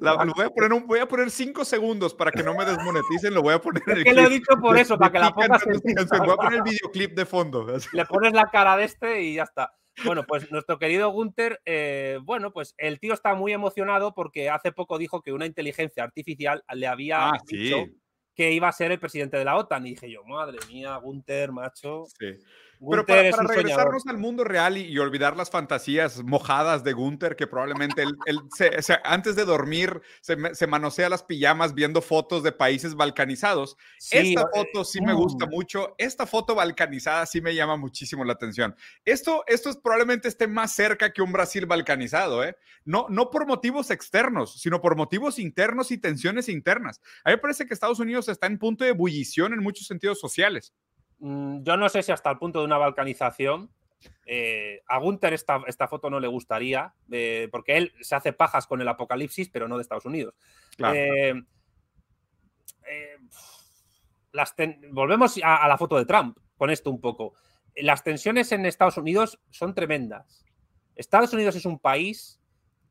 [SPEAKER 1] voy, a poner un, voy a poner cinco segundos para que no me desmoneticen. Lo voy a poner en
[SPEAKER 2] el. que lo he dicho por eso, para que la pongas.
[SPEAKER 1] voy a poner el videoclip de fondo.
[SPEAKER 2] Le pones la cara de este y ya está. Bueno, pues nuestro querido Gunther, eh, bueno, pues el tío está muy emocionado porque hace poco dijo que una inteligencia artificial le había ah, dicho que iba a ser el presidente de la OTAN. Y dije yo, madre mía, Gunther, macho. Sí.
[SPEAKER 1] Pero para, regresarnos al mundo real y, olvidar las fantasías mojadas de Gunther, que probablemente él, antes de dormir se, manosea las pijamas viendo fotos de países balcanizados. Esta eh, foto sí me gusta mm. mucho. Esta foto balcanizada sí me llama muchísimo la atención. Esto, esto es, probablemente esté más cerca que un Brasil balcanizado, ¿eh? No, no por motivos externos, sino por motivos internos y tensiones internas. A mí me parece que Estados Unidos está en punto de ebullición en muchos sentidos sociales.
[SPEAKER 2] Mm, yo no sé si hasta el punto de una balcanización. Eh, a Gunther esta, esta, foto no le gustaría, eh, porque él se hace pajas con el apocalipsis, pero no de Estados Unidos. Eh, volvemos a, la foto de Trump con esto un poco. Las tensiones en Estados Unidos son tremendas. Estados Unidos es un país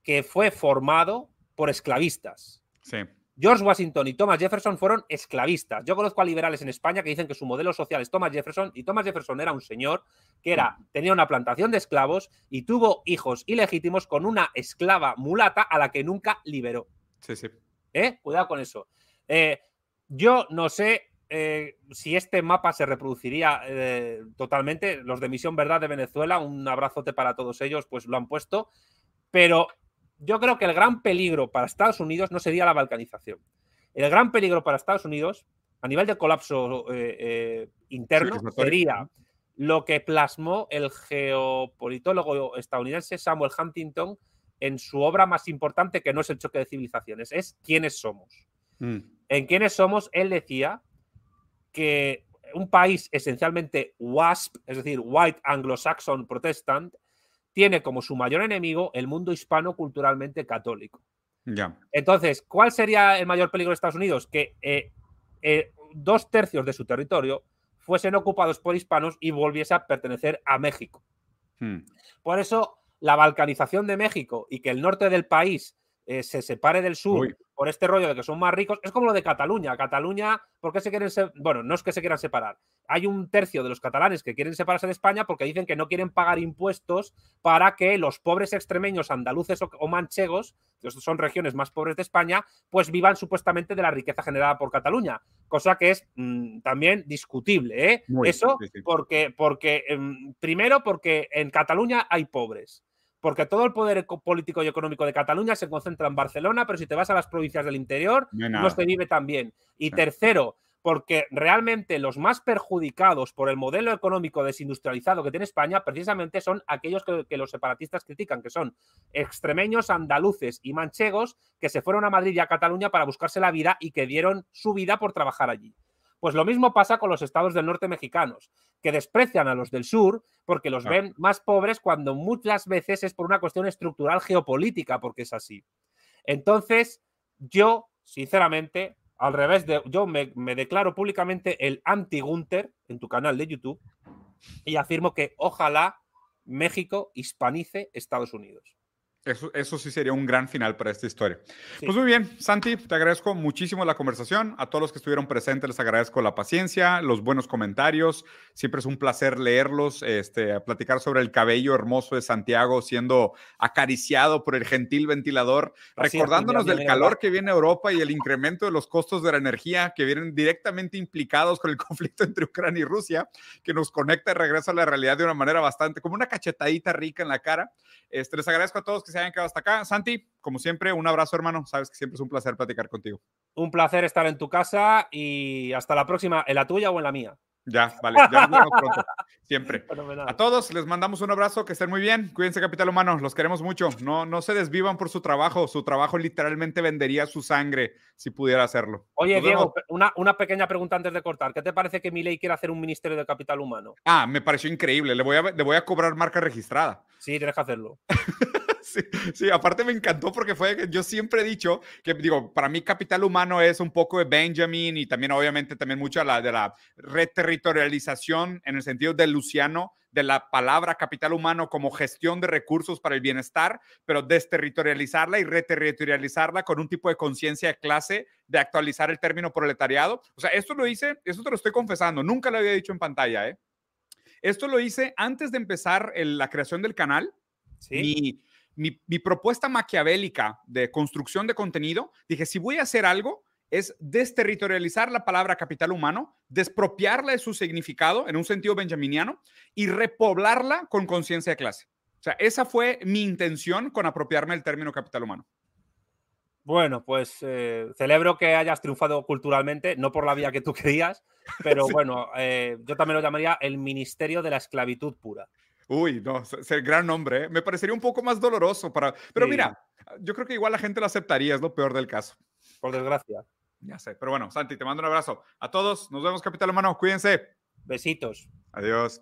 [SPEAKER 2] que fue formado por esclavistas.
[SPEAKER 1] Sí.
[SPEAKER 2] George Washington y Thomas Jefferson fueron esclavistas. Yo conozco a liberales en España que dicen que su modelo social es Thomas Jefferson y Thomas Jefferson era un señor que era, tenía una plantación de esclavos y tuvo hijos ilegítimos con una esclava mulata a la que nunca liberó.
[SPEAKER 1] Sí, sí.
[SPEAKER 2] ¿Eh? Cuidado con eso. Eh, yo no sé eh, si este mapa se reproduciría totalmente. Los de Misión Verdad de Venezuela, un abrazote para todos ellos, pues lo han puesto. Pero yo creo que el gran peligro para Estados Unidos no sería la balcanización. El gran peligro para Estados Unidos, a nivel de colapso eh, eh, interno, sería lo que plasmó el geopolitólogo estadounidense Samuel Huntington en su obra más importante, que no es el choque de civilizaciones, es quiénes somos. Mm. En quiénes somos, él decía que un país esencialmente WASP, es decir, White Anglo-Saxon Protestant, tiene como su mayor enemigo el mundo hispano culturalmente católico.
[SPEAKER 1] Ya.
[SPEAKER 2] Entonces, ¿cuál sería el mayor peligro de Estados Unidos? Que eh, eh, dos tercios de su territorio fuesen ocupados por hispanos y volviese a pertenecer a México. Hmm. Por eso, la balcanización de México y que el norte del país eh, se separe del sur por este rollo de que son más ricos, es como lo de Cataluña. Cataluña, ¿por qué se quieren Bueno, no es que se quieran separar. Hay un tercio de los catalanes que quieren separarse de España porque dicen que no quieren pagar impuestos para que los pobres extremeños, andaluces o, manchegos, que son regiones más pobres de España, pues vivan supuestamente de la riqueza generada por Cataluña. Cosa que es mm, también discutible. ¿eh? Eso porque, porque em, primero porque en Cataluña hay pobres porque todo el poder político y económico de Cataluña se concentra en Barcelona, pero si te vas a las provincias del interior, no, se vive tan bien. Y tercero, porque realmente los más perjudicados por el modelo económico desindustrializado que tiene España precisamente son aquellos que, que, los separatistas critican, que son extremeños, andaluces y manchegos que se fueron a Madrid y a Cataluña para buscarse la vida y que dieron su vida por trabajar allí. Pues lo mismo pasa con los estados del norte mexicanos, que desprecian a los del sur porque los ven más pobres cuando muchas veces es por una cuestión estructural geopolítica, porque es así. Entonces, yo, sinceramente, al revés de, yo me, me declaro públicamente el anti-Gunter en tu canal de YouTube y afirmo que ojalá México hispanice Estados Unidos.
[SPEAKER 1] Eso, sí sería un gran final para esta historia. Pues muy bien, Santi, te agradezco muchísimo la conversación. A todos los que estuvieron presentes les agradezco la paciencia, los buenos comentarios. Siempre es un placer leerlos, este, platicar sobre el cabello hermoso de Santiago siendo acariciado por el gentil ventilador, recordándonos del calor que viene a Europa y el incremento de los costos de la energía que vienen directamente implicados con el conflicto entre Ucrania y Rusia, que nos conecta y regresa a la realidad de una manera bastante, como una cachetadita rica en la cara. Este, les agradezco a todos que se hayan quedado hasta acá. Santi, como siempre, un abrazo, hermano. Sabes que siempre es un placer platicar contigo.
[SPEAKER 2] Un placer estar en tu casa y hasta la próxima, en la tuya o en la mía.
[SPEAKER 1] Ya, vale, ya nos vemos pronto. Siempre. A todos les mandamos un abrazo, que estén muy bien. Cuídense, capital humano, los queremos mucho. No, no se desvivan por su trabajo. Su trabajo literalmente vendería su sangre si pudiera hacerlo.
[SPEAKER 2] Oye, Diego, una, una, pequeña pregunta antes de cortar. ¿Qué te parece que Milei quiera hacer un ministerio de capital humano?
[SPEAKER 1] Ah, me pareció increíble. Le voy a, le voy a cobrar marca registrada.
[SPEAKER 2] Sí, tienes que hacerlo.
[SPEAKER 1] Sí, aparte me encantó porque fue que yo siempre he dicho que, digo, para mí capital humano es un poco de Benjamin y también obviamente también mucho la, de la reterritorialización en el sentido de Luciano, de la palabra capital humano como gestión de recursos para el bienestar, pero desterritorializarla y reterritorializarla con un tipo de conciencia de clase, de actualizar el término proletariado. O sea, esto lo hice, esto te lo estoy confesando, nunca lo había dicho en pantalla, ¿eh? Esto lo hice antes de empezar la creación del canal. ¿Sí? Mi, mi, propuesta maquiavélica de construcción de contenido, dije, si voy a hacer algo, es desterritorializar la palabra capital humano, despropiarla de su significado en un sentido benjaminiano y repoblarla con conciencia de clase. O sea, esa fue mi intención con apropiarme del término capital humano.
[SPEAKER 2] Bueno, pues eh, celebro que hayas triunfado culturalmente, no por la vía que tú querías, pero bueno, eh, yo también lo llamaría el Ministerio de la Esclavitud Pura.
[SPEAKER 1] Uy, no, es el gran nombre. ¿eh? Me parecería un poco más doloroso para. Pero mira, yo creo que igual la gente lo aceptaría, es lo peor del caso.
[SPEAKER 2] Por desgracia.
[SPEAKER 1] Ya sé, pero bueno, Santi, te mando un abrazo. A todos, nos vemos, Capital Humano, cuídense.
[SPEAKER 2] Besitos.
[SPEAKER 1] Adiós.